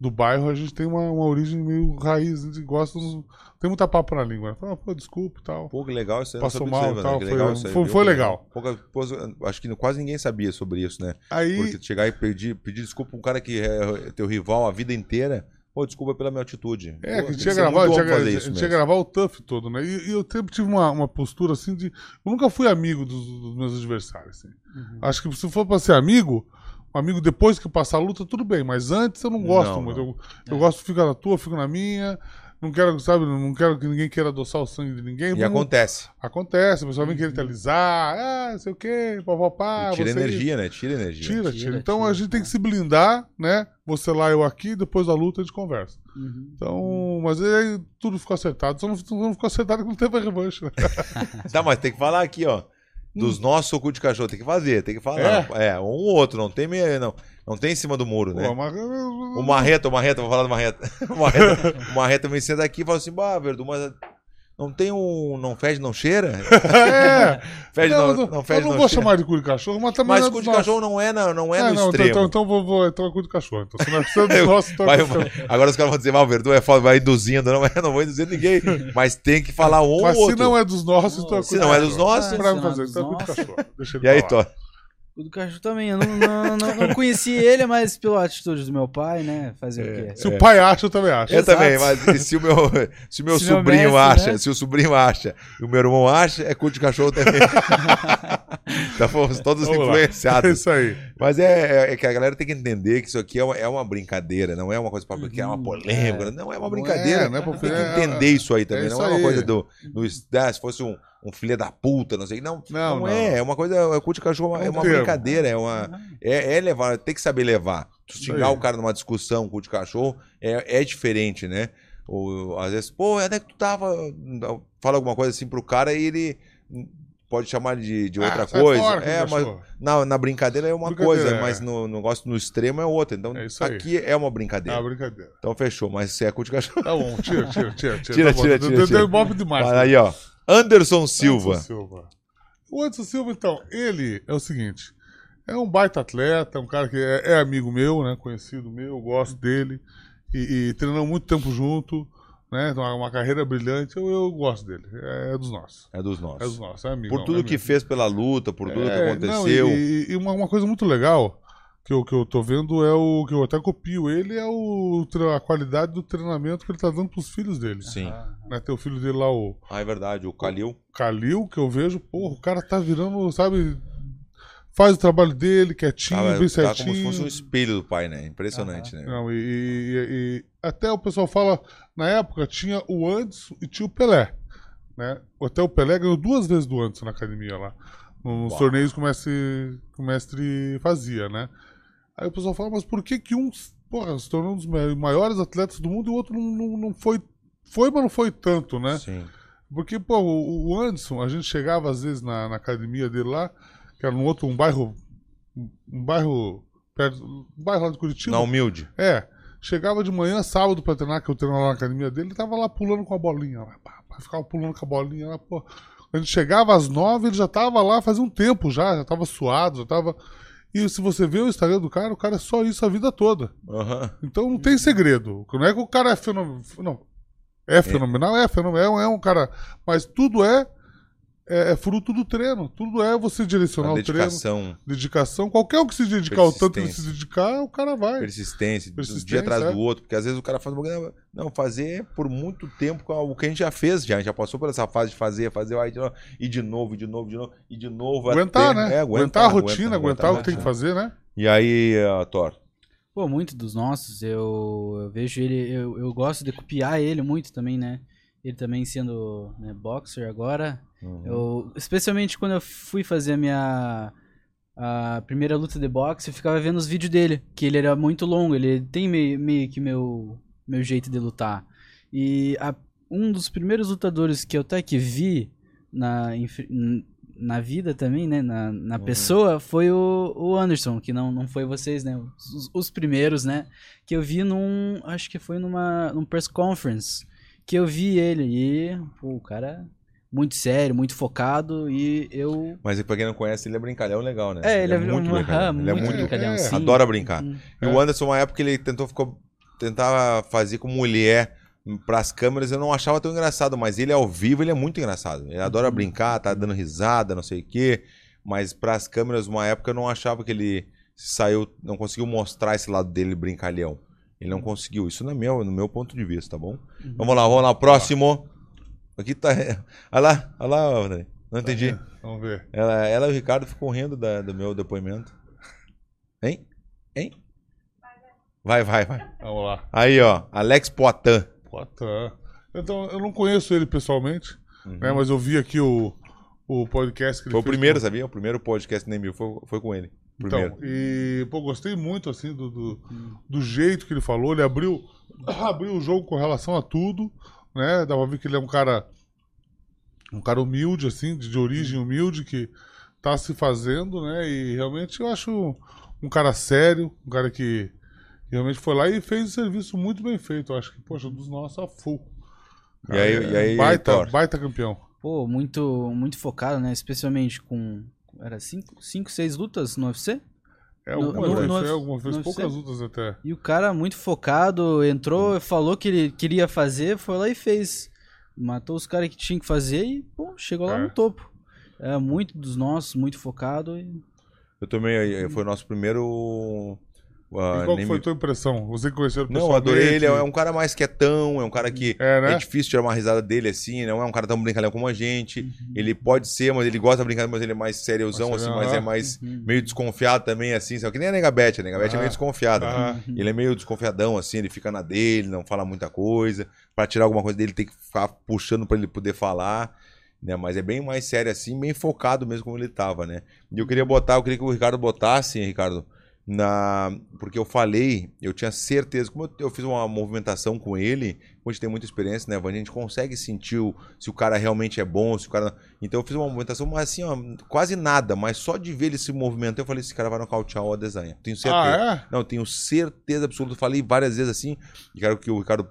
do bairro, a gente tem uma, uma origem meio raiz, a gente gosta, não tem muita papo na língua. Fala, pô, desculpa e tal. Pô, que legal isso aí. eu Passou mal e tal, foi- legal foi- foi Que legal. Pouca- acho que quase ninguém sabia sobre isso, né? Aí, Porque chegar e pedir, pedir desculpa pra um cara que é teu rival a vida inteira. Pô, desculpa pela minha atitude. É, Pô, que tinha gravado, tinha, fazer tinha, isso tinha gravar o Tuff todo, né? E, e eu sempre tive uma, uma postura assim de. Eu nunca fui amigo dos, dos meus adversários. assim. Uhum. Acho que se for pra ser amigo, um amigo depois que passar a luta, tudo bem. Mas antes eu não gosto Não, muito. não. Eu, eu gosto de ficar na tua, fico na minha. Não quero, sabe, não quero que ninguém queira adoçar o sangue de ninguém. E Vamos- acontece. Acontece, o pessoal vem querer te alisar, ah, não sei o quê, papapá. Tira você- energia, né? Tira energia. Tira, tira, Tira, Então tira, a gente tem é. que se blindar, né? Você lá, eu aqui, depois da luta a gente conversa. Uhum. Então, mas aí tudo ficou acertado. Só não, não ficou acertado que não teve a revanche. Né? Tá, mas tem que falar aqui, ó. Dos nossos soco de cachorro, tem que fazer, tem que falar. É, um ou outro, não tem meio, não. Não tem em cima do muro, né? Pô, mas- O Marreta, o Marreta, vou falar do Marreta. O Marreta, o Marreta me senta aqui e fala assim, bah, Verdu, mas não tem um. Não fede, não cheira? É, Fede, não, não, não, não fede, eu não não vou cheira. chamar de cu de cachorro, mas também Mas não é cu de cachorro não é, na, não é, É, no não, então, extremo. então, então vou, vou, então é cu de cachorro. Então, se não é se é dos nossos, então é Vai- cachorro. agora os caras vão dizer, o Verdu é foda, vai induzindo. Não, eu não vou induzir ninguém. Mas tem que falar um Mas ou se outro. não é dos nossos, então é cu Se de não é dos nossos, Pra se é fazer, dos então é cu de cachorro. Deixa ele E aí, falar. O do cachorro também, eu não, não, não, não conheci ele, mas pela atitude do meu pai, né? Fazer o quê? Se o pai acha, eu também acho. Eu Exato. também, mas se o meu, se o meu Se meu sobrinho mestre, acha, né? se o sobrinho acha e o meu irmão acha, é cu de cachorro também. então fomos todos Vamos lá. influenciados. É isso aí. Mas é, é que a galera tem que entender que isso aqui é uma, é uma brincadeira, não é uma coisa pra que é uma Uhum, polêmica, é. não é uma Não brincadeira. é, não é tem que é- entender isso aí também, é não isso é uma aí. coisa do, do ah, se fosse um, um filho da puta, não sei, não, não, Não, não. é, é uma coisa, é cu de cachorro, é É um uma termo. brincadeira, é uma é, é levar, tem que saber levar. Tu xingar o cara numa discussão, cu de cachorro, é, é diferente, né? Ou, às vezes, pô, onde é que tu tava? Fala alguma coisa assim pro cara e ele pode chamar de, de outra Ah, sai coisa. fora, é, mas na, na brincadeira é uma Brincadeira, coisa, é. mas no negócio no extremo é outra. Então É isso aí. aqui é uma É brincadeira. uma brincadeira. Então fechou, mas se é cu de cachorro. Tá bom, tira, tira, tira. Tira, Tira, tá bom. tira, Deu- tira, deu- tira. Deu ibope demais. Olha aí, ó. Anderson Silva. Anderson Silva. O Anderson Silva, então, ele é o seguinte: é um baita atleta, um cara que é, é amigo meu, né? Conhecido meu, eu gosto dele. E, e treinou muito tempo junto, né? Uma, uma carreira brilhante, eu, eu gosto dele. É, dos nossos. É dos É dos nossos. nossos, é amigo. Por não, tudo é que amigo. fez pela luta, por tudo que É, aconteceu. não, e e uma, uma coisa muito legal que eu, que eu tô vendo é o que eu até copio ele, é o, a qualidade do treinamento que ele tá dando pros filhos dele. Sim. Né? Tem o filho dele lá, o Ah, é verdade. O Kalil. Kalil, que eu vejo, porra, o cara tá virando, sabe, faz o trabalho dele, quietinho, bem tá certinho. como se fosse um espelho do pai, né? Impressionante, né? Não, e, e- e- até o pessoal fala, na época tinha o Anderson e tinha o Pelé, né? Até o Pelé ganhou duas vezes do Anderson na academia lá, nos Uau. torneios que o mestre, que o mestre fazia, né? Aí o pessoal fala, mas por que que um, porra, se tornou um dos ma- maiores atletas do mundo e o outro não, não, não foi, foi, mas não foi tanto, né? Sim. Porque, pô, o o Anderson, a gente chegava às vezes na, na academia dele lá, que era num outro, um bairro, um bairro, perto, um bairro lá de Curitiba. Na humilde. É, chegava de manhã, sábado pra treinar, que eu treinava lá na academia dele, ele tava lá pulando com a bolinha, lá, pá, pá, ficava pulando com a bolinha lá, pô. Quando a gente chegava às nove, ele já tava lá fazia um tempo já, já tava suado, já tava... E se você vê o Instagram do cara, o cara é só isso a vida toda. Aham. Então não tem segredo. Não é que o cara é fenomenal. Não. É fenomenal, é fenomenal. É um, é um cara. Mas tudo é, é, é fruto do treino. Tudo é você direcionar o treino, dedicação, dedicação. Qualquer um que se dedicar o tanto que se dedicar, o cara vai. persistência, um Persistência, dia atrás é. do outro, porque às vezes o cara faz uma coisa, não, fazer por muito tempo com o que a gente já fez, já, a gente já passou por essa fase de fazer, fazer, aí de novo, e de novo, e de novo, e de novo, e de novo. Aguentar, até- né? é, aguentar, a rotina, aguentar, o que tem que fazer, né? E aí, uh, Thor? Pô, muito dos nossos, eu, eu vejo ele, eu, eu gosto de copiar ele muito também, né? Ele também sendo né, boxer agora. Uhum. Eu, especialmente quando eu fui fazer a minha a primeira luta de boxe, eu ficava vendo os vídeos dele, que ele era muito longo, ele tem meio, meio que meu, meu jeito de lutar. E a- um dos primeiros lutadores que eu até que vi na, na vida também, né, na, na Uhum. pessoa, foi o, o Anderson, que não, não foi vocês, né, os, os primeiros, né, que eu vi num, acho que foi numa num press conference, que eu vi ele e, pô, o cara muito sério, muito focado e eu Mas pra quem não conhece, ele é brincalhão legal, né? é, ele é muito um- brincalhão. Ele é muito muito brincalhão, é, sim. Adora brincar. Hum. E o Anderson, uma época, ele tentou ficou tentava fazer com mulher pras câmeras, eu não achava tão engraçado, mas ele ao vivo, ele é muito engraçado. Ele adora brincar, tá dando risada, não sei o quê. Mas pras câmeras, uma época, eu não achava que ele saiu, não conseguiu mostrar esse lado dele brincalhão. Ele não conseguiu. Isso no meu, no meu ponto de vista, tá bom? Vamos lá, vamos lá. Próximo. Aqui tá. Olha lá, olha lá, André. Não entendi. Vamos ver. Ela, ela e o Ricardo ficam rindo da- do meu depoimento. Hein? Hein? Vai, vai, vai. Vamos lá. Aí, ó. Alex Poitin. Poitin. Então, eu não conheço ele pessoalmente, Uhum. né? Mas eu vi aqui o, o podcast que ele Foi o primeiro, com- sabia? O primeiro podcast nem mil foi, foi com ele. Primeiro. Então, e, pô, gostei muito, assim, do, do, do jeito que ele falou. Ele abriu, abriu o jogo com relação a tudo, né? Dava pra ver que ele é um cara, um cara humilde, assim, de, de origem humilde, que tá se fazendo, né? E realmente eu acho um cara sério, um cara que realmente foi lá e fez o serviço muito bem feito. Eu acho que, poxa, dos nossos a full. E aí, e aí baita, baita campeão. Pô, muito, muito focado, né? Especialmente com. Era 5, 6 lutas no UFC? É, No- alguma no- vez, no- foi alguma vez, no poucas UFC? lutas até. E o cara muito focado, entrou, falou que ele queria fazer, foi lá e fez. Matou os caras que tinha que fazer e, pô, chegou lá É. no topo. É muito dos nossos, muito focado. E... Eu também, foi o nosso primeiro. Ah, e qual foi a me- tua impressão? Você conheceu ele Não, adorei ele. É um cara mais quietão, é um cara que É, é, né? difícil tirar uma risada dele assim, não é um cara tão brincalhão como a gente. Uhum. Ele pode ser, mas ele gosta de brincar, mas ele é mais seriozão, Mais assim, mas é aham. mais Uhum. meio desconfiado também, assim, sabe? Que nem a Negabete, a Negabete é meio desconfiada. ah. né? Ele é meio desconfiadão, assim, ele fica na dele, não fala muita coisa. Pra tirar alguma coisa dele, tem que ficar puxando pra ele poder falar. Né, mas é bem mais sério assim, bem focado mesmo como ele tava, né? E eu queria botar, eu queria que o Ricardo botasse, Ricardo, na porque eu falei, eu tinha certeza, como eu, eu fiz uma movimentação com ele, a gente tem muita experiência, né? A gente consegue sentir o- se o cara realmente é bom, se o cara. Então eu fiz uma movimentação, mas assim, ó, quase nada, mas só de ver ele se movimentando, eu falei, esse cara vai nocautear o Adesanha. Tenho certeza. Ah, é? Não, tenho certeza absoluta. Falei várias vezes assim, e quero que o Ricardo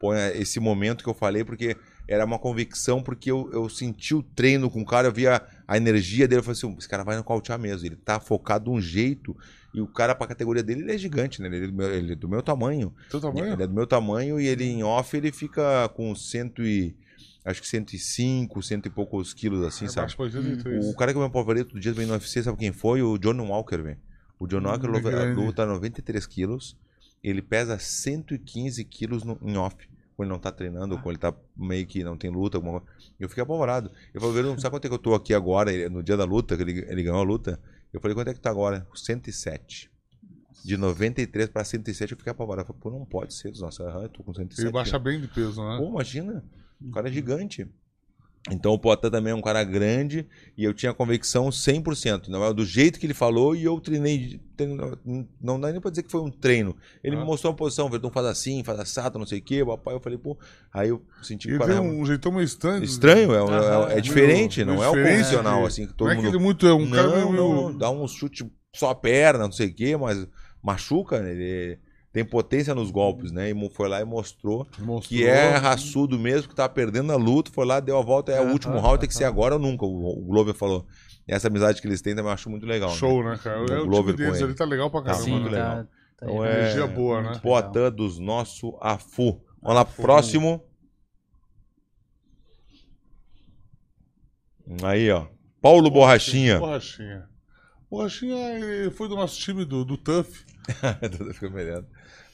ponha esse momento que eu falei, porque era uma convicção, porque eu, eu senti o treino com o cara, eu via a energia dele, eu falei assim, esse cara vai nocautear mesmo, ele tá focado de um jeito, e o cara pra categoria dele, ele é gigante, né? Ele é do meu, ele é do meu tamanho. Teu tamanho? Ele é do meu tamanho, e ele em off, ele fica com cento e... Acho que 105, cento e poucos quilos, assim, É sabe? baixo pra 83. O cara que é meu favorito do dia veio no UFC, sabe quem foi? O John Walker, velho. O John Walker Hum, luta, grande. luta 93 quilos. Ele pesa 115 quilos no, em off. Quando ele não tá treinando, quando ele tá meio que não tem luta, alguma coisa. Eu fiquei apavorado. Eu falei, "Velho, sabe quanto é que eu tô aqui agora, ele- no dia da luta, que ele, ele ganhou a luta? Eu falei, quanto é que tá agora? 107. De 93 pra 107 eu fiquei apavorado. Eu falei, pô, não pode ser. Nossa, aham, eu tô com 107. Ele baixa bem de peso, né? Pô, imagina. O cara é gigante. Então o Poitin também é um cara grande e eu tinha convicção 100%. Não é do jeito que ele falou e eu treinei. treino- Não dá nem pra dizer que foi um treino. Ele Ah. me mostrou uma posição, Verdão faz assim, faz assado, não sei o quê. Papai, eu falei, pô. Aí eu senti que Ele cara é um jeitão meio estranho. estranho, é, é- é diferente, Meio- não é o meio convencional, que- assim, que Não todo é que mundo. ele é muito. É um cara não, meio. não, não, dá um chute só a perna, não sei o quê, mas machuca, né? ele tem potência nos golpes, né? E foi lá e mostrou Mostrou. que é raçudo mesmo, que tá perdendo a luta, foi lá, deu a volta, é o último round, tem que ser agora ou nunca, o, o Glover falou. Essa amizade que eles têm também eu acho muito legal. Show, né? né, cara? O É, o Glover time deles com ali tá legal pra Tá caramba. muito né? legal. tá, tá Então é- Energia boa, né? Poitin dos nosso Afu. Vamos lá, próximo. Aí, ó. Paulo Borrachinha. Borrachinha. Borrachinha ele foi do nosso time do, do Tuff. Fica melhor.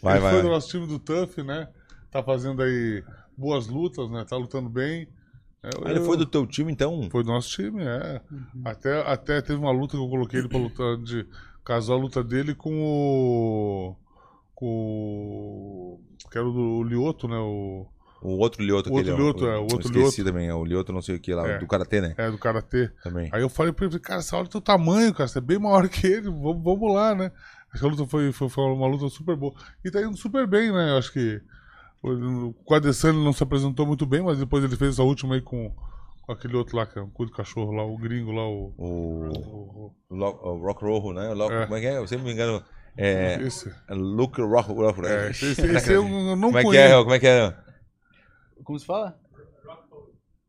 Vai, ele vai. foi do nosso time do Tuff, né? Tá fazendo aí boas lutas, né? Tá lutando bem. É, Ah, ele eu- foi do teu time, então? Foi do nosso time, é. Uhum. Até, até teve uma luta que eu coloquei ele pra lutar de. Casou a luta dele com o. Com o. Que era o do o Lioto, né? O, O outro Lioto. O outro aquele, Lioto, é, o outro Esqueci Lioto. também, é o Lioto não sei o que lá, É. do Karatê, né? é, do Karatê. Também. Aí eu falei pra ele, cara, você olha o teu tamanho, cara, você é bem maior que ele, vamos, vamos lá, né? Acho que a luta foi, foi, foi uma luta super boa. E tá indo super bem, né? Eu acho que o- Adesanya não se apresentou muito bem, mas depois ele fez essa última aí com, com aquele outro lá, que é um cu de cachorro lá, o gringo lá, o... O, o- o, Rock Rojo, né? O Lo- É. Como é que é? Eu sempre me engano. É. esse. Luke Rock Rojo. É, esse, esse, esse eu não Como é que conheço. é? Como é que é? Como se fala?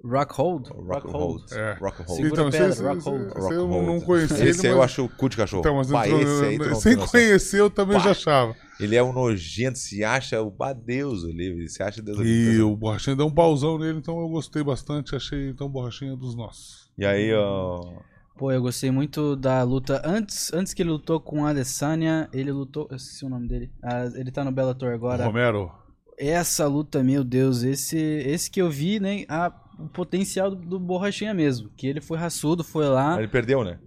Rockhold? Rockhold. É. Rockhold. Segura Então, pedra, esse, Rockhold. esse eu não conhecia Esse ele, aí eu mas- acho o cu de cachorro. Então, mas Pá, entrou- esse aí não sem noção. conhecer, eu também Pá. já achava. Ele é um nojento, se acha o Deus o livre, ele se acha Deus E o Borrachinha deu um pauzão nele, então eu gostei bastante. Achei então o Borrachinha dos nossos. E aí, ó. Pô, eu gostei muito da luta. Antes, antes que ele lutou com a Adesanya, ele lutou. Eu esqueci o nome dele. Ah, ele tá no Bellator agora. Romero. Essa luta, meu Deus, esse, esse que eu vi, né? A, o potencial do, do Borrachinha mesmo. Que ele foi raçudo, foi lá. Ele perdeu, né?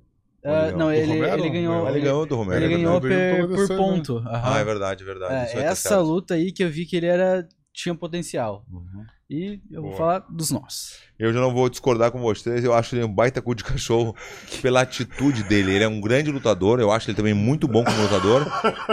Ele não, ele, Romero? ele ganhou. Ele ganhou do Romero. ele ganhou per- por do ponto. aham. Ah, é verdade, é verdade. É, tá essa certo. luta aí que eu vi que ele era tinha potencial. Uhum. E eu vou Boa. falar dos nossos. Eu já não vou discordar com vocês, eu acho ele um baita cu de cachorro pela atitude dele. Ele é um grande lutador, eu acho ele também muito bom como lutador,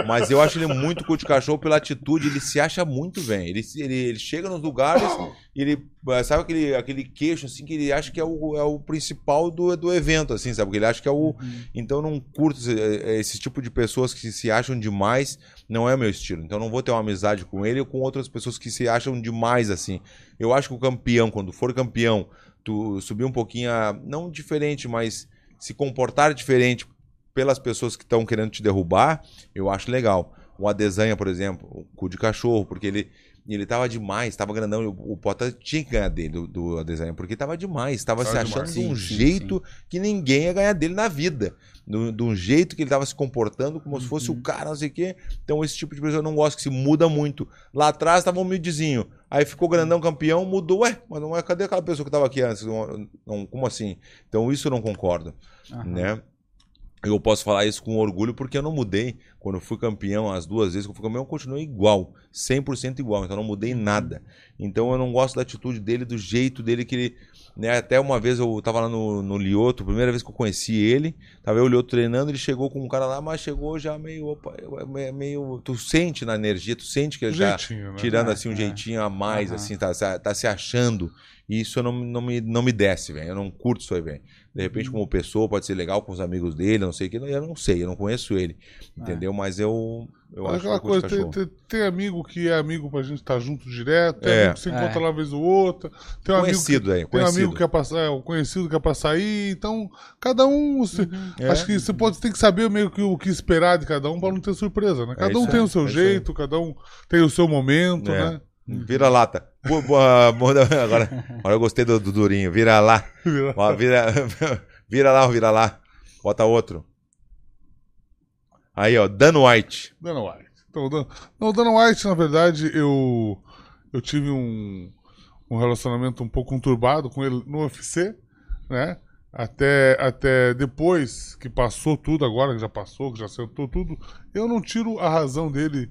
mas eu acho ele muito cu de cachorro pela atitude, ele se acha muito bem. Ele, ele, ele chega nos lugares e ele, eh, sabe aquele, aquele queixo assim que ele acha que é o, é o principal do, do evento, assim, sabe? Porque ele acha que é o. Então eu não curto esse, eh, esse tipo de pessoas que se acham demais, não é meu estilo. Então não vou ter uma amizade com ele ou com outras pessoas que se acham demais, assim. Eu acho que o campeão, quando for campeão, tu subir um pouquinho, a- não diferente, mas se comportar diferente pelas pessoas que estão querendo te derrubar, eu acho legal. O Adesanha, por exemplo, o cu de cachorro, porque ele ele tava demais, tava grandão, e o, o Pota tinha que ganhar dele, do, do Adesanha, porque tava demais, tava Tava se achando demais. de um Sim, sim, jeito que ninguém ia ganhar dele na vida. Do- um jeito que ele tava se comportando como se fosse o cara, não sei o quê. Então esse tipo de pessoa eu não gosto, que se muda muito. Lá atrás tava humildezinho, aí ficou grandão campeão, mudou, ué, mas não é, cadê aquela pessoa que tava aqui antes? Não, não- como assim? Então isso eu não concordo, Aham. né? Eu posso falar isso com orgulho porque eu não mudei. Quando eu fui campeão, as duas vezes que eu fui campeão, eu continuei igual, 100% igual, então eu não mudei nada. Então eu não gosto da atitude dele, do jeito dele que ele. Né, até uma vez eu tava lá no, no Lioto, primeira vez que eu conheci ele, tava eu o Lioto treinando, ele chegou com um cara lá, mas chegou já meio. Opa, meio, meio- tu sente na energia, tu sente que ele tá Jeitinho, né? tirando É, assim um é. jeitinho a mais, Aham. assim, tá, se- tá se achando. E isso não, não, me, não me desce, velho. Eu não curto isso aí, velho. De repente, como pessoa, pode ser legal com os amigos dele, não sei o que. Eu não sei, eu não conheço ele. Entendeu? Mas eu, eu acho aquela coisa, tem, tem- tem amigo que é amigo pra gente estar junto direto, tem É. amigo que se encontra É. lá uma vez ou outra, tem um amigo que, Conhecido aí, tem um conhecido. amigo que é pra, é, um conhecido que é pra sair, então cada um. se- É. Acho que você pode tem que saber meio que o que esperar de cada um pra não ter surpresa, né? Cada um tem o seu é jeito, cada um tem o seu momento, É. né? Vira lata. Agora, agora eu gostei do, do Durinho. Vira lá. Ó, vira, vira lá, vira lá. Bota outro. Aí, ó, Dan White. Dana White. Então, o Dan- não, o Dana White, na verdade, eu, eu tive um, um relacionamento um pouco conturbado com ele no UFC, né? Até, até depois que passou tudo, agora que já passou, que já sentou tudo, eu não tiro a razão dele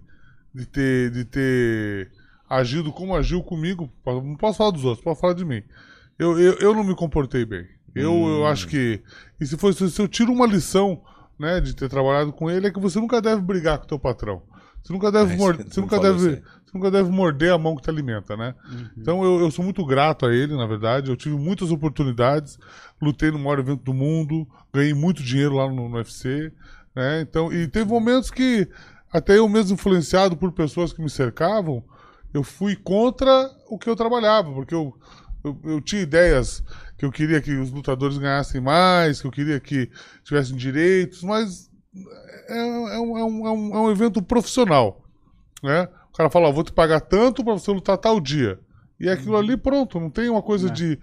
de ter, de ter agido como agiu comigo. Não posso falar dos outros, posso falar de mim. Eu, eu, eu não me comportei bem. Eu, eu Hum. acho que. E se, fosse, se eu tiro uma lição né, de ter trabalhado com ele, é que você nunca deve brigar com o teu patrão. Você nunca deve, É, mor- você nunca deve, você nunca deve morder a mão que te alimenta, né? Então eu, eu sou muito grato a ele, na verdade. Eu tive muitas oportunidades, lutei no maior evento do mundo, ganhei muito dinheiro lá no, no UFC, né? Então, e teve momentos que até eu mesmo influenciado por pessoas que me cercavam, eu fui contra o que eu trabalhava, porque eu, eu, eu tinha ideias que eu queria que os lutadores ganhassem mais, que eu queria que tivessem direitos, mas é, é um, é um- é um- é evento profissional, né? O cara fala, ó, vou te pagar tanto pra você lutar tal dia. E é aquilo ali, pronto, não tem uma coisa É. de,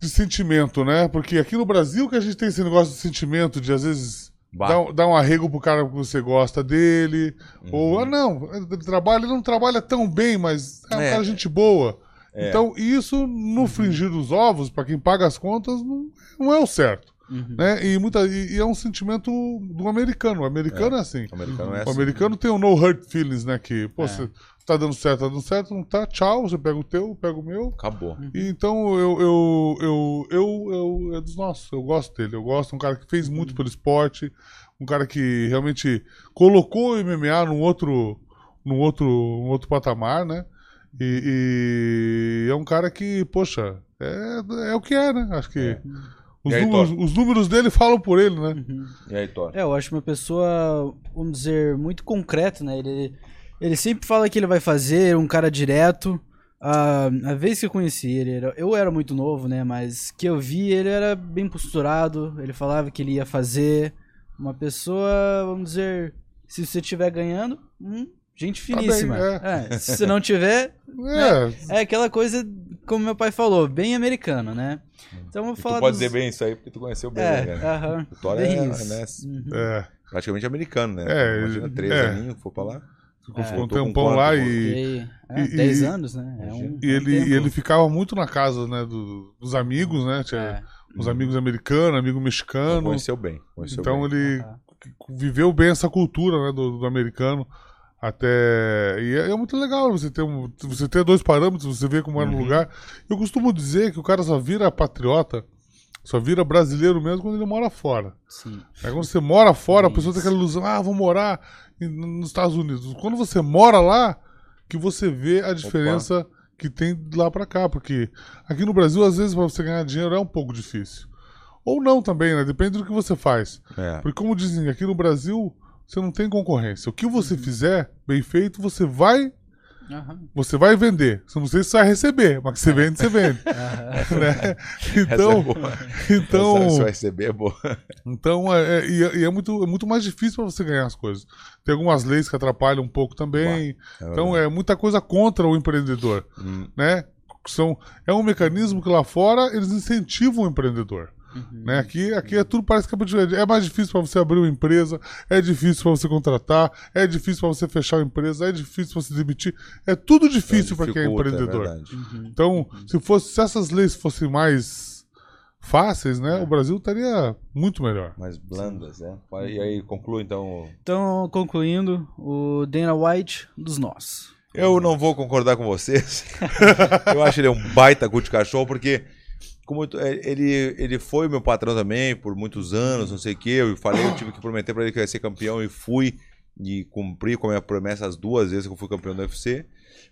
de sentimento, né? Porque aqui no Brasil que a gente tem esse negócio de sentimento, de às vezes dar, um- dar um arrego pro cara que você gosta dele, ou, Uhum. ah, não, ele trabalha, ele não trabalha tão bem, mas é um É. cara gente boa. É. Então, isso no fringir dos ovos, pra quem paga as contas, não, não é o certo. Uhum. Né? E, muita, e, e é um sentimento do americano. O americano é, assim. O americano é O assim. americano tem o no hurt feelings, né? Que, pô, É. você tá dando certo, tá dando certo, não tá, tchau, você pega o teu, eu pego o meu. Acabou. E então eu, eu, eu, eu, eu, é dos nossos, eu gosto dele. Eu gosto, um cara que fez muito pelo esporte, um cara que realmente colocou o MMA num outro, num outro, num outro patamar, né? E, e é um cara que, poxa, é, é o que é, né? Acho que É. os, aí, números, os números dele falam por ele, né? Uhum. E aí, Thor? É, eu acho uma pessoa, vamos dizer, muito concreta, né? Ele, ele sempre fala que ele vai fazer, um cara direto, A, a vez que eu conheci ele, era- eu era muito novo, né? Mas que eu vi, ele era bem posturado. Ele falava que ele ia fazer. Uma pessoa, vamos dizer, se você estiver ganhando, hum, gente Tá bem, finíssima. é. É, se você não tiver, É, é aquela coisa, como meu pai falou, bem americano, né? Então eu vou E falar tu pode dos- dizer bem isso aí porque tu conheceu bem, É, né? aham. O Thor é, bem né, Uhum. é. praticamente americano, né? É, Imagina, três é. aninhos, for pra lá. Ficou, É. ficou um tempão lá pô? e, Fiquei, é, e- 10 e- anos, né? É um, e um ele, tempo. e ele ficava muito na casa né, do- dos amigos, né? Tinha É. os amigos americanos, amigo mexicano. conheceu bem. Conheceu Então bem. ele viveu bem essa cultura né, do, do americano. Até. E é, é muito legal você ter, um- você ter dois parâmetros, você ver como é no Uhum. lugar. Eu costumo dizer que o cara só vira patriota, só vira brasileiro mesmo quando ele mora fora. Sim. É quando você mora fora, a pessoa tem Isso. aquela ilusão, ah, vou morar nos Estados Unidos. Quando você mora lá, que você vê a diferença que tem de lá pra cá. Porque aqui no Brasil, às vezes, pra você ganhar dinheiro é um pouco difícil. Ou não também, né? Depende do que você faz. É. Porque como dizem, aqui no Brasil, você não tem concorrência. O que você fizer bem feito, você vai, Aham. você vai vender. Você não sei se você vai receber, mas que você vende, você vende. Aham. né? Essa é Então, então, Essa, essa vai receber é boa. então é, é- e é, é muito, é muito mais difícil para você ganhar as coisas. Tem algumas leis que atrapalham um pouco também. Então é muita coisa contra o empreendedor, Hum, né? São, é um mecanismo que lá fora eles incentivam o empreendedor. Uhum. Né? Aqui, aqui é tudo parece que é, muito- é mais difícil para você abrir uma empresa, é difícil para você contratar, é difícil para você fechar uma empresa, é difícil para você demitir. É tudo difícil para quem é dificulta, empreendedor. verdade. Uhum. então, se fosse se essas leis fossem mais fáceis, né? O Brasil estaria muito melhor. Mais blandas, né? E aí, conclui então. Então, concluindo, o Dana White dos nós. Eu não vou concordar com vocês. eu acho ele um baita cu de cachorro, porque como eu é, ele, ele foi meu patrão também por muitos anos, não sei o que. Eu falei, eu tive que prometer pra ele que eu ia ser campeão e fui. E cumpri com a minha promessa as duas vezes que eu fui campeão do UFC.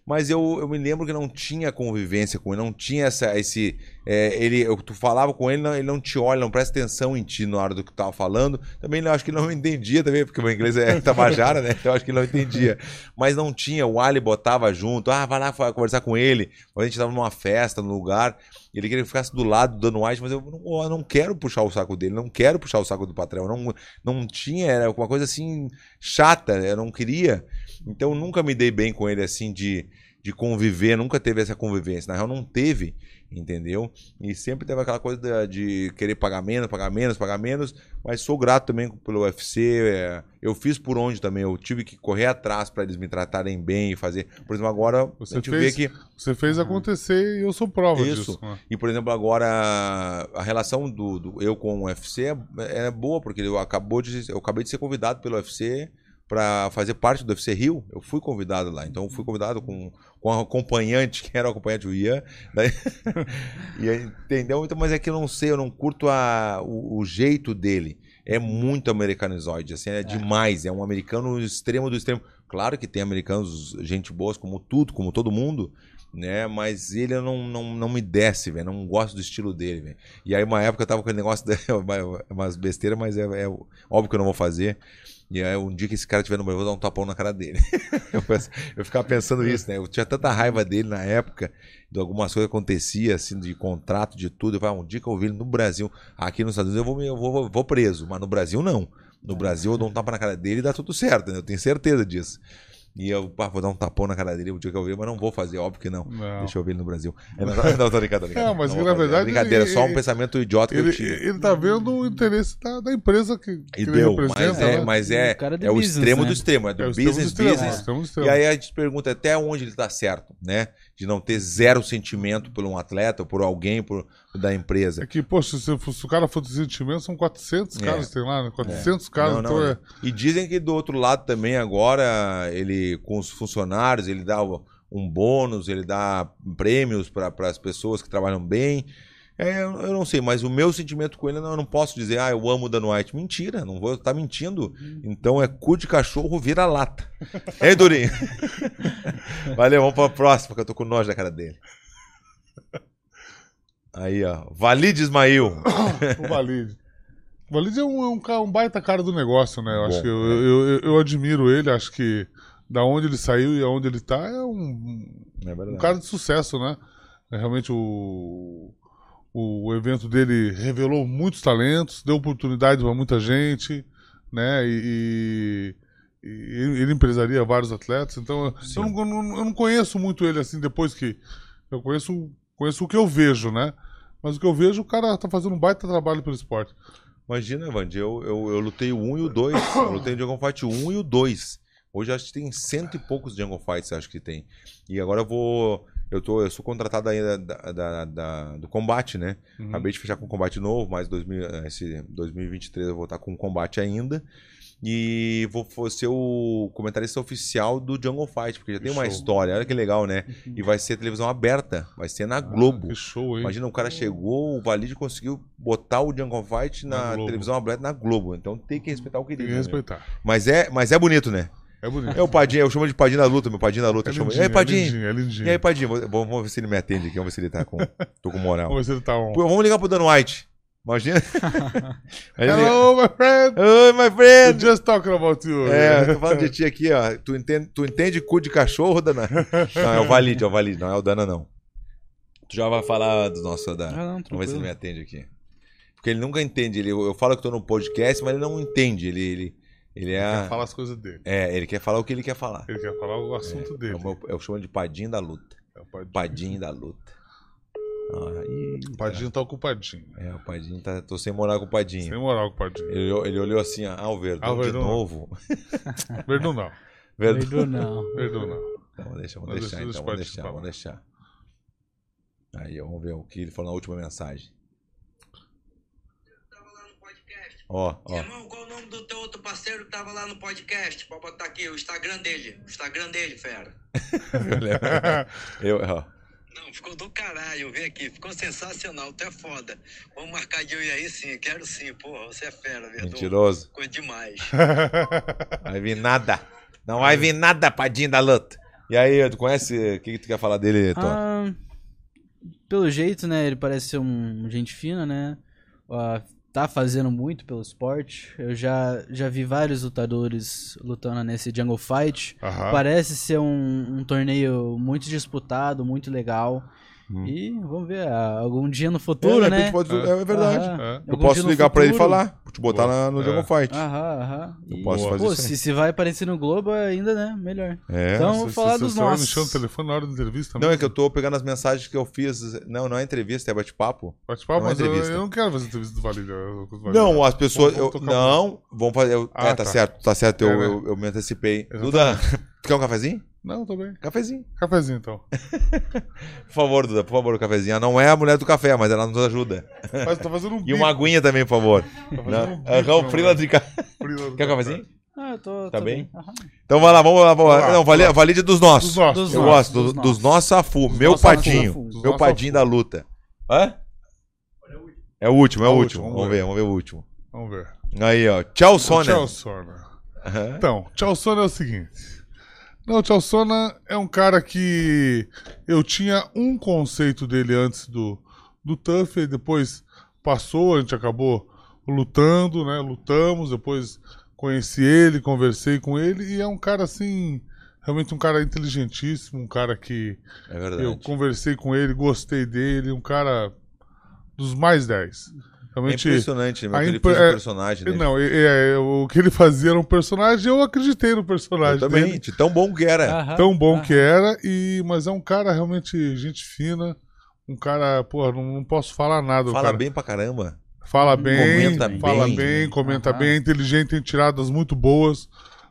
Mas eu, eu me lembro que não tinha convivência com ele, não tinha essa, esse. é, ele, eu, tu falava com ele, não- ele não te olha, não presta atenção em ti na hora do que tu tava falando. Também eu acho que ele não entendia também, porque o meu inglês é tabajara, né? Então eu acho que ele não entendia. Mas não tinha, o Ali botava junto, ah, vai lá conversar com ele. A gente tava numa festa, num lugar, ele queria que ficasse do lado do Dan White, mas eu não, eu não quero puxar o saco dele, não quero puxar o saco do patrão. Não, não tinha, era uma coisa assim chata, eu não queria. Então eu nunca me dei bem com ele assim de, de conviver, nunca teve essa convivência. Na real, não teve, entendeu? E sempre teve aquela coisa de querer pagar menos, pagar menos, pagar menos. Mas sou grato também pelo UFC. é, eu fiz por onde também. Eu tive que correr atrás para eles me tratarem bem e fazer. Por exemplo, agora Você a gente fez- vê que. Você fez acontecer e eu sou prova Isso. disso. né? E, por exemplo, agora a relação do, do- eu com o UFC é, é boa, porque eu, acabou de, eu acabei de ser convidado pelo UFC para fazer parte do UFC Rio. Eu fui convidado lá. Então, eu fui convidado com, com um acompanhante, que era o acompanhante, o Ian. Daí, e aí, entendeu? Então, mas é que eu não sei, eu não curto a, o, o jeito dele. É muito americanizoide, assim, é, demais. É um americano extremo do extremo. Claro que tem americanos, gente boas, como tudo, como todo mundo, né? Mas ele não, não, não me desce, velho. Não gosto do estilo dele, velho. E aí, uma época, eu tava com aquele negócio, de, umas besteiras, mas é, é óbvio que eu não vou fazer. E aí, um dia que esse cara estiver no Brasil, eu vou dar um tapão na cara dele. eu, penso- eu ficava pensando isso, né? Eu tinha tanta raiva dele na época, de algumas coisas que acontecia, assim, de contrato, de tudo. Eu falava, um dia que eu vi ele no Brasil, aqui nos Estados Unidos, eu vou, eu vou, vou preso. Mas no Brasil, não. No Brasil, eu dou um tapa na cara dele e dá tudo certo, né? Eu tenho certeza disso. E eu pá, vou dar um tapão na cara dele o dia que eu ver, mas não vou fazer, óbvio que não. Não. Deixa eu ver ele no Brasil. É, Não, não, não, tô tô brincando. Não, mas Não na verdade Brincadeira, ele- só um ele- pensamento idiota que Ele, eu tinha. ele tá vendo o interesse da, da empresa que, que E ele deu, representa. mas é, né? mas é, O cara do é o business, extremo né? do extremo, é do É o business, extremo, business. é o extremo do extremo. E aí a gente pergunta até onde ele tá certo, né? De não ter zero sentimento por um atleta, por alguém, por da empresa. É que, poxa, se, se o cara for de sentimento, são 400 É. caras que tem lá, né? 400 caras. Não, não, então é... né? E dizem que do outro lado também agora, ele com os funcionários, ele dá um bônus, ele dá prêmios para as pessoas que trabalham bem. É, eu não sei, mas o meu sentimento com ele, eu não posso dizer, ah, eu amo o Dan White. Mentira, não vou estar mentindo. Então é cu de cachorro vira lata. Hein, Durinho? Valeu, vamos para a próxima, que eu tô com nojo da cara dele. Aí, ó. Valide Ismail. o Valide. O Valide é um, é um, um baita cara do negócio, né? Eu, Bom, acho que eu, né? eu, eu, eu admiro ele, acho que da onde ele saiu e aonde ele tá é um, É um cara de sucesso, né? É, Realmente o, o evento dele revelou muitos talentos, deu oportunidade para muita gente, né? E, e- e ele empresaria vários atletas. Então eu não, eu não- conheço muito ele assim depois que eu conheço conheço o que eu vejo, né? Mas o que eu vejo, o cara tá fazendo um baita trabalho pelo esporte. Imagina, Vandy, eu, eu, eu lutei o 1 e o 2. Eu lutei o Jungle Fight 1 e o 2. Hoje acho que tem cento e poucos Jungle Fights, acho que tem. E agora eu vou. Eu, tô, eu sou contratado ainda da, da- da- do combate, né? Uhum. Acabei de fechar com um combate novo, mas 2000, esse 2023 eu vou estar com um combate ainda. E vou, vou ser o comentarista oficial do Jungle Fight, porque já Que tem uma show. história, olha que legal, né? E vai ser televisão aberta, vai ser na Globo. Ah, que show, hein? Imagina, o cara chegou, o Valide conseguiu botar o Jungle Fight Na na, Globo. televisão aberta na Globo. Então tem que respeitar o Tem querido. que né? respeitar. Mas, é, mas é bonito, né? É bonito. É o Padinho, eu chamo de Padinho da luta, meu Padinho da luta. É eu chamo. E lindinho, aí, é Padinho? lindinho, é lindinho. E aí, Padinho? Vamos vamos ver se ele me atende aqui, vamos ver se ele tá com, tô com moral. Vamos ver se ele tá on. Pô, vamos ligar pro Dan White. Imagina. Hello, my friend! Oi, my We're friend! just talking about you. É, eu tô falando de ti aqui, ó. Tu entende, tu entende cu de cachorro, Dana? Não, é o Valide, é o Valide, não é o Dana, não. Tu já vai falar do nosso da. Ah, não, Vamos ver se ele tranquilo. me atende aqui. Porque ele nunca entende. Ele, eu falo que tô no podcast, mas ele não entende. Ele, ele, ele é. Quer falar as coisas dele. É, ele quer falar o que ele quer falar. Ele quer falar o assunto É dele. o meu- eu chamo de Padinho da luta. É o Padinho. Padinho da luta. Aí, O Padinho tá ocupadinho. É, o Padinho tá. Tô sem moral com o Padinho. Sem moral com o Padinho. Ele, olhou- ele olhou assim, ah, o Verdão Ah, o de Verdão. novo. Verdun não. Verdão. Verdun não. Verdun não. Então, vamos deixar, vamos Mas deixar, deixa- então, vamos o deixar, vamos deixar. Aí, vamos ver o que ele falou na última mensagem. Tava lá no podcast. Ó, ó. Irmão, qual o nome do teu outro parceiro que tava lá no podcast? Pode botar aqui o Instagram dele. O Instagram dele, fera. Eu, ó. Não, ficou do caralho, eu vi aqui. Ficou sensacional, tu é foda. Vamos marcar de eu ir aí sim, quero sim, porra. Você é fera, verdade. Mentiroso. Ficou demais. Vai vir nada. Não vai vir nada, Padinho da luta. E aí, tu conhece. O que, que tu quer falar dele, Thor? Ah, pelo jeito, né? Ele parece ser um gente fina, né? Ah, tá fazendo muito pelo esporte. Eu já, já vi vários lutadores lutando nesse Jungle Fight. Parece ser um, um torneio muito disputado, muito legal. Hum. E vamos ver, ah, algum dia no É, futuro, de né? pode- é, é verdade. Aham. É. Eu Algum posso ligar pra ele e falar. Te botar na- no É. Jungle Fight. Aham, aham. Eu E, posso fazer pô, isso aí. se, se vai aparecer no Globo, ainda, né? Melhor. É. Então, Você- vou falar você- dos você vai nossos. mexendo no telefone na hora da entrevista Não, é que eu tô pegando as mensagens que eu fiz. Não, não é entrevista, é bate-papo. Bate-papo, é mas eu, entrevista. eu não quero fazer entrevista do Valide. eu-. Não, as pessoas. Vamos- eu- vamos não, vamos fazer. eu- Ah, é, tá, tá. certo, tá certo. Eu, É, eu, eu me antecipei. Exatamente. Duda, tu quer um cafezinho? Não, tô bem. Cafezinho. Cafezinho, então. Por favor, Duda, por favor, o cafezinho. Ela não é a mulher do café, mas ela nos ajuda. Mas tô fazendo um E uma aguinha também, por favor. fazendo Não, um bico, Aham, o meu Frila de ca... Frila Quer um cafezinho? Ah, eu tô. Tá tô bem? Aham. Então vai lá, vamos lá. Vamos lá. Vamos lá, Não, valide, valide dos nossos. Dos nossos. Dos Eu nossos, gosto do- dos dos nossos. nossos Safu. Meu nossos padinho. Dos Meu nossos padinho da luta. Hã? É o último, é o É o último. Vamos ver, vamos ver o último. Vamos ver. Aí, ó. Tchau, Sônia. Tchau. Aham. Então, Tchau Sona é o seguinte. Não, o Tchau Sona é um cara que eu tinha um conceito dele antes do, do Tuff, e depois passou, a gente acabou lutando, né? Lutamos, depois conheci ele, conversei com ele, e é um cara assim, realmente um cara inteligentíssimo, um cara que É eu conversei com ele, gostei dele, um cara dos mais 10. É Realmente. impressionante, né? Porque ele fez um é- personagem, né? Não, é- é, o que ele fazia era um personagem, eu acreditei no personagem Eu também, dele. de tão bom que era. Aham, Tão bom aham. que era, e mas é um cara realmente gente fina, um cara, porra, não, não posso falar nada. Fala cara bem pra caramba. Fala bem, Comenta fala bem. bem, comenta Aham. bem, é inteligente, tem tiradas muito boas.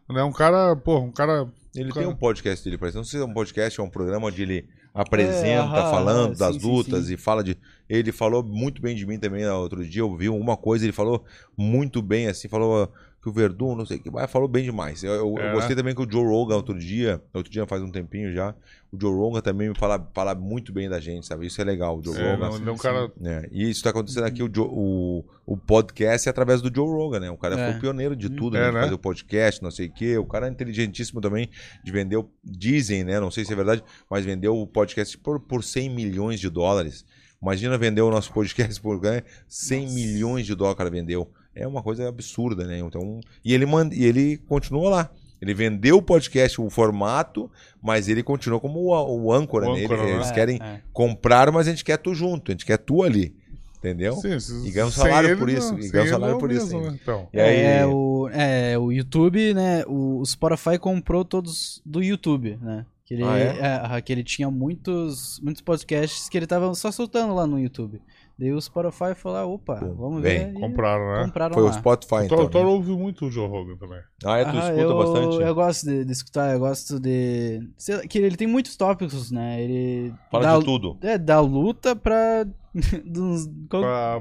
Né? Um cara, porra, um cara. Ele Cara. tem um podcast dele, parece. Não sei se é um podcast ou um programa onde ele apresenta, É, falando das sim, sim, lutas sim. e fala de. Ele falou muito bem de mim também no outro dia. Eu vi uma coisa, ele falou muito bem, assim, falou que o Verdun, não sei o que, mas falou bem demais. Eu, eu- eu É. gostei também que o Joe Rogan outro dia, outro dia faz um tempinho já, o Joe Rogan também me fala, fala muito bem da gente, sabe? Isso é legal, o Joe É, Rogan. não, é um cara. É, e isso tá acontecendo aqui, o, Joe- o, o podcast é através do Joe Rogan, né? O cara É. foi o pioneiro de tudo, É, né? De né? fazer o podcast, não sei o quê. O cara é inteligentíssimo também de vender, o- dizem, né? Não sei se é verdade, mas vendeu o podcast por, por 100 milhões de dólares. Imagina vender o nosso podcast por né? 100 milhões de dólares o cara vendeu. É uma coisa absurda, né? Então, e ele manda, e ele continua lá. Ele vendeu o podcast, o formato, mas ele continua como o, o âncora. O né? âncora? Eles É, querem é. comprar, mas a gente quer tu junto, a gente quer tu ali. Entendeu? Sim, se- E ganha um sem salário por isso, não. e ganha um salário por isso mesmo, ainda. né? Então. E aí, É, o, é, o YouTube, né? O, o Spotify comprou todos do YouTube, né? Que ele, Ah, é? é, que ele tinha muitos, muitos podcasts que ele tava só soltando lá no YouTube. Daí o Spotify falou, ah, opa, vamos bem, ver. e Compraram, né? Compraram foi lá. o Spotify, O então. Thor, Thor né? ouve muito o Joe Rogan também. Ah, é? Tu Ah, escuta eu, bastante? Eu gosto de, de escutar, eu gosto de. sei lá, que ele tem muitos tópicos, né? Ele. Fala dá, de tudo. É, da luta pra. dos- qual- Pra,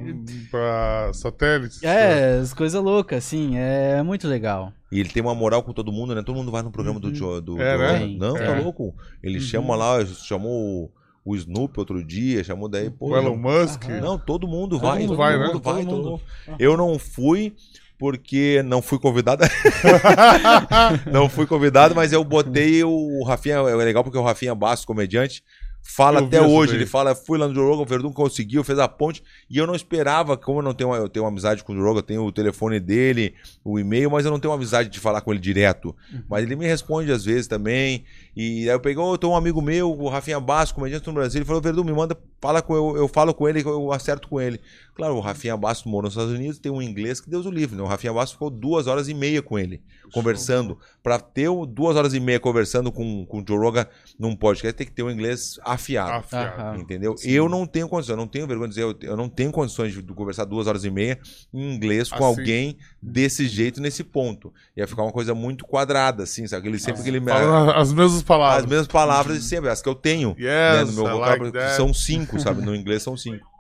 pra satélites. é, as coisas loucas, assim, é muito legal. E ele tem uma moral com todo mundo, né? Todo mundo vai no programa do Joe. Do, É, do- né? Não, tá louco? Ele chama lá, chamou o- Snoop outro dia, chamou daí, pô. O Elon Musk. Não, todo mundo Todo vai. mundo todo vai, né? mundo vai, Todo todo mundo. mundo. Eu não fui porque não fui convidado. não fui convidado, mas eu botei o Rafinha. É legal porque o Rafinha Bastos, comediante, fala Eu até hoje. Ele fala, fui lá no Joe Rogan, o Verdun conseguiu, fez a ponte. E eu não esperava, como eu não tenho, eu tenho uma amizade com o Joe Rogan, eu tenho o telefone dele, o e-mail, mas eu não tenho uma amizade de falar com ele direto. Mas ele me responde às vezes também. E aí eu peguei, oh, eu tenho um amigo meu, o Rafinha Bastos, comediante no Brasil. Ele falou, Verdun, me manda, fala com eu, eu falo com ele, eu acerto com ele. Claro, o Rafinha Bastos mora nos Estados Unidos, tem um inglês que Deus o livre, né? O Rafinha Bastos ficou duas horas e meia com ele, conversando. Pra ter duas horas e meia conversando com, com o Joe Rogan num podcast, tem que ter um inglês afiado. Afiado. Entendeu? Eu não tenho condições, eu não tenho vergonha de dizer, eu, eu não tenho condições de, conversar duas horas e meia em inglês com Assim. alguém desse jeito, nesse ponto. Ia ficar uma coisa muito quadrada, assim, sabe? Ele, sempre que ele me. As mesmas palavras. As mesmas palavras de sempre, as que eu tenho. né, Yes, no meu vocabulário, like são cinco, sabe? No inglês são cinco.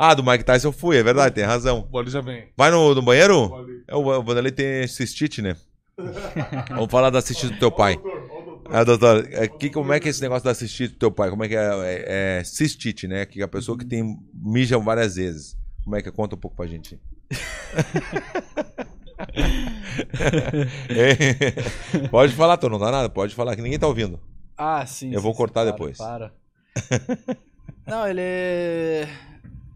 Ah, do Mike Tyson eu fui, é verdade, tem razão. O já vem. Vai no, no banheiro? É, o, o Vanderlei tem cistite, né? Vamos falar da cistite do teu pai. Ah, doutor, é, que, como é que é esse negócio da cistite do teu pai? Como é que é? É, é cistite, né? Que é a pessoa que tem mija várias vezes. Como é que é? Conta um pouco pra gente. É. Pode falar, tu não dá nada, pode falar, que ninguém tá ouvindo. Ah, sim. Eu vou sim, cortar sim, depois. Para. Não, ele.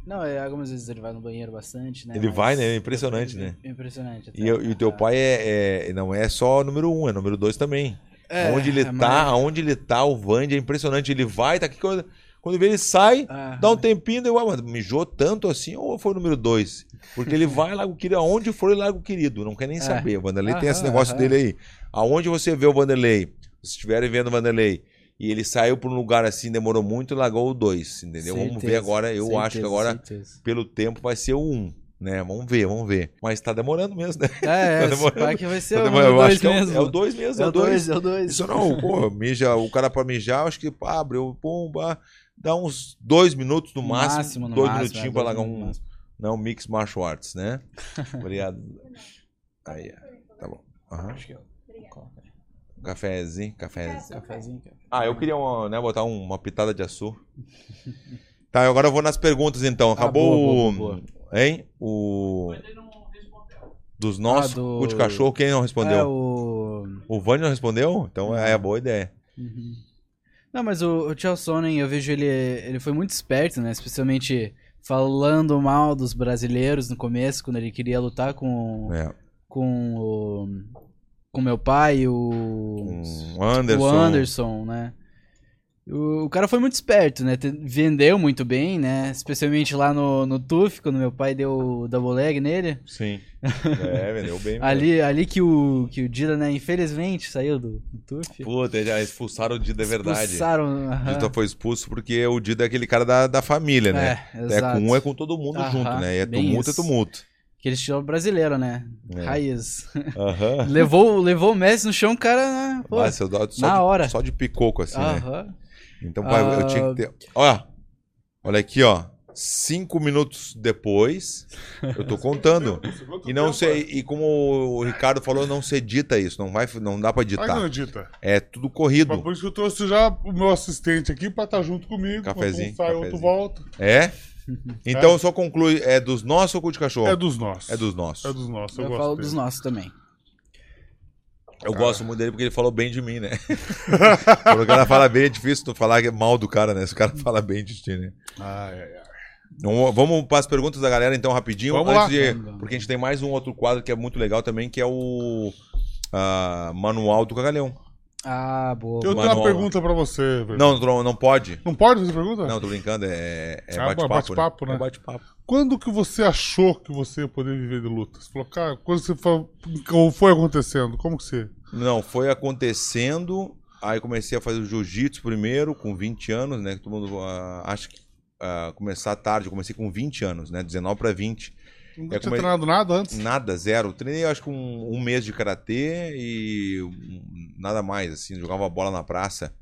Não, é, algumas vezes ele vai no banheiro bastante, né? Ele mas- vai, né? É impressionante, né? Impressionante. até. E, eu- e o teu Ah. pai é, é- não é só número um, é número dois também. É, onde ele é tá, aonde ele tá, o Vandy é impressionante. Ele vai, tá aqui. Quando, quando vê ele sai, Ah. dá um tempinho, daí, ué, mas mijou tanto assim ou foi o número dois? Porque ele vai, larga o querido. Aonde for, ele larga o querido. Não quer nem É. saber. O Vanderlei tem esse negócio dele aí. Aonde você vê o Vanderlei, se estiverem vendo o Vanderlei, e ele saiu pra um lugar assim, demorou muito, largou o dois, entendeu? Vamos ver Certeza, agora. Eu acho que certeza, agora, certeza. pelo tempo, vai ser o um. Né? Vamos ver, vamos ver. Mas tá demorando mesmo, né? É, Tá é, demorando. esse pai que vai ser Tá o demorando. Eu dois acho que é o- mesmo. é o dois mesmo, É o dois, é o dois. isso não, pô, mija, o cara pra mijar, acho que pá, abriu, pumba, dá uns dois minutos no No máximo, máximo, no dois máximo, minutinhos é, pra largar um, não, mix martial arts, né? Obrigado. Aí, tá bom. Aham. Cafézinho, cafézinho. Cafezinho, cara. Ah, eu queria uma, né, botar um- uma pitada de açúcar. Tá, agora eu vou nas perguntas então. Acabou Ah, boa, boa, o. boa. Hein? O. Dos nossos, Ah, do- cu de cachorro, quem não respondeu? É, o... O Vânio não respondeu? Então é boa ideia. Uhum. Não, mas o, o Charles Sonnen, eu vejo ele, ele foi muito esperto, né? Especialmente falando mal dos brasileiros no começo, quando ele queria lutar com, É. com o com meu pai, o, Um Anderson. o Anderson, né? O, o cara foi muito esperto, né? Vendeu muito bem, né? Especialmente lá no, no TUF, quando meu pai deu o double leg nele. Sim. É, vendeu bem. Ali, ali que o, que o Dida, né, infelizmente, saiu do, do TUF. Puta, já expulsaram o Dida, é verdade. Expulsaram, O aham. Dida foi expulso porque o Dida é aquele cara da, da família, né? É, É, exato. com um é com todo mundo Aham, junto, né? E é bem tumulto, é tumulto. Aquele estilo brasileiro, né? É. Raiz. Aham. levou, levou o Messi no chão, o cara. né, Pô, Ah, seu dó- só na de, hora. Só de picoco, assim, né? aham. Então, pai, eu Ah. tinha que ter. Olha, olha aqui, ó. Cinco minutos depois, eu tô contando. E não sei, e como o Ricardo falou, não se edita isso, não vai, não dá pra Ah, não editar. edita. É tudo corrido. Mas por isso que eu trouxe já o meu assistente aqui pra estar junto comigo. Cafezinho, um sai, outro cafezinho. volta. É? Então só conclui, é dos nossos ou cu de cachorro? É dos nossos. É dos nossos. É dos nossos. Eu, Eu, gosto falo dele. dos nossos também. Eu gosto muito dele porque ele falou bem de mim, né? Quando o cara fala bem, é difícil tu falar mal do cara, né? Se o cara fala bem de ti, né? Ai, ai, ai. Vamos, vamos para as perguntas da galera, então, rapidinho. Vamos antes lá. de- porque a gente tem mais um outro quadro que é muito legal também, que é o ah, manual do cagalhão. Ah, boa. Eu tenho uma pergunta pra você, velho. Não, não, não pode. Não pode fazer pergunta? Não, tô brincando, é, é Ah, bate-papo. bate-papo, né? É bate-papo. Quando que você achou que você ia poder viver de luta? Você falou, cara, quando você foi, ou foi acontecendo? Como que você. Não, foi acontecendo. Aí comecei a fazer o jiu-jitsu primeiro, com 20 anos, né? Que todo mundo ah, acha que ah, começar tarde. Eu comecei com 20 anos, né? 19 para 20. Nunca É, tinha come- treinado nada antes? Nada, zero. Treinei acho que um, um mês de karatê e nada mais, assim. Jogava bola na praça.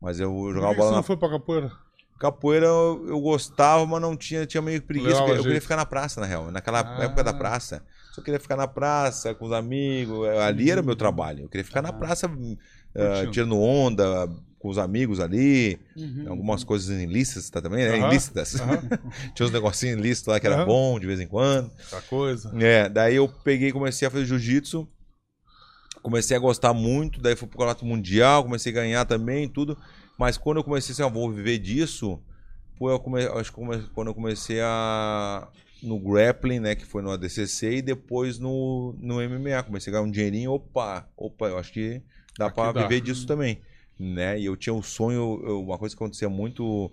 Mas eu Por jogava que que você bola não na foi pra capoeira? capoeira. Eu, eu gostava, mas não tinha, tinha meio preguiça. Levava Eu, queria jeito. ficar na praça, na real. Naquela Ah. época da praça. Só queria ficar na praça com os amigos. Ali era meu trabalho. Eu queria ficar na praça ah, Curtindo. tirando onda com os amigos ali. Uhum. Algumas coisas ilícitas tá, também, né? Aham. Ilícitas. Tinha uns negocinhos ilícitos lá que era bom de vez em quando. Essa coisa. É, daí eu peguei e comecei a fazer jiu-jitsu. Comecei a gostar muito, daí fui pro campeonato mundial, comecei a ganhar também, tudo. Mas quando eu comecei assim, ah, vou viver disso, foi eu come... acho que quando eu comecei a no grappling, né, que foi no ADCC e depois no, no MMA, comecei a ganhar um dinheirinho, opa, opa, eu acho que dá dá. viver disso também, né? E eu tinha um sonho, eu- uma coisa que acontecia muito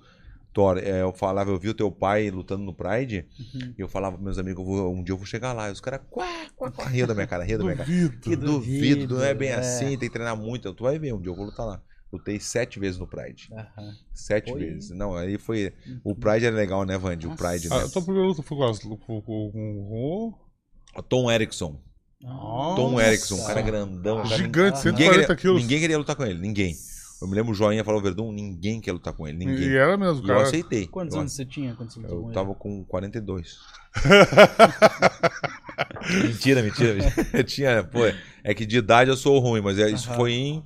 Thor, é, eu falava, eu vi o teu pai lutando no Pride, Uhum. e eu falava pros meus amigos, vou- um dia eu vou chegar lá. E os caras, quá, quá, quá, riam da minha cara, riam da minha cara. Duvido. Que duvido, não é bem é. assim, tem que treinar muito. Tu vai ver, um dia eu vou lutar lá. Lutei sete vezes no Pride. Aham. Sete Foi? vezes. Não, aí foi. O Pride era legal, né, Vandy? O Nossa. Pride, né? Ah, a tua primeira luta foi com, O Tom Erickson. Nossa. Tom Erickson, um cara grandão. cara- Gigante, Ninguém 140 queria, quilos. ninguém queria lutar com ele, ninguém. Eu me lembro o Joinha falou, Verdun, ninguém quer lutar com ele, ninguém. E era mesmo, E eu cara. aceitei. Quantos eu, anos você tinha quando você lutou com Eu tava com 42. mentira, mentira. mentira. Eu tinha, pô, é que de idade eu sou ruim, mas é- isso Aham. foi em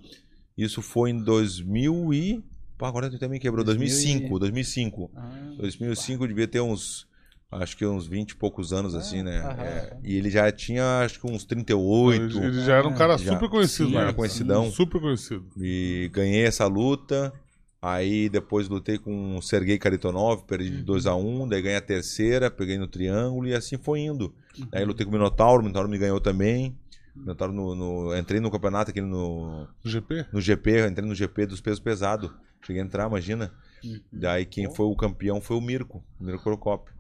isso foi em 2000 e pá, agora tu também quebrou 2000 e- 2005, 2005. Ah, 2005 devia ter uns acho que uns 20 e poucos anos assim, né? aham. É, e ele já tinha acho que uns 38 Ele, já era um cara Já. super conhecido, Sim, né? era conhecidão. Super conhecido. e ganhei essa luta. Aí depois lutei com o Sergei Karitonov, perdi de 2 a 1 daí ganhei a terceira, peguei no triângulo e assim foi indo. Aí lutei com o Minotauro, o Minotauro me ganhou também. O Minotauro no, no- entrei no campeonato aqui no, GP? no GP, entrei no GP dos pesos pesados. Cheguei a entrar, imagina. Uhum. Daí quem foi o campeão foi o Mirko, o Mirko Procopio.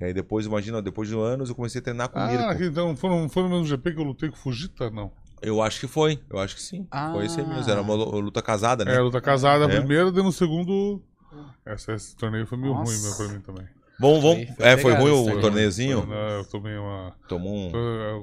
E aí depois, imagina, depois de anos eu comecei a treinar com o Ah, Mirko. aqui, então foi no, foi no mesmo GP que eu lutei com o Fujita? Não. Eu acho que foi, eu acho que sim. Ah. Foi esse aí mesmo, era uma lu- luta casada, né? É, luta casada É. primeira, daí no segundo. Essa, esse torneio foi meio Nossa. ruim meu, pra mim também. Bom, vamos. Foi- foi é, foi ruim o torneio. torneiozinho? Foi, eu tomei uma. Tomou um.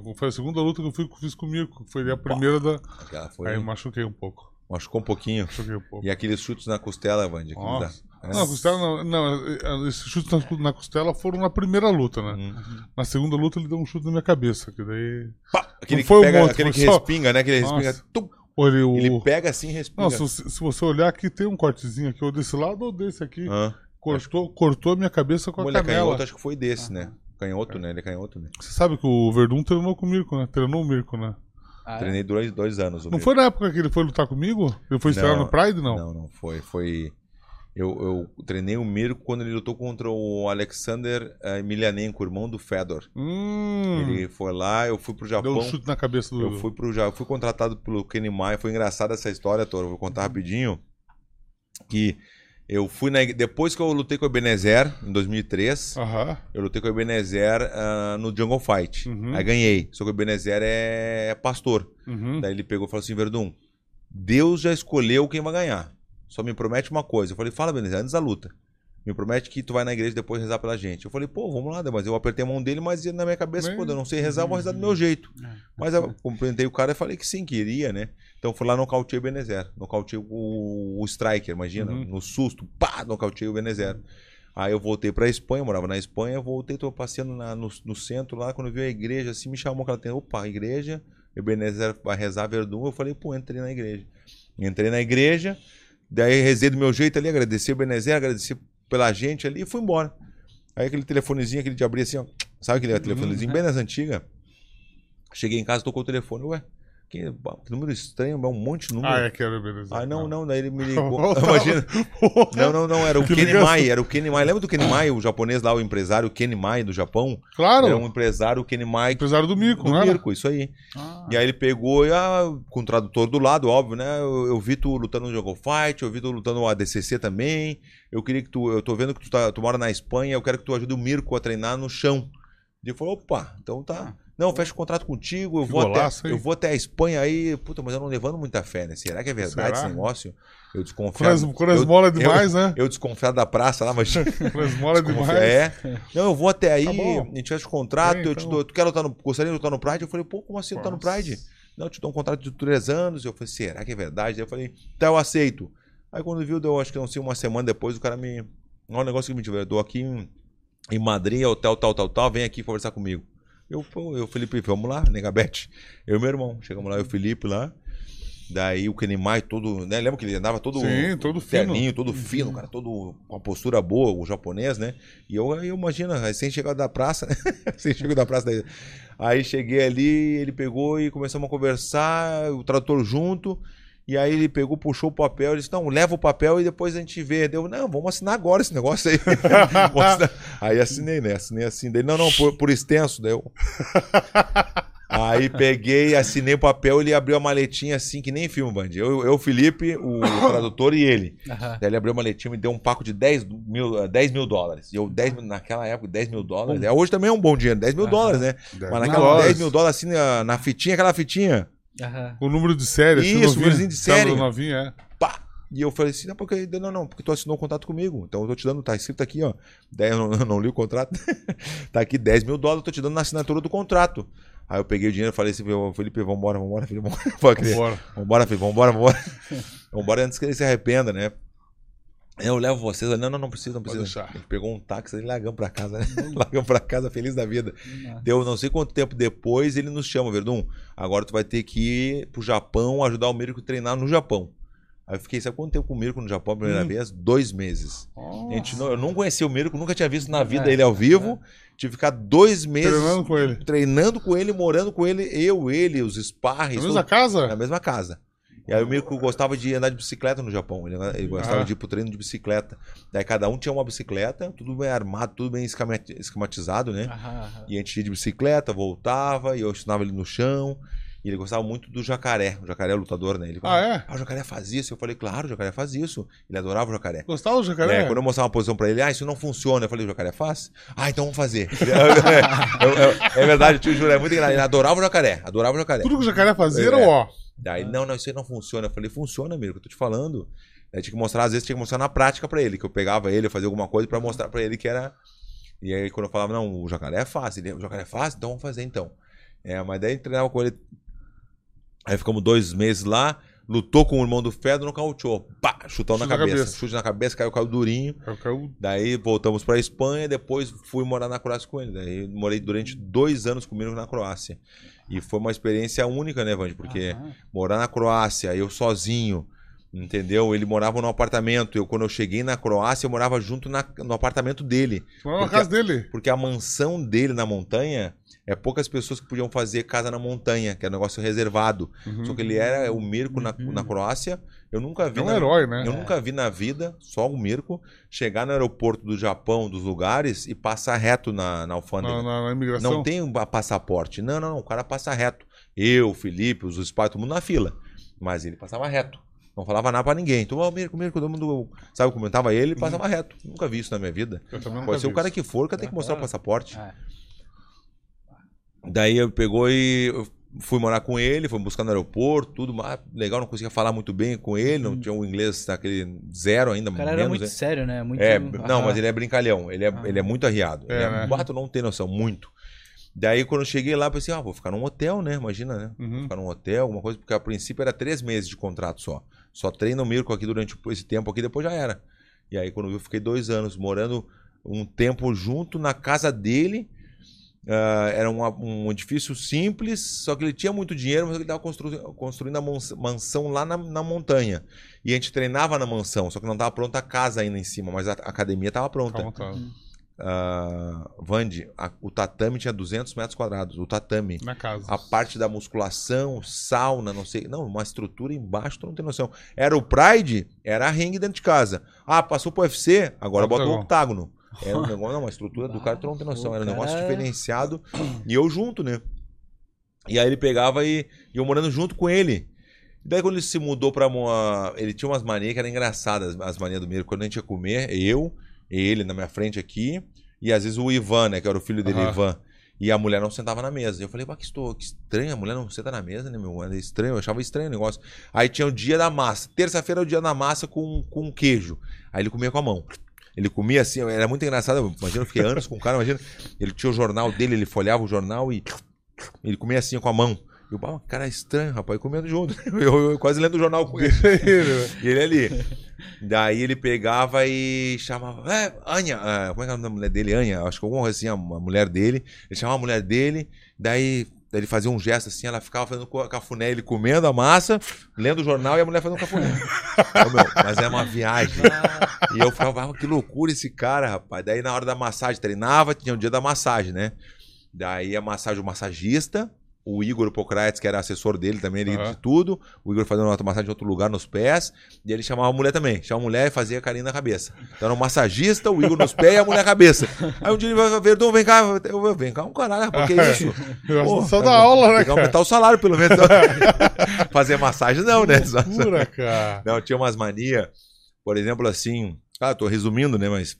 Foi, foi a segunda luta que eu fui- fiz comigo. Foi a primeira da. Aquela foi, Aí eu machuquei um pouco. Machucou um pouquinho. Machuquei um pouco. E aqueles chutes na costela, Vandy. dá. Nossa. É. Não, costela não, não, esses chutes na, na costela foram na primeira luta, né? Hum. Na segunda luta ele deu um chute na minha cabeça, que daí. Pá! Aquele Não que foi um pega, monte, aquele foi que só- respinga, né? Aquele respinga. Nossa. tum, Pô, ele, o... ele pega assim e respinga. Não, se, se você olhar aqui, tem um cortezinho aqui, ou desse lado ou desse aqui. Ah, Cortou, cortou a minha cabeça com a ele é canela. canhoto, acho que foi desse, né? Canhoto, né? Ele é canhoto, né? Você sabe que o Verdun treinou com o Mirko, né? Treinou o Mirko, né? Ah, é? Treinei dois, dois anos. o Não meu. foi na época que ele foi lutar comigo? Ele foi estrear Não, no Pride, não? Não, não foi. Foi. Eu, eu treinei o Mirko quando ele lutou contra o Alexander eh, Emelianenko, irmão do Fedor. Hum, Ele foi lá, eu fui pro deu Japão. um chute na cabeça do... Eu fui pro já fui contratado pelo Kenny Maia, foi engraçada essa história, Toro, vou contar rapidinho. Que eu fui na depois que eu lutei com o Ebenezer em 2003, Aham. eu lutei com o Ebenezer ah, no Jungle Fight. Uhum. Aí ganhei. Só que o Ebenezer é pastor. Uhum. Daí ele pegou e falou assim: "Verdun, Deus já escolheu quem vai ganhar. Só me promete uma coisa". Eu falei: "Fala, Ebenezer, antes da luta. Me promete que tu vai na igreja depois rezar pela gente". Eu falei: "Pô, vamos lá, mas eu apertei a mão dele, mas na minha cabeça, pô, eu não sei rezar, eu vou rezar do meu jeito". É. Mas eu cumprimentei o cara e falei que sim, queria, né? Então fui lá nocauteei o Benezer. Nocauteei o, o Striker, imagina, Uhum. no susto, pá, nocauteei o Benezer. Aí eu voltei pra Espanha, morava na Espanha, voltei, tô passeando na- no, no centro lá, quando eu vi a igreja, assim, me chamou aquela atenção, opa, igreja, o Benezer vai rezar Verdun, eu falei, pô, entrei na igreja. Entrei na igreja, daí rezei do meu jeito ali, agradeci o Benezer, agradeci pela gente ali e fui embora. Aí aquele telefonezinho, aquele de abrir assim, ó, sabe aquele telefonezinho bem das antigas? Cheguei em casa, tocou o telefone, ué, Que, que número estranho, é um monte de número. Ah, é que era beleza. Ah, não, não, daí ele me ligou. Imagina. Não, não, não, era o Que Kenny ligação. Mai, era o Kenny Mai. Lembra do Kenny Mai, o japonês lá, o empresário Kenny Mai do Japão? Claro, Era um empresário, o Kenny Mai, empresário do Mico, do né? Mirko, isso aí. E aí ele pegou, e, ah, com o tradutor do lado, óbvio, né? Eu, eu vi tu lutando no Jungle Fight, eu vi tu lutando no ADCC também. Eu queria que tu, eu tô vendo que tu, tá, tu mora na Espanha, eu quero que tu ajude o Mirko a treinar no chão. E ele falou, opa, então tá. Não, fecha o contrato contigo, eu Que vou, golaço, até, hein? eu vou até a Espanha aí. Puta, mas eu não levando muita fé, né? Será que é verdade Será? esse negócio? Eu eu- molas é demais, né? Eu desconfiado da praça lá, mas. Molas é demais. É. Não, eu vou até aí, Tá bom. a gente fecha o contrato, Bem, eu te então. dou. Tu quer lutar no. Gostaria de lutar no Pride? Eu falei, pô, como assim lutar no. Pride? Não, eu te dou um contrato de três anos. Eu falei, será que é verdade? Daí eu falei, tá, eu aceito. Aí quando viu, deu acho que não sei, uma semana depois, o cara me. Olha o negócio que me tiver, eu dou aqui em, em Madrid, hotel tal, tal, tal, vem aqui conversar comigo. Eu, eu, Felipe, vamos lá, Negabete. Eu e meu irmão. Chegamos lá, eu e o Felipe lá. Daí o Kenny Mai todo, né? Lembra que ele andava todo Sim, todo fino. terninho, todo fino, cara, todo com a postura boa, o japonês, né? E eu, eu imagino, recém chegado da praça, né? recém chegado da praça. Daí. Aí cheguei ali, ele pegou e começamos a conversar, o tradutor junto. E aí ele pegou, puxou o papel, ele disse, não, leva o papel e depois a gente vê. Deu, não, vamos assinar agora esse negócio aí. Aí assinei, né? Assinei assim. Daí, não, não, por, por extenso. Daí eu... Aí peguei, assinei o papel, ele abriu a maletinha assim, que nem filme, Band. Eu, eu, Felipe, o tradutor e ele. Aham. Daí ele abriu a maletinha e me deu um paco de 10 mil, 10 mil dólares. E eu, 10 mil, naquela época, 10 mil dólares. Hoje também é um bom dinheiro, 10 mil Aham. dólares, né? Mas naquela dólares. 10 mil dólares assim na, na fitinha, aquela fitinha. Aham. O número de série. assim, Isso, novinho. númerozinho de série. Novinho, é. Pá! E eu falei assim, não, porque, não, não, porque tu assinou o contrato comigo. Então eu tô te dando, tá escrito aqui, ó. 10, eu, não, não li o contrato. tá aqui 10 mil dólares, eu tô te dando na assinatura do contrato. Aí eu peguei o dinheiro e falei assim, Felipe, vambora, vambora, filho, vambora. Falei, Bora. Vambora, filho, vambora, vambora. vambora antes que ele se arrependa, né? Eu levo vocês. Não, não, não precisa, não precisa. deixar. A gente pegou um táxi e largamos pra casa, né? largamos pra casa feliz da vida. Nossa. Deu não sei quanto tempo depois, ele nos chama, Verdun. Agora tu vai ter que ir pro Japão ajudar o Mirko a treinar no Japão. Aí eu fiquei, sabe quanto tempo com o Mirko no Japão a primeira Hum. vez? Dois meses. Gente não, eu não conhecia o Mirko, nunca tinha visto na vida É, ele ao vivo. Tive que ficar dois meses Treinando com ele. treinando com ele, morando com ele, eu, ele, os sparring. Na mesma casa? na mesma casa. E aí o Mirko gostava de andar de bicicleta no Japão. Ele, ele gostava Ah. de ir pro treino de bicicleta. Daí cada um tinha uma bicicleta, tudo bem armado, tudo bem esquema- esquematizado, né? Aham, aham. E a gente ia de bicicleta, voltava, e eu ensinava ele no chão. E ele gostava muito do jacaré. O jacaré é lutador, né? Ele Ah, é? Ah, o jacaré faz isso. Eu falei, claro, o jacaré faz isso. Ele adorava o jacaré. Gostava do jacaré? É, quando eu mostrava uma posição pra ele, ah, isso não funciona. Eu falei, o jacaré faz? Ah, então vamos fazer. é, é- é verdade, eu te juro, é muito engraçado. Ele adorava o jacaré, adorava o jacaré. Tudo que o jacaré fazia era É. ó. Daí, não, não, isso aí não funciona. Eu falei, funciona, amigo, que eu tô te falando. Aí tinha que mostrar, às vezes tinha que mostrar na prática pra ele, que eu pegava ele, eu fazia alguma coisa pra mostrar pra ele que era. E aí quando eu falava, não, o jacaré é fácil, ele, o jacaré é fácil, então vamos fazer então. É, mas daí treinava com ele. Aí ficamos dois meses lá, lutou com o irmão do Fedro, nocauteou. Pá, chutão na Chute na cabeça. cabeça. Chute na cabeça, caiu, caiu durinho. Eu caiu Daí voltamos pra Espanha, depois fui morar na Croácia com ele. Daí morei durante dois anos comigo na Croácia. E foi uma experiência única, né, Vande? Porque Aham. morar na Croácia, eu sozinho, entendeu? Ele morava no apartamento. Eu, quando eu cheguei na Croácia, eu morava junto na- no apartamento dele. Morava na casa dele. Porque a mansão dele na montanha é poucas pessoas que podiam fazer casa na montanha, que é um negócio reservado. Uhum. Só que ele era o Mirko na, na Croácia. Eu nunca vi. É um na- herói, né? eu nunca vi na vida, só o Mirko, chegar no aeroporto do Japão, dos lugares, e passar reto na, na alfândega. Na, na- na imigração. Não tem um passaporte. Não, não, não. O cara passa reto. Eu, o Felipe, os Spy, todo mundo na fila. Mas ele passava reto. Não falava nada pra ninguém. Então, ó, Mirko, Mirko, todo mundo. Sabe, comentava ele, ele passava reto. Nunca vi isso na minha vida. Eu também Pode ser o cara isso. que for, o cara tem que mostrar o passaporte. É. Daí eu pegou e eu fui morar com ele, fui buscar no aeroporto, tudo mas legal, não conseguia falar muito bem com ele, não tinha o inglês daquele zero ainda, O cara era menos, muito né? sério, né? Muito... É, não, mas ele é brincalhão, ele é, Ah. ele é muito arriado. É, ele é, né? Bato não tem noção, muito. Daí quando eu cheguei lá, pensei, ah, vou ficar num hotel, né? Imagina, né? Uhum. Ficar num hotel, alguma coisa, porque a princípio era três meses de contrato só. Só treino o Mirko aqui durante esse tempo aqui, depois já era. E aí quando eu fiquei dois anos morando um tempo junto na casa dele. Ah, era uma- um edifício simples, só que ele tinha muito dinheiro, mas ele estava construindo a mansão lá na, na montanha. E a gente treinava na mansão, só que não estava pronta a casa ainda em cima, mas a, a academia estava pronta. Calma, ah, Vande, a- o tatame tinha 200 metros quadrados. O tatame. Na casa. A parte da musculação, sauna, não sei. Não, uma estrutura embaixo, tu não tem noção. Era o Pride, era a ringue dentro de casa. Ah, passou pro UFC, agora botou o octágono. Era um negócio, não, uma estrutura do cara, tu não tem noção. Era um negócio cara- diferenciado. E eu junto, né? E aí ele pegava e, e eu morando junto com ele. Daí quando ele se mudou pra uma. Ele tinha umas manias que eram engraçadas, as manias do Miro. Quando a gente ia comer, eu, ele na minha frente aqui, e às vezes o Ivan, né? Que era o filho dele, Aham. Ivan. E a mulher não sentava na mesa. E eu falei, bah, que, estou, que estranho, a mulher não senta na mesa, né, meu? É estranho, eu achava estranho o negócio. Aí tinha o dia da massa. Terça-feira é o dia da massa com, com queijo. Aí ele comia com a mão. Ele comia assim, era muito engraçado. Imagina, eu fiquei anos com o cara, imagina. Ele tinha o jornal dele, ele folhava o jornal e ele comia assim com a mão. E eu, bah, cara, é estranho, rapaz, comendo junto. Eu, eu quase lendo o jornal com ele. E ele ali. Daí ele pegava e chamava. É, Anya, ah, como é que é o nome da mulher dele? Anya, acho que alguma coisa assim, a mulher dele. Ele chamava a mulher dele, daí ele fazia um gesto assim, ela ficava fazendo cafuné, ele comendo a massa, lendo o jornal e a mulher fazendo cafuné. Ô, meu, mas é uma viagem. E eu ficava, ah, que loucura esse cara, rapaz. Daí na hora da massagem, treinava, tinha o dia da massagem, né? Daí a massagem, o massagista, o Igor Pocrates, que era assessor dele também, ele Aham. de tudo. O Igor fazendo uma massagem em outro lugar nos pés. E ele chamava a mulher também. Chamava a mulher e fazia carinho na cabeça. Então era o massagista, o Igor nos pés e a mulher na cabeça. Aí um dia ele vai, Verdão, vem cá. Eu, vem cá, um caralho, rapaz, que isso? Eu Pô, só da aula, né, Tem que aumentar o salário, pelo menos. Fazer massagem não, né? Loucura, cara. não, tinha umas manias, por exemplo, assim. Ah, tô resumindo, né? Mas.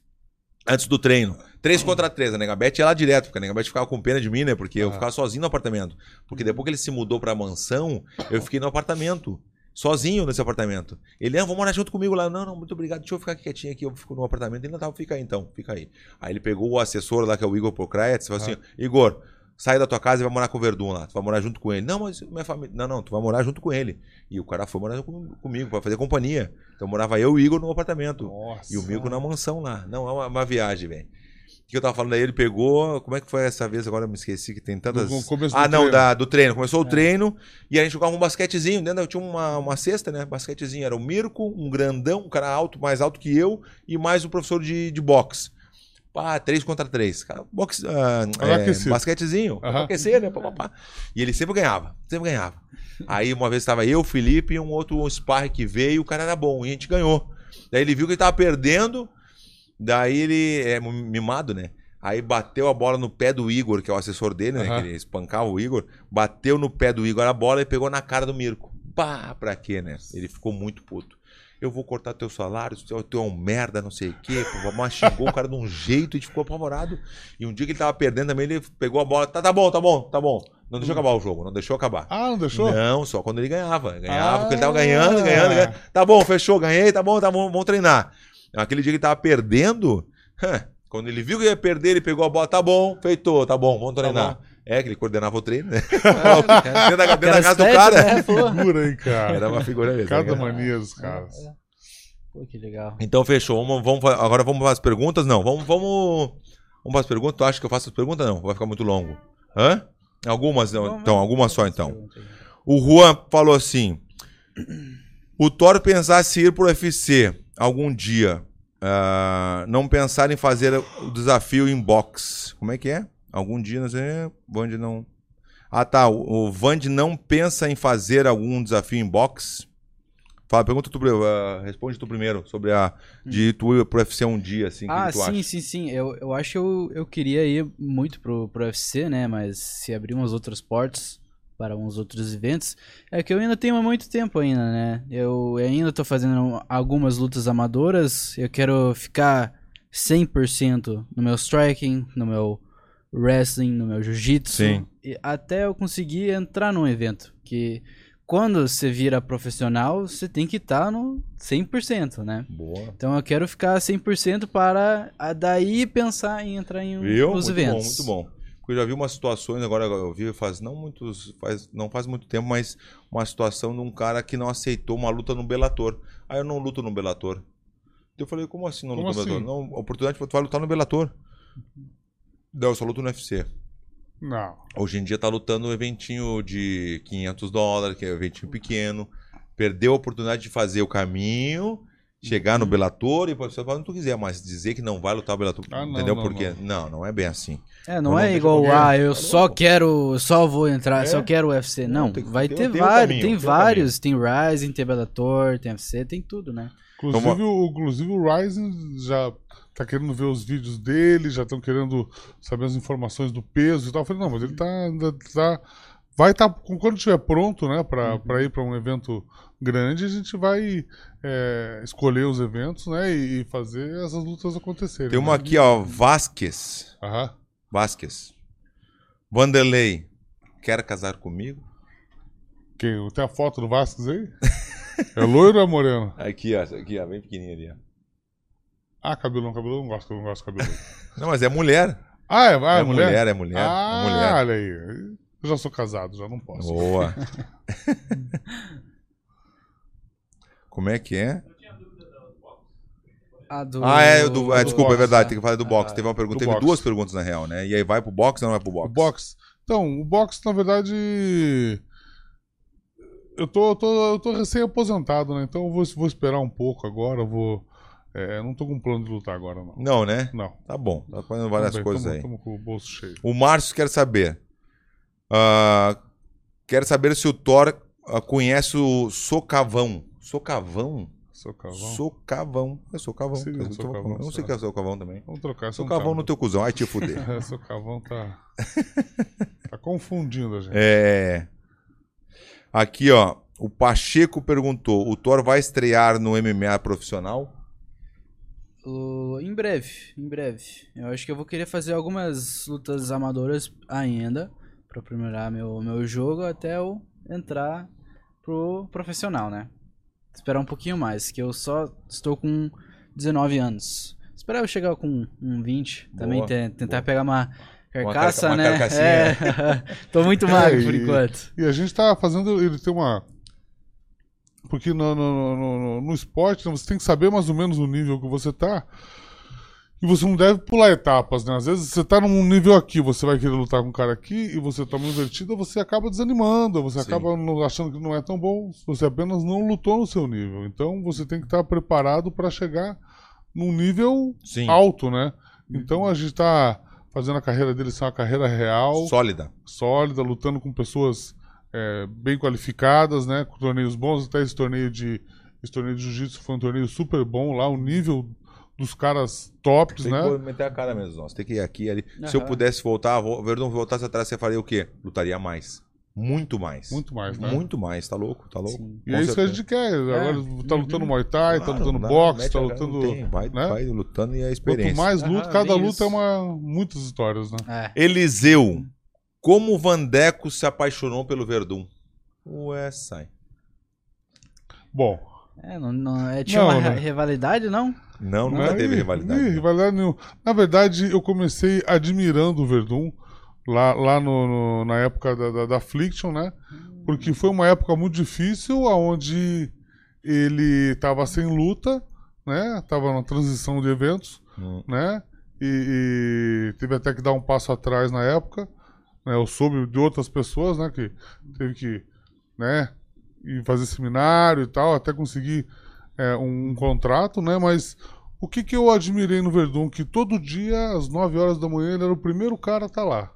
Antes do treino. Três contra três. A Negabete ia lá direto, porque a Negabete ficava com pena de mim, né? Porque eu Ah. ficava sozinho no apartamento. Porque depois que ele se mudou pra mansão, eu fiquei no apartamento. Sozinho nesse apartamento. Ele, ah, vamos morar junto comigo lá. Não, não, muito obrigado. Deixa eu ficar aqui quietinho aqui. Eu fico no apartamento. Ele não tava, fica aí então, fica aí. Aí ele pegou o assessor lá, que é o Igor Pocrates, e falou assim: Igor, sai da tua casa e vai morar com o Verdun lá. Tu vai morar junto com ele. Não, mas minha família. Não, não, tu vai morar junto com ele. E o cara foi morar com- comigo pra fazer companhia. Então morava eu e o Igor no apartamento. Nossa. E o Mico na mansão lá. Não, é uma, uma viagem, velho. Que eu tava falando aí, ele pegou. Como é que foi essa vez? Agora eu me esqueci que tem tantas. Começo do ah, não, treino. da, do treino. Começou o treino e a gente jogava um basquetezinho. Dentro tinha uma, uma cesta, né? Basquetezinho. Era o Mirko, um grandão, um cara alto, mais alto que eu, e mais um professor de, de boxe. Pá, três contra três. Cara, boxe, ah, é, basquetezinho. Pra Aham. aquecer, né? Pá, pá, pá. E ele sempre ganhava, sempre ganhava. Aí uma vez estava eu, o Felipe e um outro sparring que veio, o cara era bom, e a gente ganhou. Daí ele viu que ele tava perdendo, daí ele é mimado, né? Aí bateu a bola no pé do Igor, que é o assessor dele, né? Aham. Que ele espancava o Igor. Bateu no pé do Igor a bola e pegou na cara do Mirko. Pá, pra quê, né? Ele ficou muito puto. Eu vou cortar teu salário, tu é um merda, não sei o quê. Pô, mas xingou o cara de um jeito e ficou apavorado. E um dia que ele tava perdendo também, ele pegou a bola. Tá, tá bom, tá bom, tá bom. Não deixou acabar o jogo, não deixou acabar. Ah, não deixou? Não, só quando ele ganhava. Ganhava, Ah. porque ele tava ganhando, ganhando, ganhando. Tá bom, fechou, ganhei, tá bom, tá bom, vamos treinar. Aquele dia que ele tava perdendo, quando ele viu que ia perder, ele pegou a bola, tá bom, feitou, tá bom, vamos treinar. É, que ele coordenava o treino, né? dentro da, dentro da casa do cara. Né? Figura aí, cara. Era uma figura mesmo. Cada Era- mania dos caras. Pô, que legal. Então fechou. Vamos, vamos, agora vamos para as perguntas? Não, vamos, vamos, vamos para as perguntas. Tu acha que eu faço as perguntas? Não, vai ficar muito longo. Hã? Algumas, não. Então, algumas só então. O Juan falou assim: o Thor pensasse em ir pro UFC algum dia, ah, não pensar em fazer o desafio em box. Como é que é? Algum dia, não sei. Não. Ah, tá. O, o Vand não pensa em fazer algum desafio em box? Fala, pergunta tu, ah, responde tu primeiro sobre a de tu ir pro UFC um dia, assim, Ah, que tu sim, acha? sim, sim. Eu, eu acho que eu, eu queria ir muito pro, pro UFC, né? Mas se abrir umas outras portas para uns outros eventos, é que eu ainda tenho muito tempo ainda, né? Eu ainda tô fazendo algumas lutas amadoras. Eu quero ficar 100% no meu striking, no meu wrestling, no meu jiu-jitsu. Sim. Até eu conseguir entrar num evento. Que quando você vira profissional, você tem que estar no 100%, né? Boa. Então eu quero ficar 100% para a daí pensar em entrar em um, Viu? nos Muito eventos. bom, muito bom. Porque eu já vi umas situações, agora eu vi faz não muitos, faz, não faz muito tempo, mas uma situação de um cara que não aceitou uma luta no Bellator. Ah, eu não luto no Bellator. Eu falei, como assim não luto no assim? Bellator? Não, oportunidade pra tu vai lutar no Bellator. Não, eu só luto no UFC. Não. Hoje em dia tá lutando um eventinho de 500 dólares, que é um eventinho pequeno. Perdeu a oportunidade de fazer o caminho chegar no Bellator e pode ser quando tu quiser, mas dizer que não vai lutar o Bellator, Ah, não, entendeu? não, Porque não. não, é bem assim. É, não Não, é igual, ah, eu Tá só quero, só vou entrar, É. só quero UFC. Não, tem- vai tem- ter tem vários, caminho, tem tem vários, tem Rising, tem Bellator, tem UFC, tem tudo, né? Inclusive, o, inclusive o Ryzen já tá querendo ver os vídeos dele, já estão querendo saber as informações do peso e tal. Eu falei, não, mas ele tá. ainda tá vai estar. quando estiver pronto, né, pra, Uhum. ir pra um evento grande, a gente vai é, escolher os eventos, né, e, fazer essas lutas acontecerem. Tem uma né? aqui, ó, Vasquez. Aham. Vasquez. Vanderlei, quer casar comigo? Quem? Tem a foto do Vasquez aí? é loiro ou é moreno? Aqui, ó, aqui, ó, bem pequenininha ali, ó. Ah, cabelão, cabelão, não gosto, não gosto de cabelão. Não, mas é mulher. Ah, é, ah, é é mulher? mulher, é mulher, ah, é mulher. olha aí. Eu já sou casado, já não posso. Boa. Como é que é? Do... Ah, é, do, é, desculpa, é verdade, né? tem que falar do box. Teve uma pergunta, teve box. duas perguntas na real, né? E aí vai pro box ou não vai pro box? O box. Então, o box, na verdade. Eu tô, eu tô, eu tô recém-aposentado, né? Então eu vou, vou esperar um pouco agora. eu Vou. É, não tô com plano de lutar agora, não. Não, né? Não. Tá bom, tá fazendo várias Tamo bem, coisas tamo- aí. tamo com o bolso cheio. O Márcio quer saber. Ah, quer saber se o Thor ah, conhece o Socavão. Socavão? Socavão. Socavão. É Socavão. Sim, Eu Socavão, não sei o que é Socavão também. Vamos trocar. é Socavão no teu cuzão. Ai, te fuder. É, Socavão tá. tá confundindo a gente. É. Aqui, ó. O Pacheco perguntou: o Thor vai estrear no MMA profissional? O- Em breve, em breve. Eu acho que eu vou querer fazer algumas lutas amadoras ainda, pra aprimorar meu, meu jogo até eu entrar pro profissional, né? Esperar um pouquinho mais, que eu só estou com 19 anos. Esperar eu chegar com um 20, também Boa, te- tentar boa. pegar uma Uma carcaça, carca- uma né? carcassinha. É. Tô muito magro por e- enquanto. E a gente tá fazendo. Ele tem uma. Porque no, no, no, no- no esporte né, você tem que saber mais ou menos o nível que você tá. E você não deve pular etapas, né? Às vezes você tá num nível aqui, você vai querer lutar com um cara aqui e você toma uma invertida, você acaba desanimando, você Sim. acaba achando que não é tão bom, você apenas não lutou no seu nível. Então você tem que estar preparado para chegar num nível Sim. alto, né? Então a gente tá fazendo a carreira dele ser uma carreira real Sólida. sólida, lutando com pessoas é, bem qualificadas, né? Com torneios bons, até esse torneio de esse torneio de jiu-jitsu foi um torneio super bom lá, o nível dos caras tops, Tem né? que meter a cara mesmo, nossa. Tem que ir aqui e ali. Se eu pudesse voltar, o Verdun voltasse atrás, você faria o quê? Lutaria mais. Muito mais. Muito mais, né? Muito mais, tá louco? Tá louco? Sim. E Com é isso que a gente quer. Agora tá lutando Muay Thai, tá Claro, lutando dá, boxe, tá lutando. não tem, vai, né? vai lutando e é a Quanto experiência. mais luta, cada bem luta é isso. uma. muitas histórias, né? É. Eliseu, como o Vandeco se apaixonou pelo Verdun? Ué, sai. Bom. É, não, não, é, tinha Não, uma né? rivalidade, não? Não, nunca teve rivalidade. ih, né? rivalidade nenhuma. Na verdade, eu comecei admirando o Verdun lá, lá no, no- na época da, da, da Affliction, né? Porque foi uma época muito difícil, onde ele estava sem luta, né? Tava na transição de eventos, Hum. né? E, e teve até que dar um passo atrás na época. Né? Eu soube de outras pessoas, né? Que teve que, né? Ir fazer seminário e tal, até conseguir é, um, um contrato, né? Mas o que, que eu admirei no Verdun? Que todo dia, às 9 horas da manhã, ele era o primeiro cara a estar lá.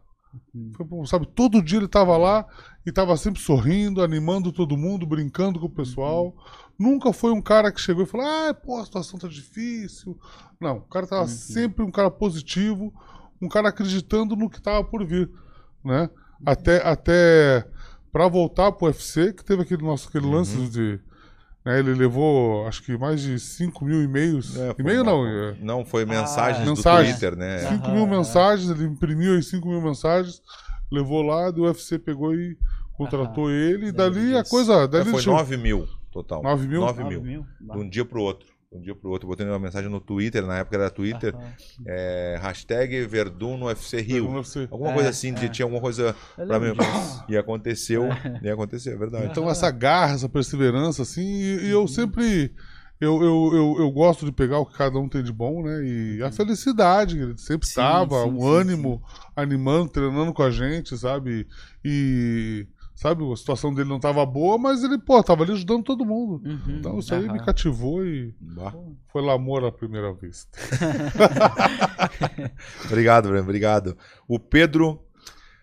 Foi, pô, Sabe, todo dia ele estava lá e estava sempre sorrindo, animando todo mundo, brincando com o pessoal. Nunca foi um cara que chegou e falou: ah, pô, a situação tá difícil. Não, o cara tava sempre um cara positivo, um cara acreditando no que tava por vir, né? Até, até para voltar pro UFC, que teve aquele nosso aquele lance de. né, ele levou, acho que mais de 5 mil e-mails. É, foi E-mail não, é, Não, foi mensagens do Mensagens. Twitter, né? 5 Aham, mil aham. mensagens, ele imprimiu as 5 mil mensagens, levou lá, do UFC pegou e contratou ele, e dali a coisa. É, Dali foi chegou- 9 mil total. 9 mil? 9 Nove mil. mil? De um dia pro outro. Um dia pro outro. Eu botei uma mensagem no Twitter, na época era Twitter. Aham. é, hashtag Verdun no UFC Rio. Alguma É, coisa assim, é. tinha alguma coisa pra mim. E aconteceu. E aconteceu, é verdade. Então essa garra, essa perseverança, assim, e, e eu sempre. Eu, eu, eu, eu gosto de pegar o que cada um tem de bom, né? E a felicidade, que ele sempre Sim, estava, sim, o sim, ânimo, animando, treinando com a gente, sabe? E sabe? A situação dele não tava boa, mas ele, pô, tava ali ajudando todo mundo. Uhum, Então isso aí me cativou e Bah. foi amor à primeira vista. Obrigado, Breno, obrigado. O Pedro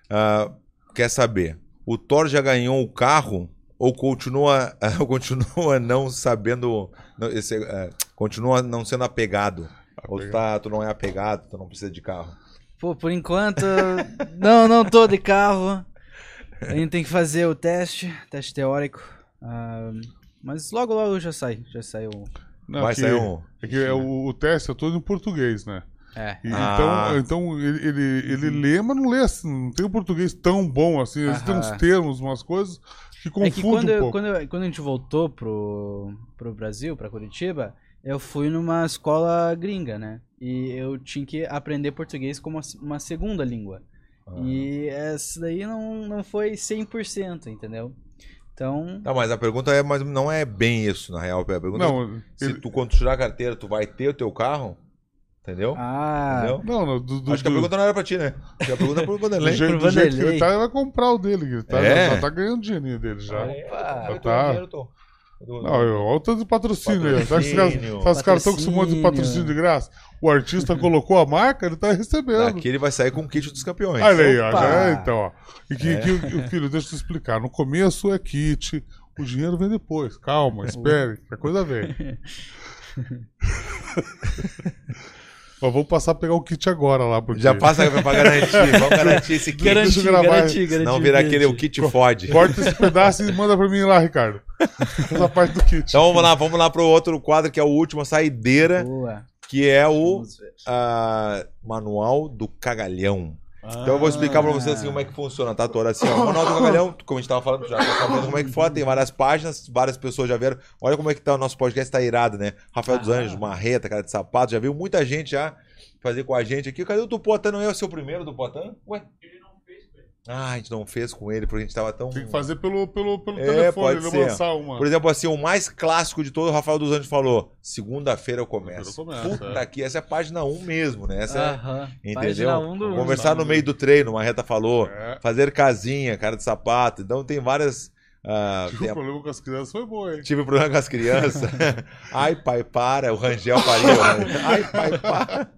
ah, quer saber: o Thor já ganhou o carro ou continua, ou continua não sabendo. não, esse, eh, continua não sendo apegado? Ou tu, tá, tu não é apegado, tu não precisa de carro? Pô, por enquanto, não, não tô de carro. A gente tem que fazer o teste, teste teórico. Ah, mas logo, logo já sai, já sai o... Não, Vai que- sair um. É que é o, o teste é todo em português, né? É. E Ah. Então, então ele, ele, ele lê, mas não lê assim, não tem um português tão bom assim. Eles têm uns termos, umas coisas que É confundem que quando, um eu- quando, eu- quando a gente voltou pro, pro Brasil, pra Curitiba, eu fui numa escola gringa, né? E eu tinha que aprender português como uma segunda língua. Ah. E essa daí não, não foi 100%, entendeu? Então, Tá, mas a pergunta é, mas não é bem isso, na real. A pergunta é, Não, se ele- tu, quando tu tirar a carteira, tu vai ter o teu carro? Entendeu? ah, Entendeu? não, não, do, do, Acho que a do- pergunta não era pra ti, né? A pergunta é pro do Vanderlei. jeito, Pro do jeito que ele tá, ele vai comprar o dele. Ele tá, É? já tá ganhando o dinheirinho dele já. Ah, é? Opa. Eu tô Tá. dinheiro, tô. Tô- Não, eu- olha o tanto de patrocínio Patrocínio. os caras estão com esse monte de Patrocínio. de graça? O artista colocou a marca, ele tá recebendo. Daqui ele vai sair com o kit dos campeões. Olha aí, ó. Já é, então, ó. E que, É. que- que- filho, deixa eu te explicar. No começo é kit, o dinheiro vem depois. Calma, espere, que a coisa vem. Mas vamos passar a pegar o kit agora lá, porque... Já passa pra garantir. Vamos garantir esse kit. Garanti- garantir, eu gravar, garantir, garantir. Não vira aquele o kit fode. Corta esse pedaço e manda pra mim lá, Ricardo. Essa parte do kit. Então vamos lá, vamos lá pro outro quadro que é o último, a saideira, Boa. que é o ah, Manual do Cagalhão. Então eu vou explicar pra vocês assim como é que funciona, tá, Tora? Assim, ó, o Manual do Cagalhão, como a gente tava falando, já tá sabendo como é que foi, tem várias páginas, várias pessoas já viram. Olha como é que tá o nosso podcast, tá irado, né? Rafael dos Ah. Anjos, Marreta, cara de sapato, já viu muita gente já fazer com a gente aqui. Cadê o Tupotã? Não é o seu primeiro Tupotã? Ué? Ah, a gente não fez com ele, porque a gente tava tão. Tem que fazer pelo, pelo, pelo É, telefone, pode ele ser. lançar uma. Por exemplo, assim, o mais clássico de todo, o Rafael dos Anjos falou: segunda-feira eu começo. Começo, Puta é. que essa é a página 1 mesmo, né? Essa é- Aham. Entendeu? Página um do- Conversar no meio do treino, uma reta falou. É. Fazer casinha, cara de sapato. Então tem várias. Ah, Tive um a- problema com as crianças, foi boa, hein? Tive problema com as crianças. Ai, pai, para. O Rangel pariu. Ai, pai, para.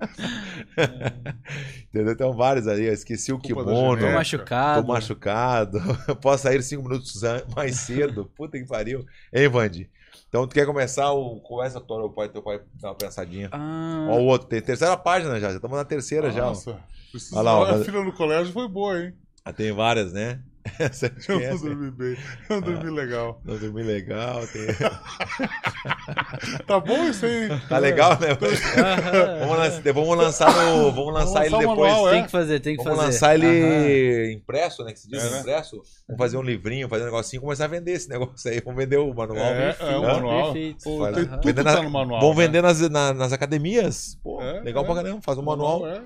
Entendeu? Tem vários ali. Eu esqueci o kimono. Tô machucado. Tô machucado. Posso sair cinco minutos mais cedo. Puta que pariu. Hein, Vandi? Então, tu quer começar? O... Começa, Toro, o pai, teu pai dá uma pensadinha. Ah, Ó, o outro. Tem terceira página já. Já estamos na terceira já. ó. Nossa. Precisa... Olha lá, ó, a filha no colégio foi boa, hein? Ah, Tem várias, né? Essa, Eu não dormi bem. Eu não dormi legal. Não dormi legal. tem- Tá bom isso aí? Tá legal, né? Vamos lançar, vamos lançar no. Vamos lançar ele lançar o depois. manual, é. Tem que fazer, tem que Vamos fazer. lançar ele Aham. impresso, né? Que se diz É, né? impresso. Vamos fazer um livrinho, fazer um negocinho e começar a vender esse negócio aí. Vamos vender o manual. É, é o manual. Perfeito. Pô, Faz- tudo Vender tá no manual. Vamos né? vender nas, na- nas academias. Pô, É, legal é. pra caramba. Faz um O manual. é.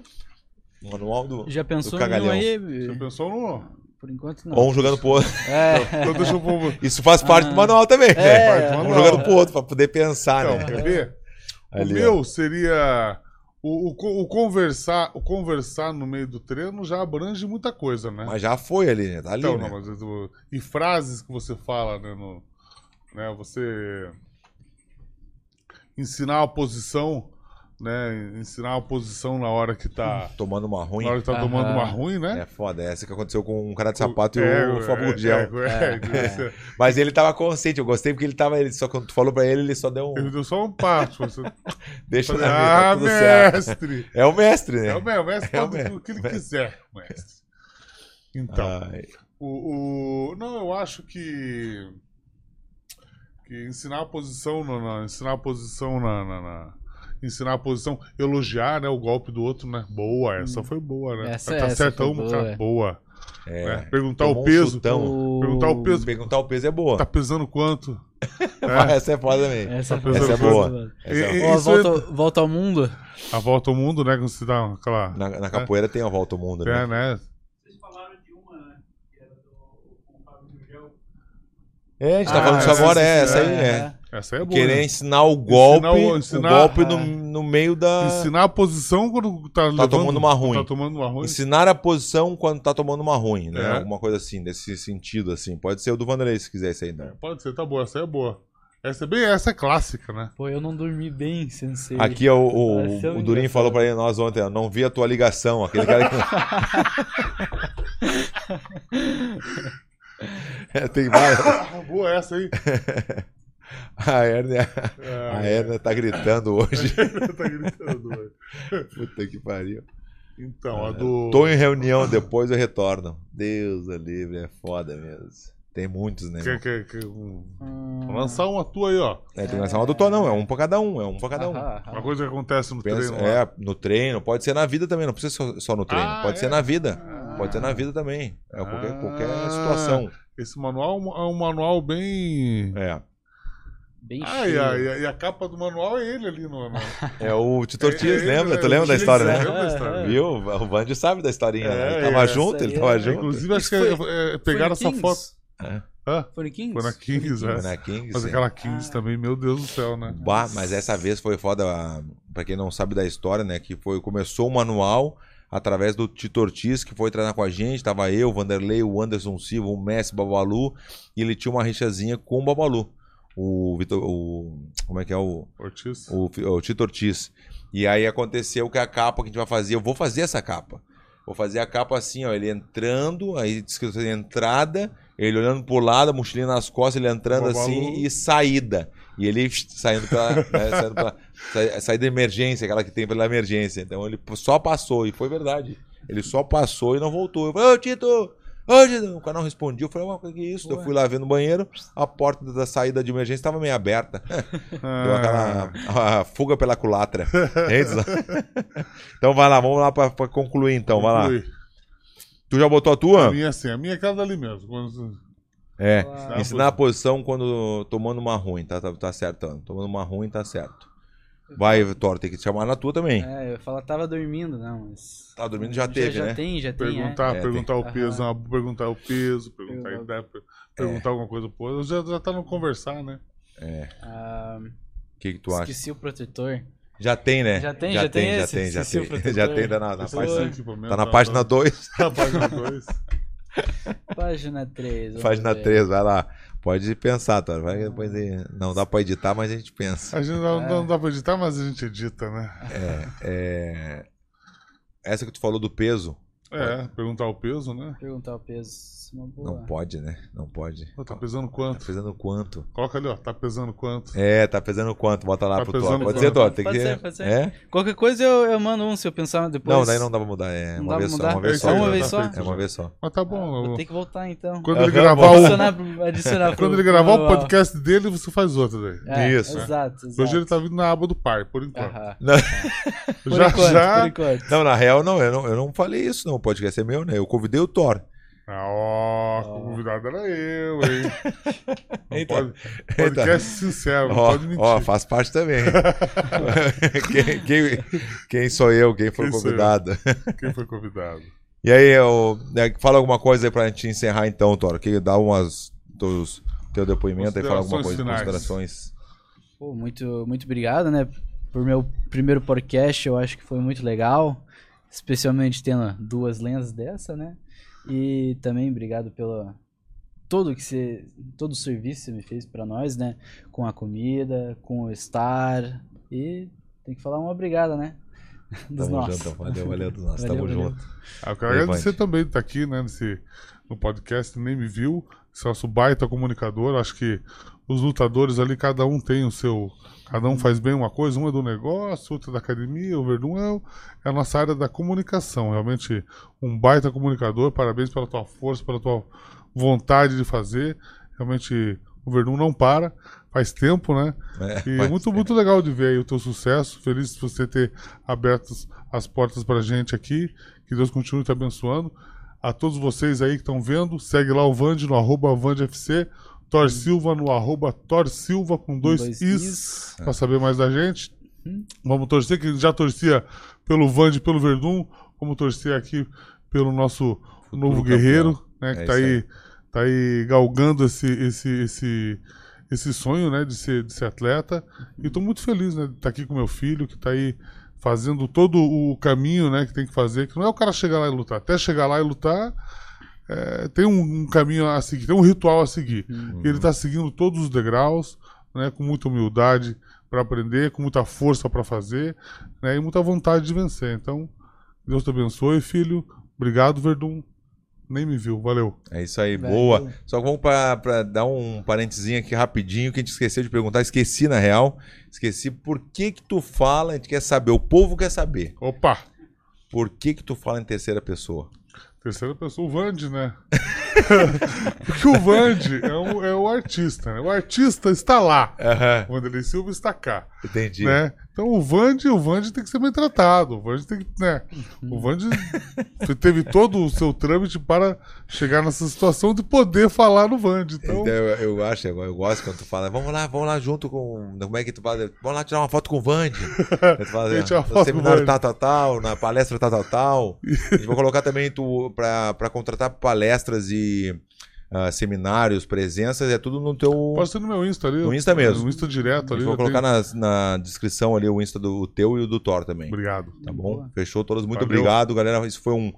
Manual do. Já pensou cagalhão. aí? Você pensou no. Por enquanto não. Ou um jogando pro outro. É. Então. Isso faz parte Ah. do manual também. É. né? Parte do Um manual. jogando pro outro, pra poder pensar, Então, né? quer ver? O Ali, ó. meu seria. O, o, o conversar, o conversar no meio do treino já abrange muita coisa, né? Mas já foi ali, né? Tá ali. Então, né? não, mas eu- e frases que você fala, né? No, né você ensinar a posição, né? Ensinar a posição na hora que tá, Tomando uma ruim. na hora que tá Aham. tomando uma ruim, né? É foda. Essa que aconteceu com um cara de sapato e É, o Fábio é, Gurgel. é, é, é. Mas ele tava consciente, eu gostei porque ele tava. Ele só quando tu falou pra ele, ele só deu um. Ele deu só um passo. Você... Deixa na ah, vida, tá tudo certo. mestre! É o mestre, né? É o mestre, o mestre É o pode mestre. o que ele quiser, mestre. Então, Ai, o, o- não, eu acho que que ensinar a posição na, na- ensinar a posição na, na- na- ensinar a posição, elogiar, né, o golpe do outro, né? Boa, essa foi boa, né? Essa- tá essa uma, boa. cara, boa. é. né? Perguntar o um peso. O- perguntar o peso, Perguntar o peso é boa. tá pesando quanto? Essa é foda também. Essa, Tá Essa é boa. Essa é E- Ó, Isso volta, volta ao mundo. A volta ao mundo, né, quando você dá aquela, Na, na capoeira tem a volta ao mundo, é, né? né? É, a gente tá Ah, falando isso agora, é, essa aí, é. É. Essa é boa. Querer né? ensinar o golpe, o- ensinar- o golpe no, Ah. no meio da. Ensinar a posição quando tá, levando, tomando uma ruim. Tá tomando uma ruim. Ensinar a posição quando tá tomando uma ruim, né? É. Alguma coisa assim, desse sentido, assim. Pode ser o do Vanderlei, se quiser isso aí, né? Pode ser, tá boa. Essa é boa. Essa é bem, essa é clássica, né? Pô, eu não dormi bem, sensei. Aqui ó, o, o, um o Durinho falou pra ele, nós ontem, ó, não vi a tua ligação. Aquele cara que. É, tem várias. Ah, boa essa aí. A Hernia, É, a Hernia tá gritando hoje. tá gritando, velho. Puta que pariu. Então, a do. Tô em reunião, depois eu retorno. Deus é livre, é foda mesmo. Tem muitos, né? Quer, quer, um- Hum, Vou lançar uma tua aí, ó. É, tem que lançar uma do Tô, não. É um pra cada um. É um pra cada um. aham, aham. Uma coisa que acontece no Pensa- treino lá. é, no treino, pode ser na vida também, não precisa só, só no treino, Ah, pode é? ser na vida. Ah. Pode ser na vida também. É qualquer, Ah. qualquer situação. Esse manual é um manual bem. É. Bem Ah, e cheio. a, e a- e a capa do manual é ele ali no. no... É o Tito Ortiz, É, é, lembra? é, tu lembra da é, história, é, né? lembra da história. Viu? O Vandy sabe da historinha. né? É, ele tava é, junto, ele tava é- junto. Inclusive, acho que Isso é, é, pegaram Foi no essa foto. Kings? É. Hã? Foi no Kings? Foi na Kings, Foi é. na Kings, Mas aquela Kings também, meu Deus do céu, né? Bah, mas essa vez foi foda, ah, pra quem não sabe da história, né? Que foi, começou o manual através do Tito Ortiz, que foi treinar com a gente. Tava eu, o Vanderlei, o Anderson Silva, o Messi, o Babalu. E ele tinha uma rixazinha com o Babalu. O Vitor. O, como é que é o. Ortiz. o, o Tito Ortiz. E aí aconteceu que a capa que a gente vai fazer, eu vou fazer essa capa. Vou fazer a capa assim, ó, ele entrando, aí escrito entrada, ele olhando pro lado, a mochilinha nas costas, ele entrando assim e saída. E ele saindo pela, né, saindo pela sa- saída de emergência, aquela que tem pela emergência. Então ele só passou, e foi verdade. Ele só passou e não voltou. Eu falei, ô Tito! Tito! O cara não respondia. Eu falei, o que é isso? Eu fui lá ver no banheiro, a porta da saída de emergência estava meio aberta. Deu aquela a fuga pela culatra. É isso? então vai lá, vamos lá pra, pra concluir então, vai lá. Tu já botou a A tua? minha assim, a minha é aquela dali mesmo. Quando- É. Ah, Ensinar a posição quando tomando uma ruim, tá, tá, tá certo. Tomando uma ruim, tá certo. Vai, Vitor, tem que te chamar na tua também. É, eu ia falar tava dormindo, não, mas... Tá dormindo já teve, já né? tem, já tem, Perguntar, É, perguntar o tem. peso, ah, perguntar o peso, perguntar Perguntar- ideia, per- perguntar alguma coisa pro outro. Já, já tá no conversar, né? é. Ah, O que, que tu acha? esqueci o protetor. Já tem, né? Já tem, já já tem, tem já tem, já esqueci o tem. protetor. Já tem, tá na, na página, é o equipamento, tá na página 2. Na página 2. Página 3. Página 3, vai lá. Pode pensar, tá? Vai depois de- Não dá pra editar, mas a gente pensa. A gente não, É. não dá pra editar, mas a gente edita, né? É, Essa que tu falou do peso, É, perguntar o peso, né? Perguntar o peso. Uma boa. não pode, né? Não pode. Pô, tá pesando Tá quanto? pesando quanto? Coloca ali, ó. Tá pesando quanto? É, tá pesando quanto? Bota lá Tá pro Thor. Pode ser? Thor? Tem Pode que ser, pode ser. É? Qualquer coisa eu, eu mando um se eu pensar depois. Não, daí não dá pra mudar. É Não uma dá vez pra só. mudar? Uma vez É só. aí, uma vez tá só? É uma vez só. Mas tá Ah, bom. vou eu- ter que voltar então. Quando ele gravar o, Adicionar, adicionar pro- quando ele gravar o podcast dele, você faz outro daí. É, Isso. Exato, exato. Hoje ele tá vindo na aba do pai, por enquanto. Aham. Não, Por já, enquanto, já. por enquanto. não, na real, não eu, não. eu não falei isso, não. O podcast é meu, né? Eu convidei o Thor. Ah, ó, o convidado era eu, hein? Eita. pode, podcast sincero, não Ó, pode mentir. ó, faz parte também. quem, quem, quem sou eu? Quem foi Quem convidado? Quem foi convidado? E aí, eu, né, fala alguma coisa aí pra gente encerrar então, Thor. Que dá umas. Teus, teu depoimento e fala alguma coisa, Considerações considerações. Pô, muito, muito obrigado, né? Por meu primeiro podcast, eu acho que foi muito legal. Especialmente tendo duas lendas dessa, né? E também obrigado pelo todo que você, todo o serviço que você me fez pra nós, né? Com a comida, com o estar e tem que falar uma obrigada, né? Dos Tamo nossos. junto, valeu, valeu dos nossos. Valeu, Tamo valeu. junto. Ah, eu quero agradecer também de estar aqui, né, nesse, no podcast, nem me viu. Esse nosso baita comunicador. Acho que os lutadores ali, cada um tem o seu. Cada um faz bem uma coisa, um é do negócio, outro é da academia, o Verdun é, é a nossa área da comunicação. Realmente um baita comunicador. Parabéns pela tua força, pela tua vontade de fazer. Realmente o Verdun não para. Faz tempo, né? É, E é muito, muito legal de ver aí o teu sucesso. Feliz de você ter aberto as portas pra gente aqui. Que Deus continue te abençoando. A todos vocês aí que estão vendo, segue lá o Vande no arroba VandeFC. Thor Silva no arroba Thor Silva com dois, Dois is, is. pra saber mais da gente. Uhum. Vamos torcer, que já torcia pelo Vande e pelo Verdun. Vamos torcer aqui pelo nosso novo campeão. guerreiro, né? Que É tá isso aí, tá aí galgando esse, esse, esse, esse sonho, né, de ser, de ser atleta. E tô muito feliz, né, de estar aqui com meu filho, que tá aí fazendo todo o caminho, né, que tem que fazer. Que não é o cara chegar lá e lutar. Até chegar lá e lutar, é, tem um, um caminho a seguir, tem um ritual a seguir. E ele tá seguindo todos os degraus, né, com muita humildade para aprender, com muita força para fazer, né, e muita vontade de vencer. Então, Deus te abençoe, filho. Obrigado, Verdun. Nem me viu, valeu. É isso aí, Valeu. boa. Só vamos pra, pra dar um parentezinho aqui rapidinho que a gente esqueceu de perguntar. Esqueci, na real. Esqueci por que que tu fala, a gente quer saber, o povo quer saber. Opa! Por que que tu fala em terceira pessoa? Terceira pessoa, o Vande, né? Porque o Vande é, um- é o artista, né? O artista está lá. Aham, O Vanderlei Silva está cá, entendi. né? Então o Vande, o Vande tem que ser bem tratado. O Vande tem que, né? O Vande teve todo o seu trâmite para chegar nessa situação de poder falar no Vande. Então, Então, eu, eu acho, eu, eu gosto quando tu fala, vamos lá, vamos lá junto com. Como é que tu fala? Vamos lá tirar uma foto com o Vande. Tu fala, no seminário tal, tal, tal, na palestra tal, tal, tal. Gente vai colocar também tu pra, pra contratar palestras e ah, seminários, presenças, é tudo no teu. pode ser no meu Insta ali. No Insta mesmo. No Insta direto ali. eu colocar tenho- na, na descrição ali o Insta do o teu e o do Thor também. Obrigado. Tá bom? Boa. Fechou todos. Muito Valeu. obrigado, galera. Isso foi um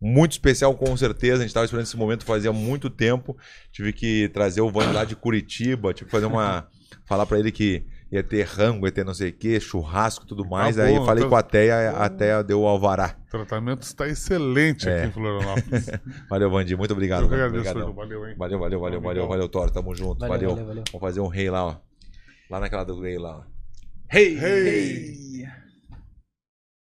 muito especial, com certeza. A gente estava esperando esse momento fazia muito tempo. Tive que trazer o Vani lá de Curitiba. Tive que fazer uma. falar pra ele que ia ter rango, ia ter não sei o quê, churrasco e tudo mais. Tá Aí bom, eu falei tá- com a Teia, a Teia deu o alvará. O tratamento está excelente É. aqui em Florianópolis. Valeu, Vandi. Muito obrigado. eu que agradeço. Valeu, hein? Valeu, valeu, valeu, valeu, valeu, Thor. Tamo junto. Valeu, Valeu. valeu, valeu. Vamos fazer um rei lá, ó. Lá naquela do rei lá, ó. Rei! Hey! Ei.